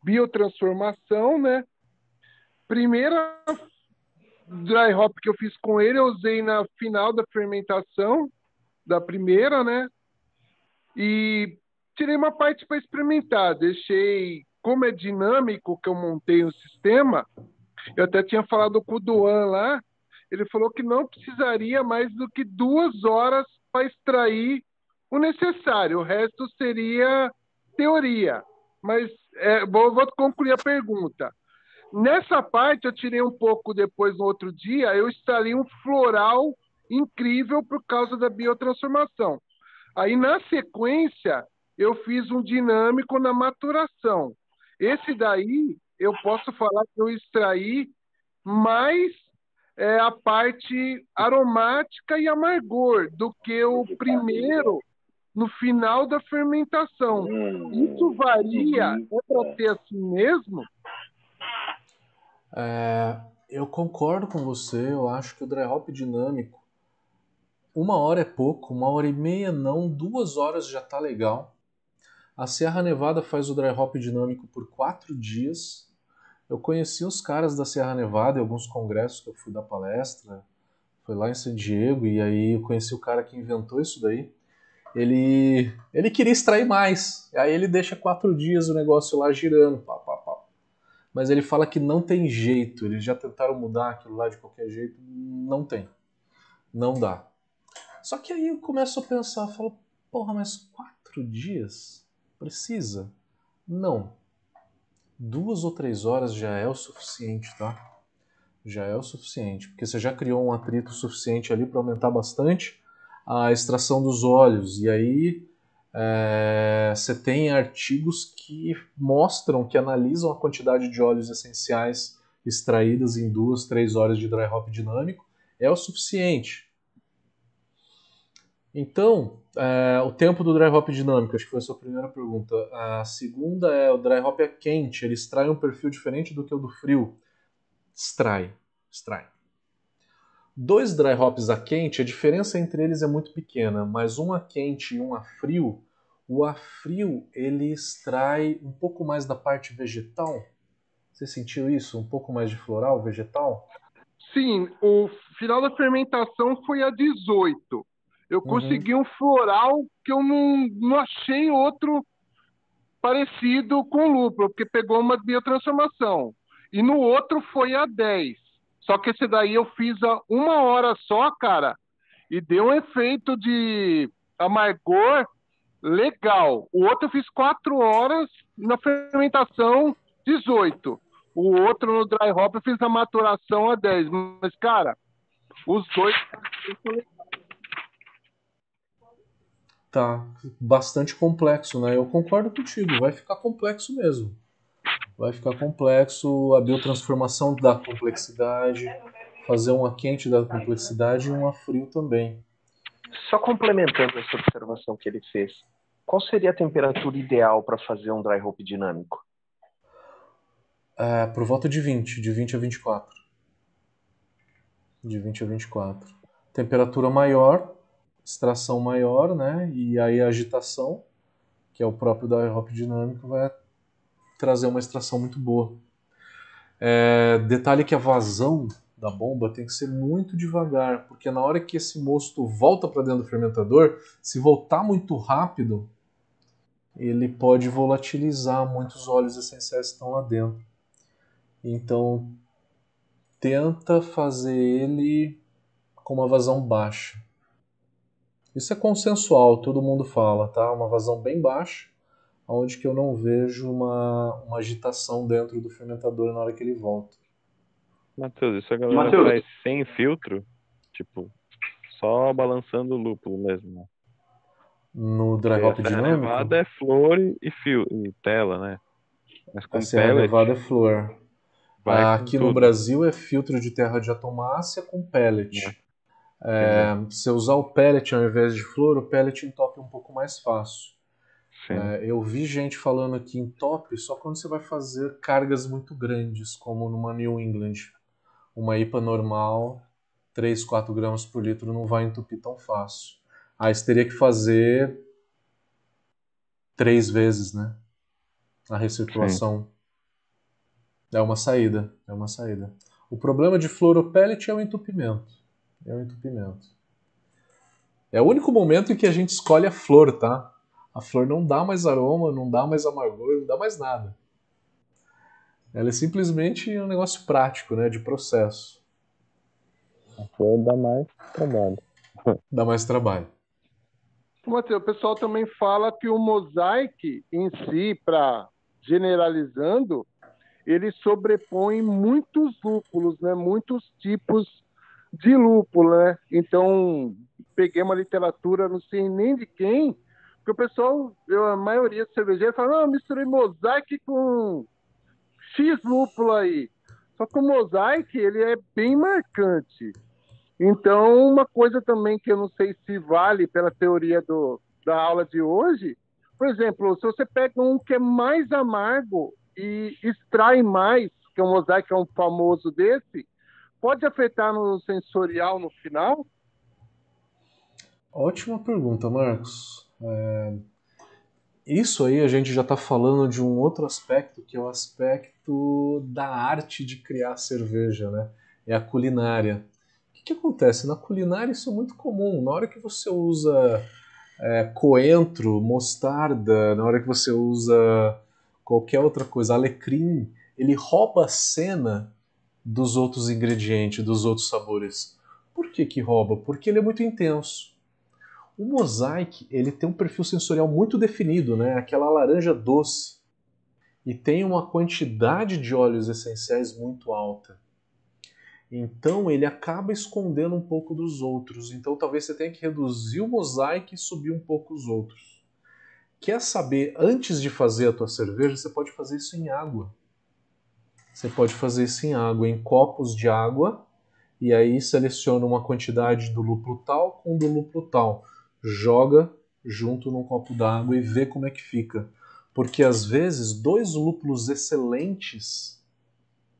biotransformação, né? Primeira dry hop que eu fiz com ele, eu usei na final da fermentação da primeira, né? E tirei uma parte para experimentar. Deixei, como é dinâmico que eu montei o sistema, eu até tinha falado com o Duan lá, ele falou que não precisaria mais do que duas horas para extrair o necessário. O resto seria teoria. Mas é, vou, vou concluir a pergunta. Nessa parte, eu tirei um pouco depois, no outro dia, eu extraí um floral incrível por causa da biotransformação. Aí, na sequência, eu fiz um dinâmico na maturação. Esse daí, eu posso falar que eu extraí mais é, a parte aromática e amargor do que o primeiro no final da fermentação. Isso varia? É para ter assim mesmo? É, eu concordo com você. Eu acho que o dry hop dinâmico, uma hora é pouco, uma hora e meia não, duas horas já tá legal. A Serra Nevada faz o dry hop dinâmico por quatro dias. Eu conheci os caras da Serra Nevada em alguns congressos que eu fui dar palestra. Foi lá em San Diego e aí eu conheci o cara que inventou isso daí ele, ele queria extrair mais. Aí ele deixa quatro dias o negócio lá girando. Pá, pá, pá. Mas ele fala que não tem jeito. Eles já tentaram mudar aquilo lá de qualquer jeito. Não tem. Não dá. Só que aí eu começo a pensar, falo, porra, mas quatro dias? Precisa? Não. Duas ou três horas já é o suficiente, tá? Já é o suficiente, porque você já criou um atrito suficiente ali para aumentar bastante a extração dos óleos. E aí é, você tem artigos que mostram, que analisam a quantidade de óleos essenciais extraídas em duas, três horas de dry hop dinâmico. É o suficiente. Então, é, o tempo do dry hop dinâmico, acho que foi a sua primeira pergunta. A segunda é o dry hop é quente, ele extrai um perfil diferente do que o do frio. Extrai, extrai. Dois dry hops a quente, a diferença entre eles é muito pequena, mas um a quente e um a frio, o a frio ele extrai um pouco mais da parte vegetal. Você sentiu isso? Um pouco mais de floral, vegetal? Sim, o final da fermentação foi a 18. Eu uhum. consegui um floral que eu não, não achei outro parecido com lúpulo, porque pegou uma biotransformação. E no outro foi a 10. Só que esse daí eu fiz a uma hora só, cara, e deu um efeito de amargor legal. O outro eu fiz quatro horas na fermentação 18. O outro no dry hop eu fiz a maturação a 10. Mas, cara, os dois. Tá, bastante complexo, né? Eu concordo contigo, vai ficar complexo mesmo vai ficar complexo a biotransformação da complexidade, fazer um a quente da complexidade e um a frio também. Só complementando essa observação que ele fez, qual seria a temperatura ideal para fazer um dry hop dinâmico? É, por volta de 20, de 20 a 24. De 20 a 24. Temperatura maior, extração maior, né? E aí a agitação, que é o próprio dry hop dinâmico, vai trazer uma extração muito boa. É, detalhe que a vazão da bomba tem que ser muito devagar, porque na hora que esse mosto volta para dentro do fermentador, se voltar muito rápido, ele pode volatilizar muitos óleos essenciais que estão lá dentro. Então, tenta fazer ele com uma vazão baixa. Isso é consensual, todo mundo fala, tá? Uma vazão bem baixa onde que eu não vejo uma, uma agitação dentro do fermentador na hora que ele volta. Matheus, isso a galera Mateus. faz sem filtro? Tipo, só balançando o lúpulo mesmo, né? No dry hop dinâmico? Nevada é flor e fio e tela, né? Mas com Essa pellet, nevada é flor. Aqui no Brasil é filtro de terra de atomácia com pellet. É. É, se eu usar o pellet ao invés de flor, o pellet entope um pouco mais fácil. É, eu vi gente falando aqui em top só quando você vai fazer cargas muito grandes, como numa New England. Uma IPA normal, 3, 4 gramas por litro, não vai entupir tão fácil. Aí você teria que fazer três vezes, né? A recirculação. Sim. É uma saída, é uma saída. O problema de fluoropellet é o entupimento. É o entupimento. É o único momento em que a gente escolhe a flor, tá? a flor não dá mais aroma, não dá mais amargor, não dá mais nada. Ela é simplesmente um negócio prático, né, de processo. A flor dá mais trabalho. [LAUGHS] Dá mais trabalho. Matheus, o pessoal também fala que o mosaic em si, para generalizando, ele sobrepõe muitos lúpulos, né? Muitos tipos de lúpulo, né? Então, peguei uma literatura, não sei nem de quem, porque o pessoal, eu, a maioria dos cervejeiros fala, não, misturei mosaic com X lúpulo aí. Só que o mosaic, ele é bem marcante. Então, uma coisa também que eu não sei se vale pela teoria do, da aula de hoje, por exemplo, se você pega um que é mais amargo e extrai mais, que o mosaic é um famoso desse, pode afetar no sensorial no final? Ótima pergunta, Marcos. É... Isso aí a gente já está falando de um outro aspecto, que é o aspecto da arte de criar cerveja, né? É a culinária. O que, que acontece? Na culinária isso é muito comum. Na hora que você usa é, coentro, mostarda, na hora que você usa qualquer outra coisa, alecrim, ele rouba a cena dos outros ingredientes, dos outros sabores. Por que que rouba? Porque ele é muito intenso. O Mosaic ele tem um perfil sensorial muito definido, né? aquela laranja doce, e tem uma quantidade de óleos essenciais muito alta. Então ele acaba escondendo um pouco dos outros. Então talvez você tenha que reduzir o Mosaic e subir um pouco os outros. Quer saber, antes de fazer a tua cerveja, você pode fazer isso em água. Você pode fazer isso em água, em copos de água, e aí seleciona uma quantidade do lúpulo tal com do lúpulo tal joga junto num copo d'água e vê como é que fica. Porque às vezes dois lúpulos excelentes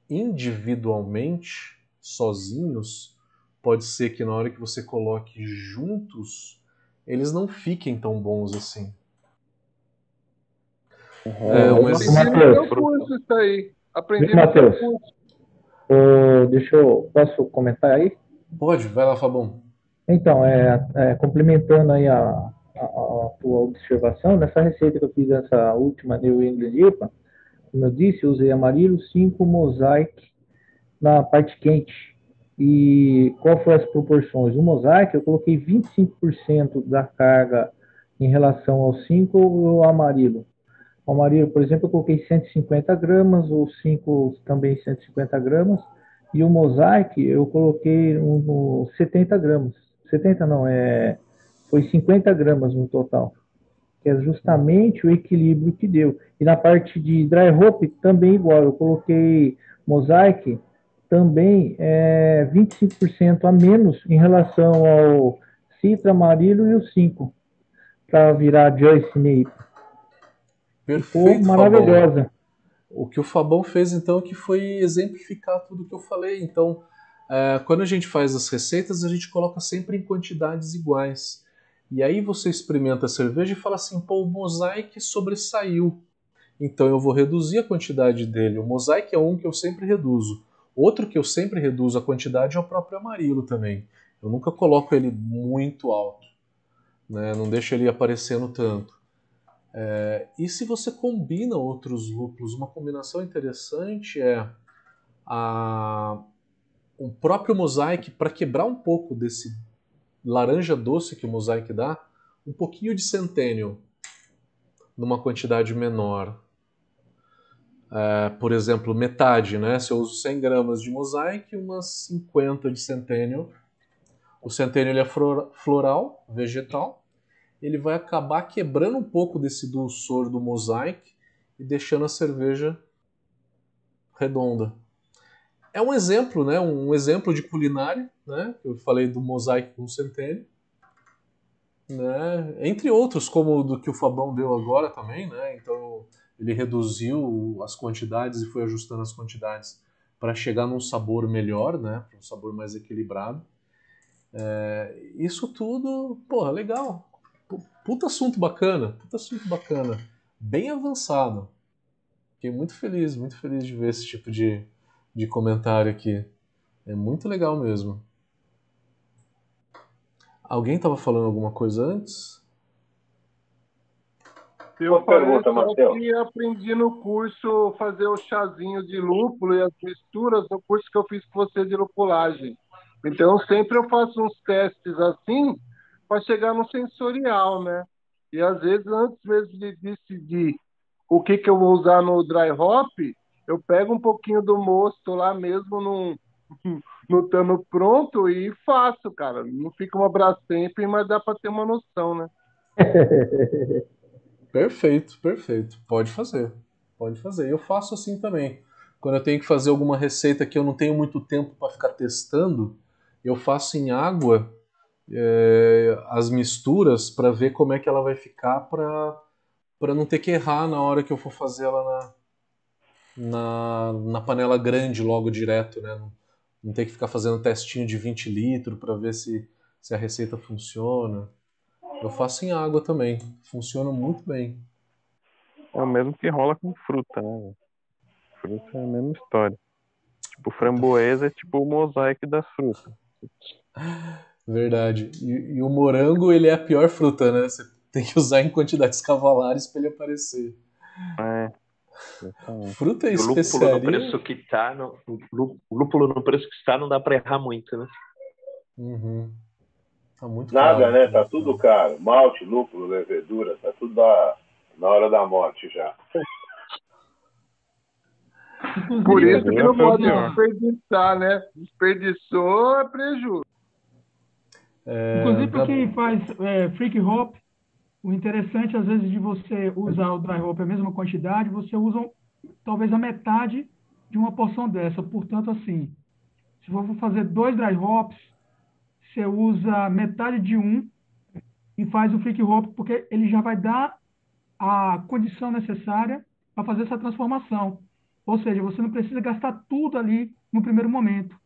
individualmente, sozinhos, pode ser que na hora que você coloque juntos, eles não fiquem tão bons assim. Uhum. É, um exemplo... curso isso aí. Aprendi Matheus. Uh, deixa eu. Posso comentar aí? Pode, vai lá, Fabão. Então, é, é, complementando aí a, a, a, tua observação, nessa receita que eu fiz essa última New England IPA, como eu disse, eu usei amarelo 5 mosaic na parte quente. E qual foram as proporções? O mosaic eu coloquei 25% da carga em relação ao 5 e o amarelo. Amarelo, por exemplo, eu coloquei 150 gramas, o 5 também 150 gramas, e o mosaic eu coloquei um, 70 gramas. 70 não, é, foi 50 gramas no total, que é justamente o equilíbrio que deu. E na parte de dry hop também igual, eu coloquei mosaic também é 25% a menos em relação ao Citra Amarillo e o 5, para virar Joyce Ney. Perfeito, maravilhosa. Fabão. O que o Fabão fez então que foi exemplificar tudo que eu falei. Então, é, quando a gente faz as receitas, a gente coloca sempre em quantidades iguais. E aí você experimenta a cerveja e fala assim, pô, o mosaic sobressaiu. Então eu vou reduzir a quantidade dele. O mosaic é um que eu sempre reduzo. Outro que eu sempre reduzo a quantidade é o próprio amarelo também. Eu nunca coloco ele muito alto. Né? Não deixo ele aparecendo tanto. É, e se você combina outros lúpulos, uma combinação interessante é a, o próprio mosaic, para quebrar um pouco desse laranja doce que o mosaic dá, um pouquinho de centênio, numa quantidade menor. É, por exemplo, metade, né? Se eu uso 100 gramas de mosaic, umas 50 de centênio. O centênio ele é floral, vegetal. Ele vai acabar quebrando um pouco desse dulçor do mosaic e deixando a cerveja redonda é um exemplo, né? Um exemplo de culinária, né? Eu falei do mosaico com centênio, né? Entre outros, como do que o Fabão deu agora também, né? Então ele reduziu as quantidades e foi ajustando as quantidades para chegar num sabor melhor, né? Um sabor mais equilibrado. É, isso tudo, porra, legal. Puta assunto bacana, puta assunto bacana. Bem avançado. Fiquei muito feliz, muito feliz de ver esse tipo de, de comentário aqui. É muito legal mesmo. Alguém estava falando alguma coisa antes? Eu Uma pergunta, Matheus. que aprendi no curso fazer o chazinho de lúpulo e as misturas no curso que eu fiz com você de lupulagem. Então, sempre eu faço uns testes assim para chegar no sensorial, né? E às vezes, antes mesmo de decidir o que, que eu vou usar no dry hop, eu pego um pouquinho do mosto lá mesmo no, [LAUGHS] no tano pronto e faço, cara. Não fica uma Brastemp, mas dá para ter uma noção, né? [LAUGHS] perfeito, perfeito. Pode fazer. Pode fazer. Eu faço assim também. quando eu tenho que fazer alguma receita que eu não tenho muito tempo para ficar testando, eu faço em água é, as misturas para ver como é que ela vai ficar para para não ter que errar na hora que eu for fazer ela na, na, na panela grande logo direto, né? Não, não ter que ficar fazendo testinho de 20 litros para ver se, se a receita funciona. Eu faço em água também, funciona muito bem. É o mesmo que rola com fruta, né? Fruta é a mesma história. Tipo, framboesa é tipo o mosaico das frutas. [LAUGHS] Verdade. E, e, o morango, ele é a pior fruta, né? Você tem que usar em quantidades [LAUGHS] cavalares para ele aparecer. É. Fruta e especiaria... O lúpulo no preço que tá, no, o lúpulo no preço que está, não dá para errar muito, né? Uhum. Tá muito Nada, caro. né? Tá tudo caro. Malte, lúpulo, levedura, tá tudo da, na hora da morte já. Por isso que não pode desperdiçar, né? Desperdiçou é prejuízo. É, Inclusive para quem faz é, freak hop, o interessante às vezes de você usar o dry hop a mesma quantidade, você usa talvez a metade de uma porção dessa. Portanto, assim, se for fazer dois dry hops, você usa metade de um e faz o freak hop, porque ele já vai dar a condição necessária para fazer essa transformação. Ou seja, você não precisa gastar tudo ali no primeiro momento.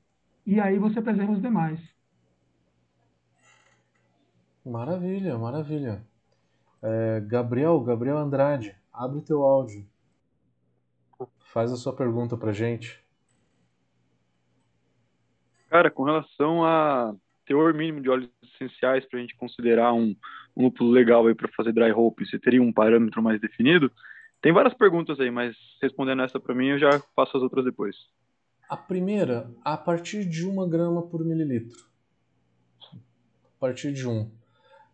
E aí você preserva os demais. Maravilha, maravilha. É, Gabriel, Gabriel Andrade, abre o teu áudio. Faz a sua pergunta pra gente. Cara, com relação a teor mínimo de óleos essenciais para a gente considerar um, um lúpulo legal aí para fazer dry hope, você teria um parâmetro mais definido? Tem várias perguntas aí, mas respondendo essa para mim, eu já faço as outras depois. A primeira, a partir de uma grama por mililitro. A partir de um.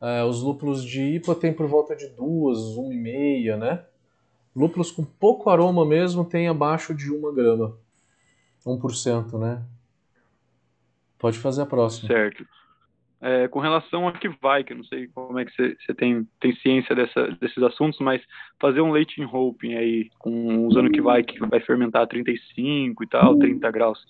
É, os lúpulos de IPA tem por volta de duas, uma e meia, né? Lúpulos com pouco aroma mesmo tem abaixo de uma grama. 1%, né? Pode fazer a próxima. Certo. É, com relação a que vai, que eu não sei como é que você tem, tem ciência dessa, desses assuntos, mas fazer um leite em hoping aí, com, usando que vai, que vai fermentar a 35 e tal, 30 graus,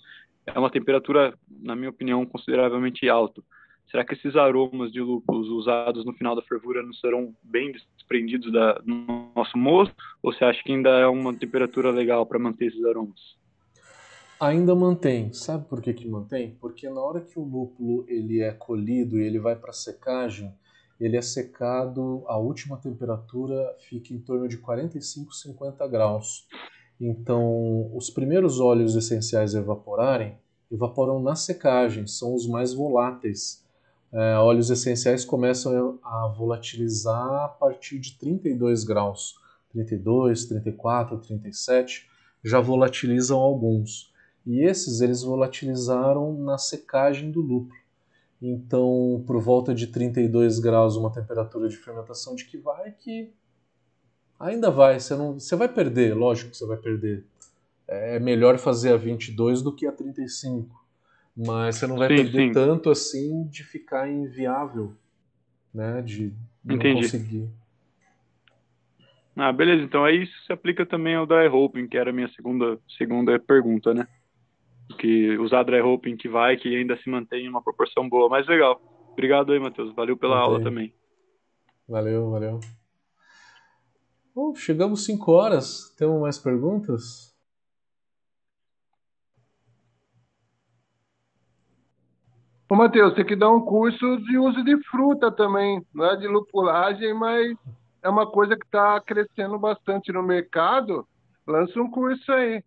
é uma temperatura, na minha opinião, consideravelmente alta. Será que esses aromas de lúpulos usados no final da fervura não serão bem desprendidos da, do nosso mosto? Ou você acha que ainda é uma temperatura legal para manter esses aromas? Ainda mantém. Sabe por que, que mantém? Porque na hora que o lúpulo ele é colhido e ele vai para secagem, ele é secado, a última temperatura fica em torno de 45, 50 graus. Então, os primeiros óleos essenciais a evaporarem, evaporam na secagem, são os mais voláteis. É, óleos essenciais começam a volatilizar a partir de 32 graus. 32, 34, 37 já volatilizam alguns. E esses eles volatilizaram na secagem do lúpulo. Então, por volta de 32 graus, uma temperatura de fermentação de que vai que ainda vai, você não, você vai perder, lógico que você vai perder. É melhor fazer a 22 do que a 35, mas você não vai sim, perder sim. tanto assim de ficar inviável, né, de, não conseguir. Ah, beleza. Então aí isso se aplica também ao dry hopping, que era a minha segunda segunda pergunta, né? que usar dry hopping que vai, que ainda se mantém em uma proporção boa. Mas legal. Obrigado aí, Matheus. Valeu pela aula também. Valeu, valeu. Bom, chegamos 5 horas. Temos mais perguntas? Ô, Matheus, tem que dar um curso de uso de fruta também. Não é de lupulagem, mas é uma coisa que está crescendo bastante no mercado. Lança um curso aí.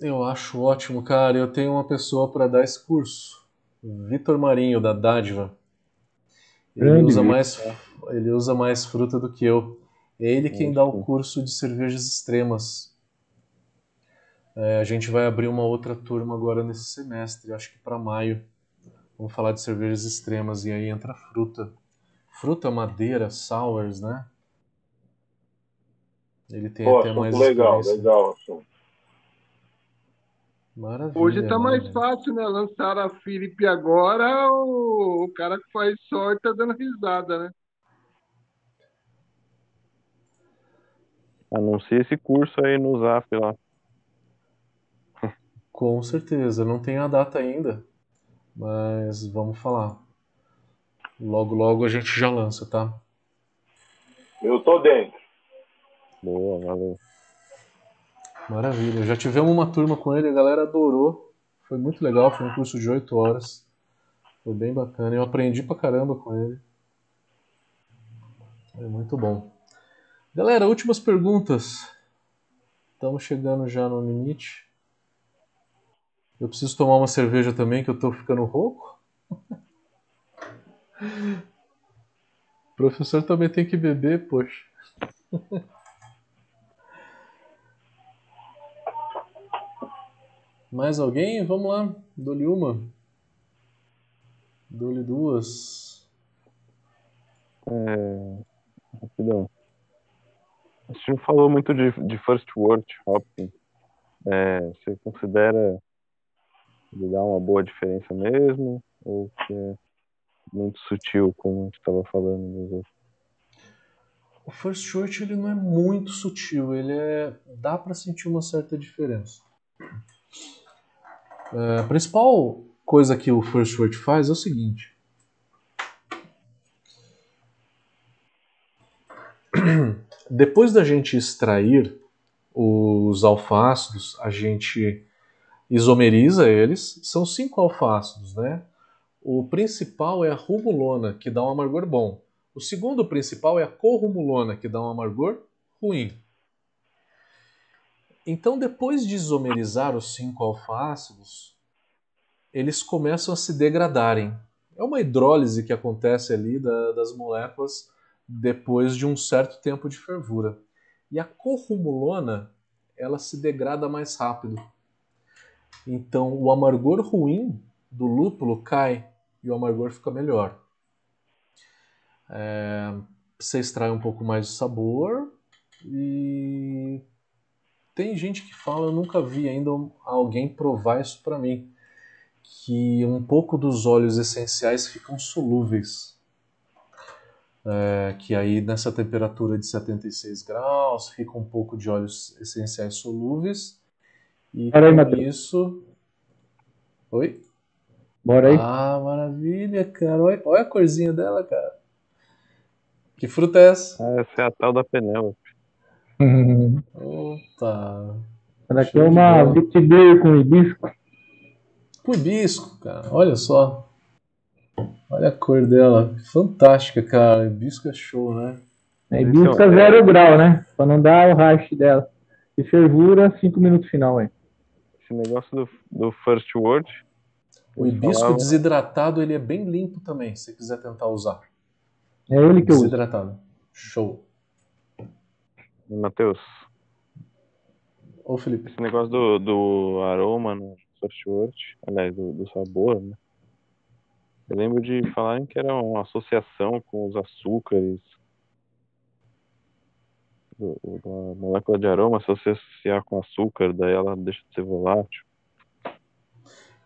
Eu acho ótimo, cara. Eu tenho uma pessoa para dar esse curso. Vitor Marinho, da Dádiva. Ele usa, mais, ele usa mais fruta do que eu. É ele quem dá o curso de cervejas extremas. É, a gente vai abrir uma outra turma agora nesse semestre, acho que para maio. Vamos falar de cervejas extremas e aí entra fruta. Fruta, madeira, sours, né? Ele tem Pô, até mais legal, legal assunto. Maravilha. Hoje está mais maravilha. fácil, né? Lançar a Felipe agora, o, o cara que faz sorte tá dando risada, né? Anuncia esse curso aí no Zap lá. Com certeza, não tem a data ainda, mas vamos falar. Logo, logo a gente já lança, tá? Eu tô dentro. Boa, valeu. Maravilha. Já tivemos uma turma com ele, a galera adorou. Foi muito legal, foi um curso de 8 horas. Foi bem bacana. Eu aprendi pra caramba com ele. É muito bom. Galera, últimas perguntas. Estamos chegando já no limite. Eu preciso tomar uma cerveja também, que eu tô ficando rouco. O [LAUGHS] professor também tem que beber, poxa. [LAUGHS] Mais alguém? Vamos lá. Dou-lhe uma. Dou-lhe duas. É... Rapidão. A gente não falou muito de, de First Word Hopping. É, você considera ele dá uma boa diferença mesmo? Ou que é muito sutil, como a gente estava falando nos outros? O First Short ele não é muito sutil, ele é dá para sentir uma certa diferença. É, a principal coisa que o First Short faz é o seguinte: depois da gente extrair os alfácidos, a gente isomeriza eles. São cinco alfácidos, né? O principal é a rumulona, que dá um amargor bom. O segundo principal é a corrumulona, que dá um amargor ruim. Então, depois de isomerizar os cinco alfácidos, eles começam a se degradarem. É uma hidrólise que acontece ali da, das moléculas depois de um certo tempo de fervura. E a corrumulona, ela se degrada mais rápido. Então, o amargor ruim do lúpulo cai e o amargor fica melhor. É, você extrai um pouco mais de sabor e tem gente que fala, eu nunca vi ainda alguém provar isso para mim, que um pouco dos óleos essenciais ficam solúveis. É, que aí nessa temperatura de 76 graus fica um pouco de óleos essenciais solúveis e Bora com isso. Oi? Bora aí. Ah, maravilha, cara. Olha, olha a corzinha dela, cara. Que fruta é essa? Ah, essa é a tal da Penélope. [LAUGHS] Opa. Essa daqui é uma Vitibir com hibisco. Com hibisco, cara. Olha só. Olha a cor dela. Fantástica, cara. Hibisco é show, né? É hibisco a zero grau, né? Pra não dar o hash dela. E fervura, 5 minutos final, hein? Esse negócio do, do First Word. O hibisco falava... desidratado, ele é bem limpo também, se você quiser tentar usar. É ele que eu uso. Desidratado. Show. Matheus. Ô, Felipe. Esse negócio do, do aroma no First Word, aliás, do, do sabor, né? Eu lembro de falarem que era uma associação com os açúcares a molécula de aroma, se você associar com açúcar, daí ela deixa de ser volátil.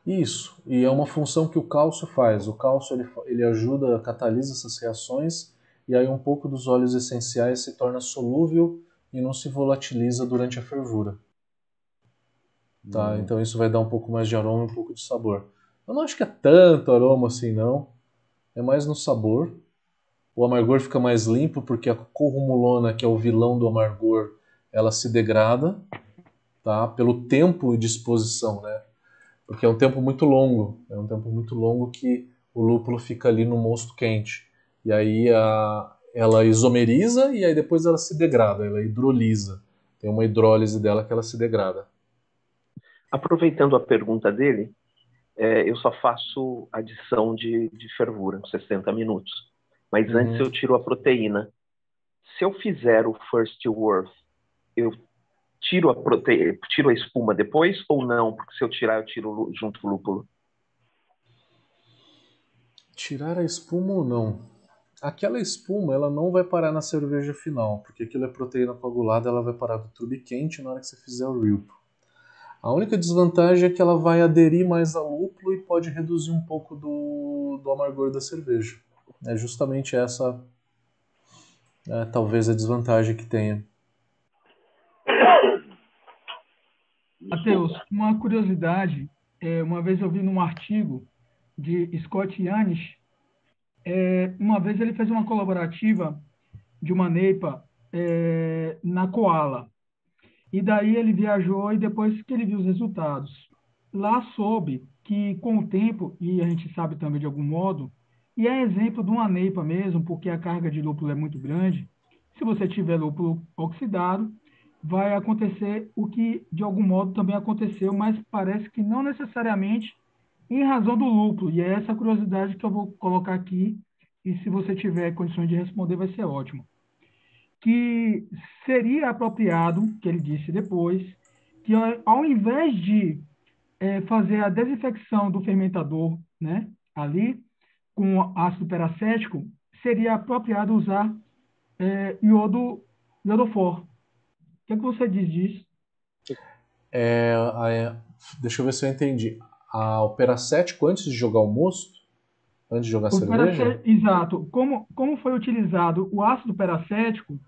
Isso, e é uma função que o cálcio faz. O cálcio ele, ele ajuda, catalisa essas reações, e aí um pouco dos óleos essenciais se torna solúvel e não se volatiliza durante a fervura. Tá? Hum. Então isso vai dar um pouco mais de aroma e um pouco de sabor. Eu não acho que é tanto aroma assim, não. É mais no sabor o amargor fica mais limpo porque a corrumulona, que é o vilão do amargor, ela se degrada, tá? Pelo tempo e disposição, né? Porque é um tempo muito longo, é um tempo muito longo que o lúpulo fica ali no mosto quente. E aí a, ela isomeriza e aí depois ela se degrada, ela hidrolisa. Tem uma hidrólise dela que ela se degrada. Aproveitando a pergunta dele, é, eu só faço adição de, de fervura, 60 minutos. Mas uhum. antes eu tiro a proteína. Se eu fizer o first worth, eu tiro a proteína, tiro a espuma depois ou não? Porque se eu tirar, eu tiro junto com o lúpulo. Tirar a espuma ou não? Aquela espuma, ela não vai parar na cerveja final, porque aquilo é proteína coagulada, ela vai parar do tube quente na hora que você fizer o rip. A única desvantagem é que ela vai aderir mais ao lúpulo e pode reduzir um pouco do, do amargor da cerveja. É justamente essa, é, talvez, a desvantagem que tenha. [COUGHS] Matheus, uma curiosidade, é, uma vez eu vi num artigo de Scott Yanis, é, uma vez ele fez uma colaborativa de uma NEIPA é, na Koala. E daí ele viajou e depois que ele viu os resultados, lá soube que com o tempo, e a gente sabe também de algum modo, e é exemplo de uma neipa mesmo, porque a carga de lúpulo é muito grande, se você tiver lúpulo oxidado, vai acontecer o que de algum modo também aconteceu, mas parece que não necessariamente em razão do lúpulo. E é essa curiosidade que eu vou colocar aqui, e se você tiver condições de responder, vai ser ótimo. Que seria apropriado, que ele disse depois, que ao invés de é, fazer a desinfecção do fermentador, né, ali, com ácido peracético, seria apropriado usar é, iodo, iodofor. O que, é que você diz disso? É, é, deixa eu ver se eu entendi. O peracético antes de jogar o mosto? Antes de jogar a cerveja? Exato. Como, como foi utilizado o ácido peracético,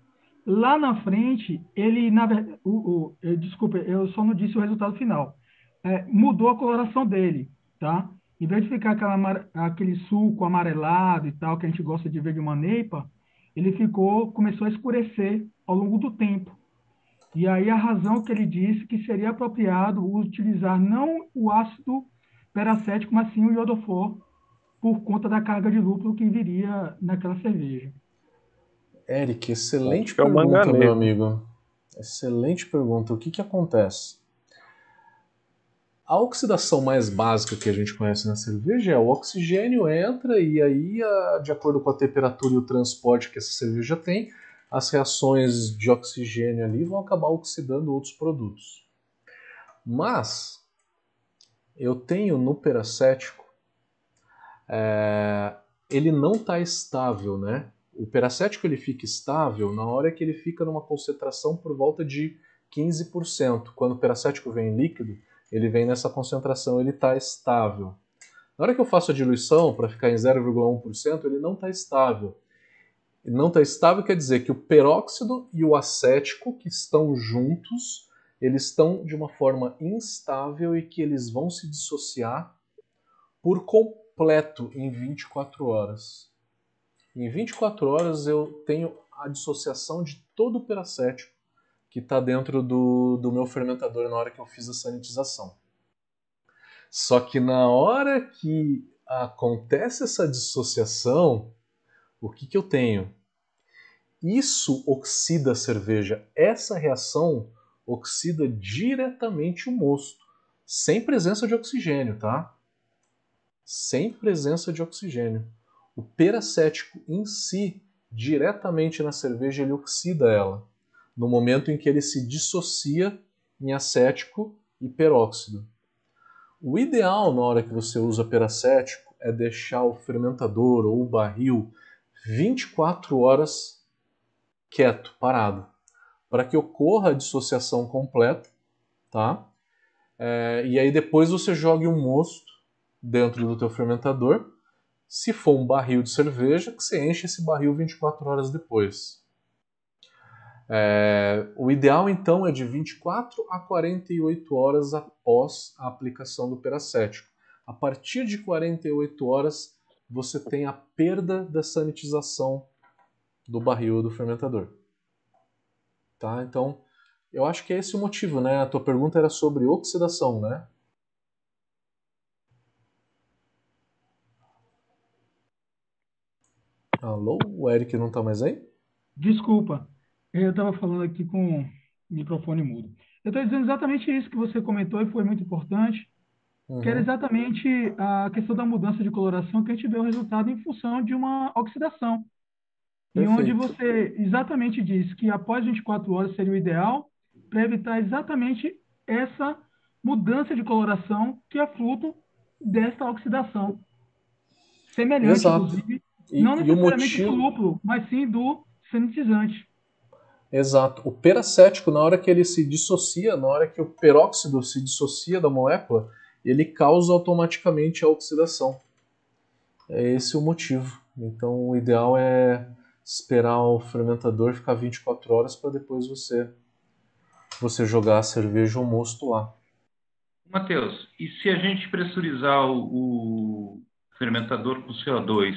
lá na frente, ele, na o, desculpa, eu só não disse o resultado final é, mudou a coloração dele, tá? Em vez de ficar aquela, aquele suco amarelado e tal, que a gente gosta de ver de uma neipa, ele ficou, começou a escurecer ao longo do tempo. E aí a razão que ele disse que seria apropriado utilizar não o ácido peracético, mas sim o iodofor, por conta da carga de lúpulo que viria naquela cerveja. Eric, excelente é pergunta, meu amigo. Excelente pergunta. O que, que acontece? A oxidação mais básica que a gente conhece na cerveja é o oxigênio entra e aí, de acordo com a temperatura e o transporte que essa cerveja tem, as reações de oxigênio ali vão acabar oxidando outros produtos. Mas eu tenho no peracético, é, ele não está estável, né? O peracético ele fica estável na hora que ele fica numa concentração por volta de 15%. Quando o peracético vem líquido, ele vem nessa concentração, ele está estável. Na hora que eu faço a diluição para ficar em 0,1%, ele não está estável. Ele não está estável quer dizer que o peróxido e o acético que estão juntos, eles estão de uma forma instável e que eles vão se dissociar por completo em 24 horas. Em 24 horas eu tenho a dissociação de todo o peracético que está dentro do, do meu fermentador na hora que eu fiz a sanitização. Só que na hora que acontece essa dissociação, o que, que eu tenho? Isso oxida a cerveja. Essa reação oxida diretamente o mosto, sem presença de oxigênio, tá? Sem presença de oxigênio. O peracético em si, diretamente na cerveja, ele oxida ela no momento em que ele se dissocia em acético e peróxido. O ideal na hora que você usa peracético é deixar o fermentador ou o barril 24 horas quieto, parado, para que ocorra a dissociação completa, tá? É, e aí depois você jogue um mosto dentro do teu fermentador. Se for um barril de cerveja, que você enche esse barril 24 horas depois. É, o ideal então é de 24 a 48 horas após a aplicação do peracético. A partir de 48 horas você tem a perda da sanitização do barril do fermentador. Tá? Então, eu acho que é esse o motivo, né? A tua pergunta era sobre oxidação, né? Alô? O Eric não está mais aí? Desculpa. Eu estava falando aqui com o microfone mudo. Eu estou dizendo exatamente isso que você comentou e foi muito importante, uhum. que era uhum. exatamente a questão da mudança de coloração que a gente vê o resultado em função de uma oxidação. E onde você exatamente diz que após 24 horas seria o ideal para evitar exatamente essa mudança de coloração que é fruto desta oxidação. Semelhante, Exato. inclusive, e, não necessariamente motivo... do lúpulo, mas sim do sanitizante. Exato. O peracético, na hora que ele se dissocia, na hora que o peróxido se dissocia da molécula, ele causa automaticamente a oxidação. É esse o motivo. Então, o ideal é esperar o fermentador ficar 24 horas para depois você você jogar a cerveja ou mosto lá. Matheus, e se a gente pressurizar o, o fermentador com CO2,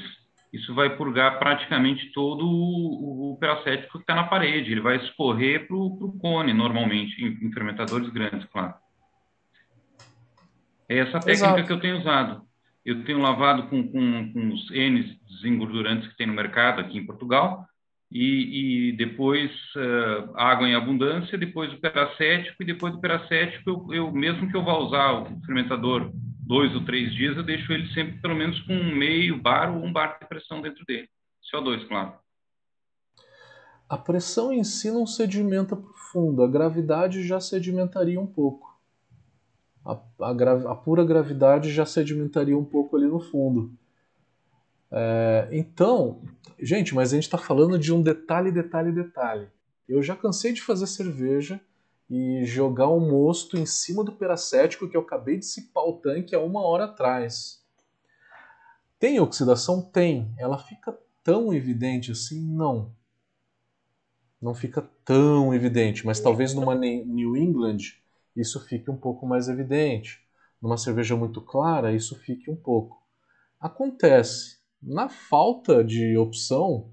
isso vai purgar praticamente todo o, o peracético que está na parede. Ele vai escorrer para o cone, normalmente, em, em, fermentadores grandes, claro. É essa técnica Exato. que eu tenho usado. Eu tenho lavado com, com, com os N desengordurantes que tem no mercado aqui em Portugal, e, e depois uh, água em abundância, depois o peracético, e depois do peracético, eu, eu, mesmo que eu vá usar o fermentador dois ou três dias, eu deixo ele sempre pelo menos com um meio bar ou um bar de pressão dentro dele. CO2, claro. A pressão em si não sedimenta profundo, a gravidade já sedimentaria um pouco. A, a, a pura gravidade já sedimentaria um pouco ali no fundo. É, então, gente, mas a gente está falando de um detalhe, detalhe, detalhe. Eu já cansei de fazer cerveja e jogar um mosto em cima do peracético que eu acabei de cipar o tanque há uma hora atrás. Tem oxidação? Tem. Ela fica tão evidente assim? Não. Não fica tão evidente, mas talvez numa New England isso fique um pouco mais evidente. Numa cerveja muito clara, isso fique um pouco. Acontece. Na falta de opção,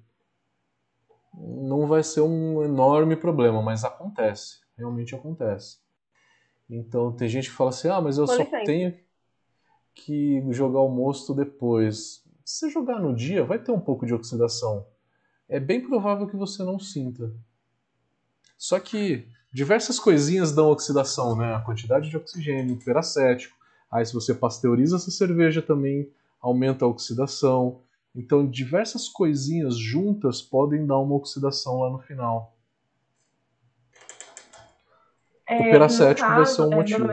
não vai ser um enorme problema, mas acontece realmente acontece. Então tem gente que fala assim: ah, mas eu só tenho que jogar o mosto depois. Se você jogar no dia, vai ter um pouco de oxidação. É bem provável que você não sinta. Só que diversas coisinhas dão oxidação, né? A quantidade de oxigênio, o peracético. Aí se você pasteuriza essa cerveja também aumenta a oxidação. Então diversas coisinhas juntas podem dar uma oxidação lá no final. É, o peracético caso, vai ser um é, motivo.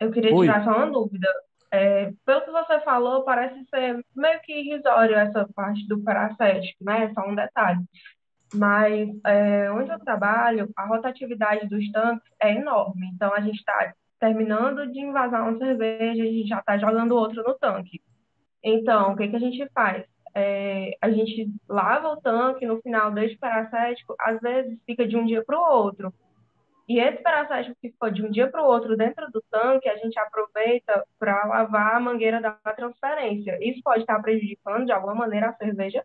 Eu queria Oi. tirar só uma dúvida. É, pelo que você falou, parece ser meio que irrisório essa parte do peracético, né? É só um detalhe. Mas é, onde eu trabalho, a rotatividade dos tanques é enorme. Então, a gente está terminando de invasar uma cerveja, a gente já está jogando outra no tanque. Então, o que, que a gente faz? É, a gente lava o tanque, no final deixa o peracético, às vezes fica de um dia para o outro. E esse peracético que ficou de um dia para o outro dentro do tanque, a gente aproveita para lavar a mangueira da transferência. Isso pode estar prejudicando de alguma maneira a cerveja?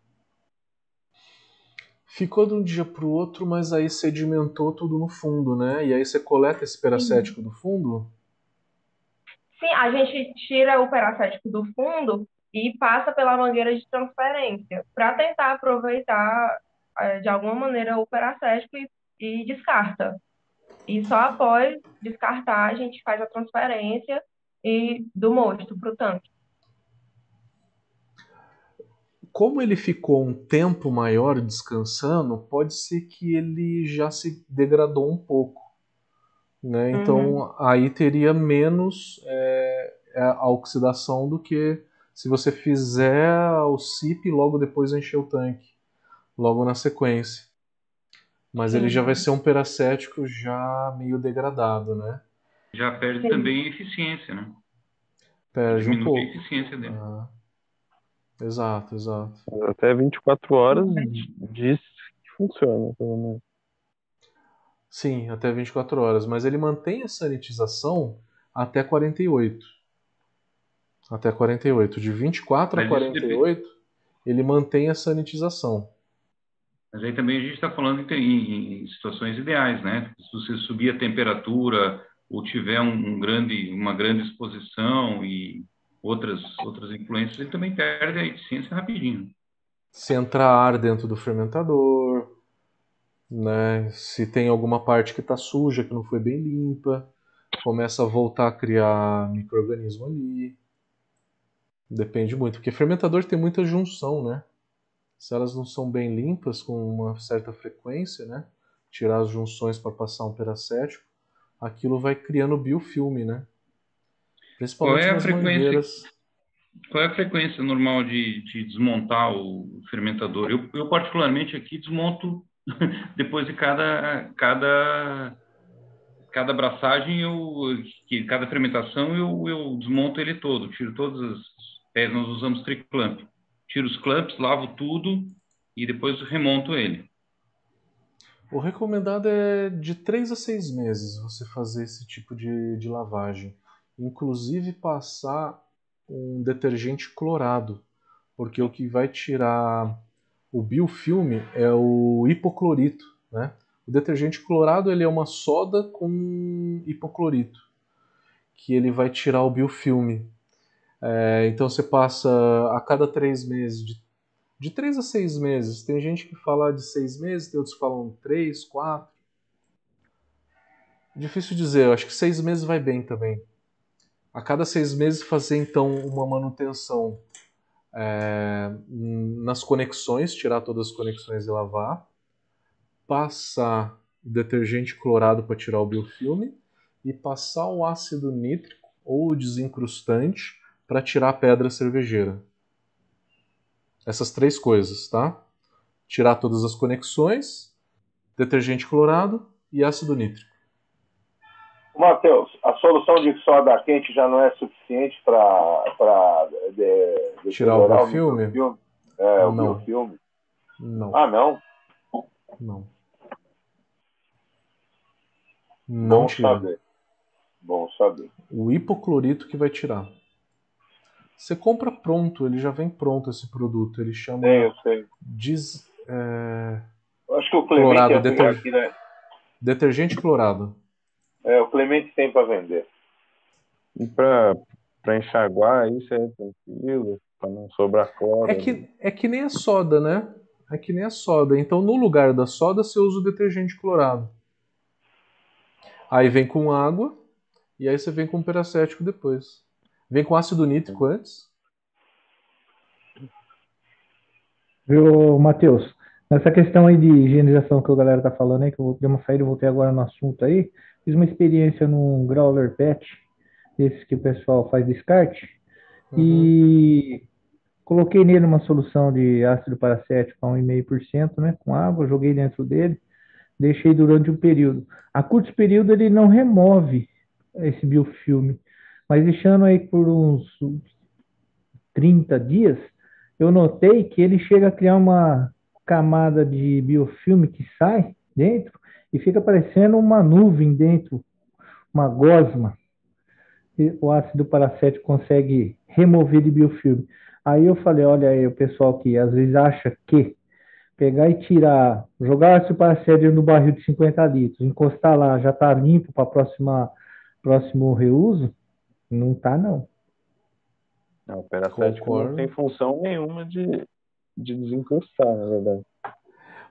Ficou de um dia para o outro, mas aí sedimentou tudo no fundo, né? E aí você coleta esse peracético do fundo? Sim, a gente tira o peracético do fundo e passa pela mangueira de transferência para tentar aproveitar eh, de alguma maneira o peracético e, e descarta. E só após descartar, a gente faz a transferência e do mosto para o tanque. Como ele ficou um tempo maior descansando, pode ser que ele já se degradou um pouco. Né? Então uhum. aí teria menos é, a oxidação do que se você fizer o SIP e logo depois encher o tanque, logo na sequência. Mas Sim. ele já vai ser um peracético já meio degradado, né? Já perde Sim. também eficiência, né? Perde Diminui um pouco. a eficiência dele. Ah. Exato, exato. Até 24 horas diz que funciona, pelo menos. Sim, até 24 horas. Mas ele mantém a sanitização até 48. Até 48. De 24 mas a 48, ele mantém a sanitização. Mas aí também a gente está falando em, em, situações ideais, né? Se você subir a temperatura ou tiver um, um, grande, uma grande exposição e outras, outras influências, ele também perde a eficiência rapidinho. Se entrar ar dentro do fermentador, né? Se tem alguma parte que está suja, que não foi bem limpa, começa a voltar a criar microorganismo ali. Depende muito, porque fermentador tem muita junção, né? Se elas não são bem limpas com uma certa frequência, né? Tirar as junções para passar um peracético, aquilo vai criando biofilme, né? Principalmente qual é a frequência? Mangueiras. Qual é a frequência normal de, de desmontar o fermentador? Eu, eu, particularmente aqui desmonto [LAUGHS] depois de cada cada cada abraçagem eu que cada fermentação eu, eu desmonto ele todo, tiro todas as pés, nós usamos triclamp tiro os clamps, lavo tudo e depois remonto ele. O recomendado é de 3 a 6 meses você fazer esse tipo de, de lavagem. Inclusive passar um detergente clorado, porque o que vai tirar o biofilme é o hipoclorito. Né? O detergente clorado ele é uma soda com hipoclorito, que ele vai tirar o biofilme. É, então você passa a cada três meses, de, de três a seis meses. Tem gente que fala de seis meses, tem outros que falam três, quatro. Difícil dizer, eu acho que seis meses vai bem também. A cada seis meses fazer então uma manutenção é, nas conexões, tirar todas as conexões e lavar. Passar detergente clorado para tirar o biofilme e passar o ácido nítrico ou o desencrustante para tirar a pedra cervejeira. Essas três coisas, tá? Tirar todas as conexões, detergente clorado e ácido nítrico. Matheus, a solução de soda quente já não é suficiente para tirar o biofilme? É, o não. biofilme. Não. Ah, não? Não. Não Bom tira. saber. Bom saber. O hipoclorito que vai tirar. Você compra pronto, ele já vem pronto esse produto. Ele chama. Sim, eu sei. Diz, é... Acho que o Clemente clorado, é deter... aqui, né? Detergente clorado. É, o Clemente tem para vender. E para enxaguar isso é tranquilo, para não sobrar cloro. É que, é que nem a soda, né? É que nem a soda. Então, no lugar da soda, você usa o detergente clorado. Aí vem com água, e aí você vem com peracético depois. Vem com ácido nítrico antes. Viu, Matheus? Nessa questão aí de higienização que a galera tá falando aí, que eu vou ter uma saída, voltei agora no assunto aí. Fiz uma experiência num growler pet, esse que o pessoal faz descarte, uhum. e coloquei nele uma solução de ácido paracético a 1,5%, né, com água, joguei dentro dele, deixei durante um período. A curto período ele não remove esse biofilme, mas deixando aí por uns 30 dias, eu notei que ele chega a criar uma camada de biofilme que sai dentro e fica parecendo uma nuvem dentro, uma gosma. E o ácido paracético consegue remover de biofilme. Aí eu falei, olha aí, o pessoal que às vezes acha que pegar e tirar, jogar ácido paracético no barril de 50 litros, encostar lá, já está limpo para próxima próximo reuso, não tá, não. Não, o peracético não tem função nenhuma de, de desencrustar, na verdade.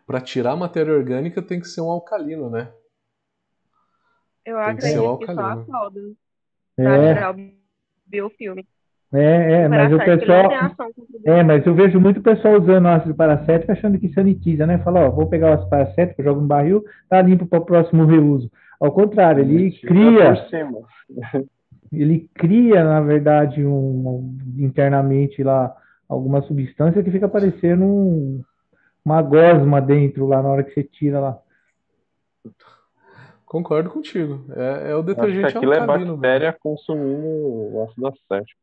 Para tirar a matéria orgânica tem que ser um alcalino, né? Eu tem acredito que, que, só a solda pra É. tirar o biofilme. É, é, mas o pessoal. É, mas eu vejo muito pessoal usando ácido paracético achando que sanitiza, né? Fala, ó, vou pegar o ácido paracético, jogo no barril, tá limpo para o próximo reuso. Ao contrário, ele cria. [LAUGHS] Ele cria, na verdade, um, internamente lá alguma substância que fica parecendo um- uma gosma dentro lá na hora que você tira lá. Concordo contigo. É, é o Acho que detergente aquilo é alcalino. bactéria consumindo o ácido acético.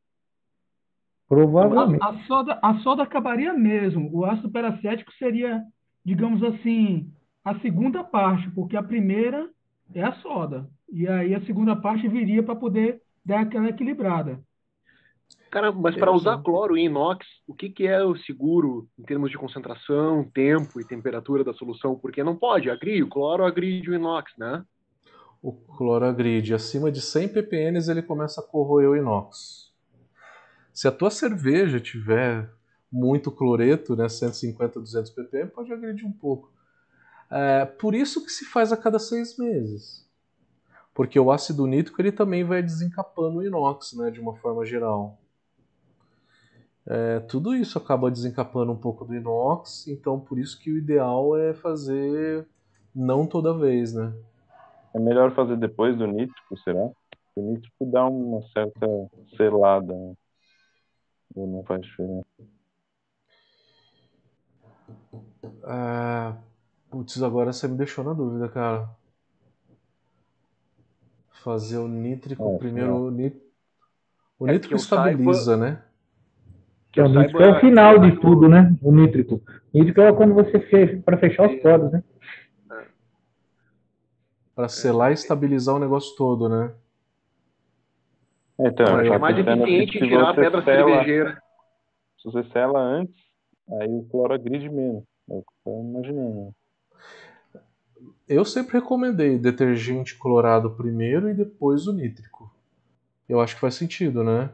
Provavelmente. A, a soda, a soda acabaria mesmo. O ácido peracético seria, digamos assim, a segunda parte, porque a primeira é a soda. E aí a segunda parte viria para poder dar aquela equilibrada. Cara, mas para usar cloro e inox, o que, que é o seguro em termos de concentração, tempo e temperatura da solução? Porque não pode, agride, o cloro agride o inox, né? O cloro agride. Acima de 100 ppm ele começa a corroer o inox. Se a tua cerveja tiver muito cloreto, né, 150, 200 ppm, pode agredir um pouco. É, por isso que se faz a cada seis meses. Porque o ácido nítrico ele também vai desencapando o inox, né, de uma forma geral. É, tudo isso acaba desencapando um pouco do inox, então por isso que o ideal é fazer não toda vez, né? É melhor fazer depois do nítrico, será? O nítrico dá uma certa selada. né? Ou não faz diferença? É, Putz, agora você me deixou na dúvida, cara. Fazer o nítrico É, primeiro. O, ní- o É, nítrico estabiliza, saiba- né? Que o nítrico é o final de tudo, né? O nítrico. O nítrico é quando você fecha, para fechar os poros, né? para selar e estabilizar o negócio todo, né? Então, é mais eficiente tirar a pedra cervejeira. Se você sela antes, aí o cloro agride menos. É o que eu tô imaginando. Eu sempre recomendei detergente clorado primeiro e depois o nítrico. Eu acho que faz sentido, né?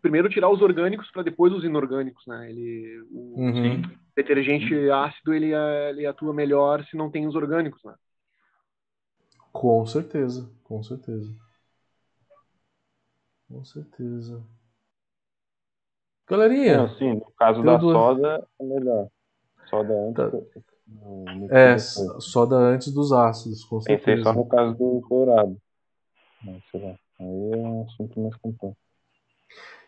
Primeiro tirar os orgânicos para depois os inorgânicos, né? Ele, o Uhum. detergente ácido ele, ele atua melhor se não tem os orgânicos, né? Com certeza, com certeza. Com certeza. Galerinha. Sim, no caso da duas- soda é melhor. Soda antes. É, depois. soda antes dos ácidos, com Pensei certeza. só no caso do clorado. Mas, sei lá, aí é um assunto mais complexo.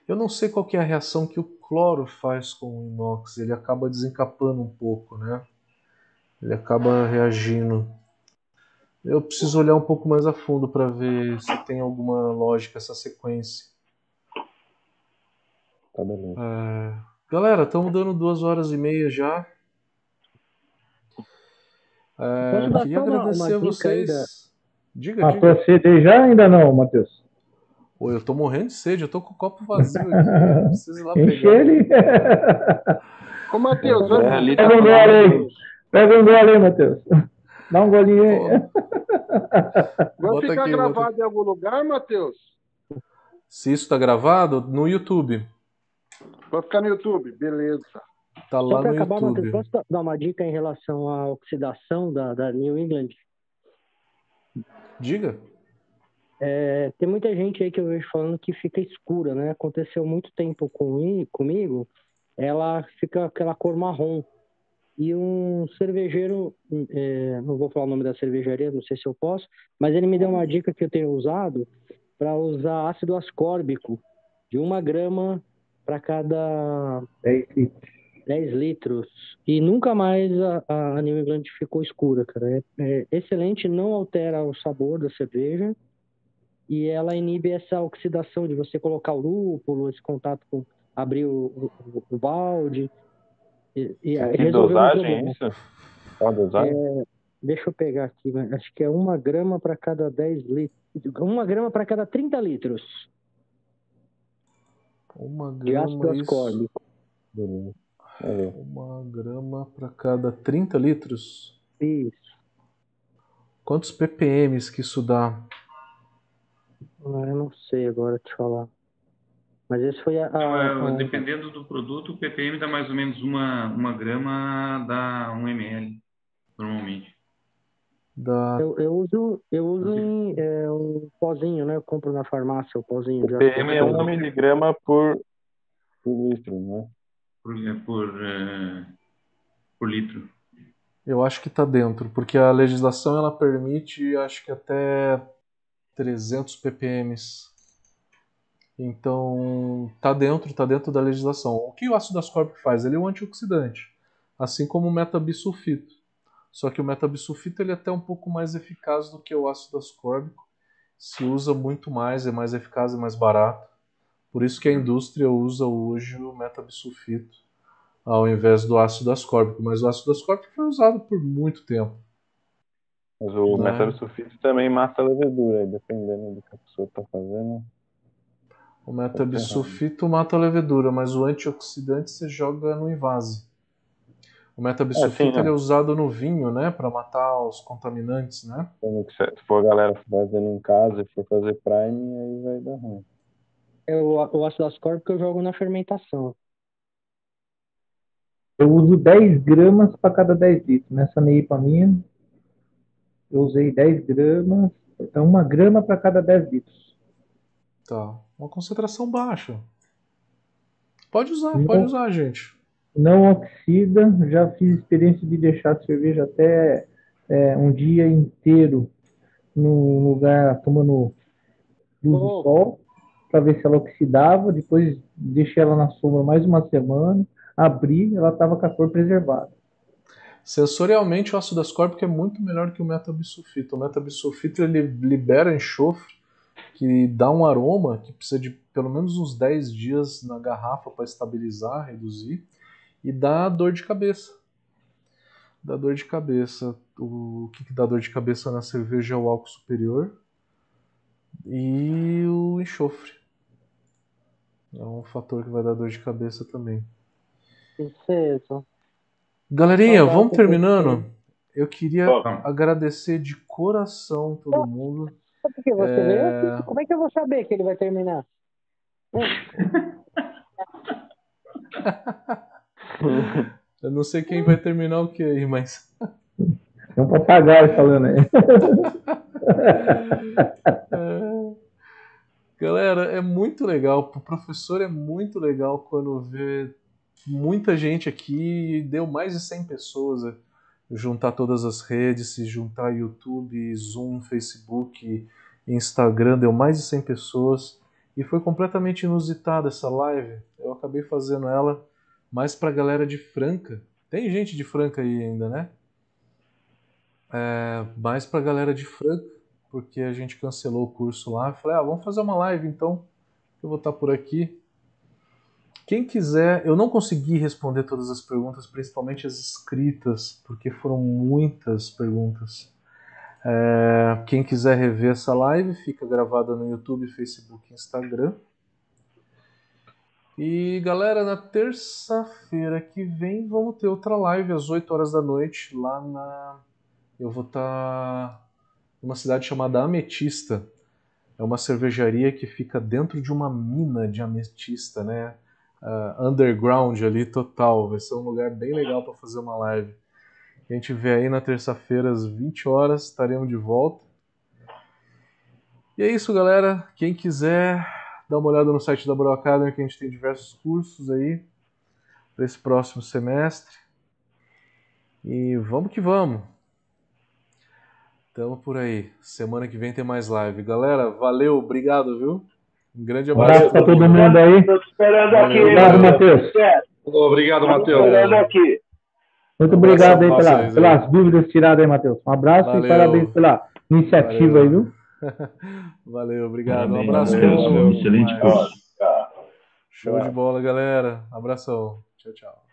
Eu não sei qual que é a reação que o cloro faz com o inox. Ele acaba desencapando um pouco, né? Ele acaba reagindo. Eu preciso olhar um pouco mais a fundo para ver se tem alguma lógica essa sequência. Tá beleza. É, Galera, estamos dando duas horas e meia já. É, queria só uma- agradecer uma a vocês. Diga, Ah, diga. proceder já ainda não, Matheus? Oi, eu tô morrendo de sede, eu tô com o copo vazio aqui. [LAUGHS] preciso ir lá Enche pegar. ele. Ô, Matheus, É, ali tá Pega um gole aí. Pega um gole aí, Matheus. Dá um golinho aí. [LAUGHS] Vai Bota ficar aqui, bota gravado em algum lugar, Matheus? Se isso tá gravado, no YouTube. Vai ficar no YouTube, beleza. Tá Só lá para no acabar, Matheus, posso dar- dar uma dica em relação à oxidação da, da New England? Diga. É, tem muita gente aí que eu vejo falando que fica escura, né? Aconteceu muito tempo com, comigo, ela fica aquela cor marrom. E um cervejeiro, é, não vou falar o nome da cervejaria, não sei se eu posso, mas ele me deu uma dica que eu tenho usado para usar ácido ascórbico de uma grama para cada 10 litros. 10 litros. E nunca mais a, a New England ficou escura, cara. É, é excelente, não altera o sabor da cerveja e ela inibe essa oxidação de você colocar o lúpulo, esse contato com abrir o, o, o balde. E, e Que dosagem problema. é isso? Qual a dosagem? É, deixa eu pegar aqui, mas acho que é uma grama para cada 10 litros. Uma grama para cada 30 litros Uma de ácido grama, isso. Uma grama para cada 30 litros. Isso. Quantos ppms que isso dá? Ah, eu não sei agora te falar. Mas esse foi a. a- Então, é, a- dependendo do produto, o ppm dá mais ou menos uma, uma grama, dá um ml, normalmente. Dá... Eu, eu uso, eu uso em é, um pozinho, né? Eu compro na farmácia o pozinho de PM é 1 ascórbico. miligrama por, por litro, né? Por, é, por, é, por litro. Eu acho que tá dentro, porque a legislação ela permite, acho que até 300 ppm. Então, tá dentro, tá dentro da legislação. O que o ácido ascórbico faz? Ele é um antioxidante, assim como o metabisulfito. Só que o metabisulfito ele é até um pouco mais eficaz do que o ácido ascórbico. Se usa muito mais, é mais eficaz e mais barato. Por isso que a indústria usa hoje o metabisulfito ao invés do ácido ascórbico. Mas o ácido ascórbico foi usado por muito tempo. Mas o Né? metabisulfito também mata a levedura, dependendo do que a pessoa está fazendo. O metabisulfito mata a levedura, mas o antioxidante você joga no invase. O metabisulfito É, sim, né? ele é usado no vinho, né, para matar os contaminantes, né? Se for a galera fazendo em casa e for fazer prime, aí vai dar ruim. É o, o ácido ascórbico eu jogo na fermentação. Eu uso 10 gramas para cada 10 litros. Nessa neipa minha, eu usei 10 gramas, então uma grama para cada 10 litros. Tá. Uma concentração baixa. Pode usar, Não. pode usar, gente. Não oxida, já fiz experiência de deixar a cerveja até é, um dia inteiro no lugar tomando luz do sol para ver se ela oxidava. Depois deixei ela na sombra mais uma semana, abri, ela estava com a cor preservada. Sensorialmente, o ácido ascórbico é muito melhor que o metabisulfito. O metabisulfito ele libera enxofre, que dá um aroma que precisa de pelo menos uns 10 dias na garrafa para estabilizar, reduzir, e dá dor de cabeça. dá dor de cabeça. O que, que dá dor de cabeça na cerveja é o álcool superior e o enxofre. É um fator que vai dar dor de cabeça também. Isso. Galerinha, vamos terminando. Eu queria agradecer de coração todo mundo. Porque você é... Como é que eu vou saber que ele vai terminar? [LAUGHS] eu não sei quem vai terminar o que aí, mas. É um papagaio falando aí. [LAUGHS] Galera, é muito legal. O professor é muito legal quando vê muita gente aqui. Deu mais de 100 pessoas. Juntar todas as redes, se juntar YouTube, Zoom, Facebook, Instagram, deu mais de 100 pessoas. E foi completamente inusitada essa live. Eu acabei fazendo ela mais pra galera de Franca. Tem gente de Franca aí ainda, né? É, mais pra galera de Franca porque a gente cancelou o curso lá. Falei, ah, vamos fazer uma live então. Eu vou estar por aqui. Quem quiser, eu não consegui responder todas as perguntas, principalmente as escritas, porque foram muitas perguntas. É, quem quiser rever essa live, fica gravada no YouTube, Facebook e Instagram. E galera, na terça-feira que vem vamos ter outra live às 8 horas da noite lá na. Eu vou estar. Tá numa cidade chamada Ametista. É uma cervejaria que fica dentro de uma mina de ametista, né? Uh, underground ali total. Vai ser um lugar bem legal para fazer uma live. A gente vê aí na terça-feira às 20 horas, estaremos de volta. E é isso, galera. Quem quiser, dá uma olhada no site da Bro Academy, que a gente tem diversos cursos aí para esse próximo semestre. E vamos que vamos. Tamo por aí. Semana que vem tem mais live. Galera, valeu, obrigado, viu? Um grande abraço. Um abraço pra todo mundo aí. Tô esperando aqui. Obrigado, Matheus. Obrigado, Matheus. esperando aqui. Muito obrigado aí pela, pelas dúvidas tiradas aí, Matheus. Um abraço valeu. e parabéns pela iniciativa valeu. aí, viu? valeu, [LAUGHS] obrigado. Um abraço. Matheus, excelente curso. Show de bola, galera. Abração. Tchau, tchau.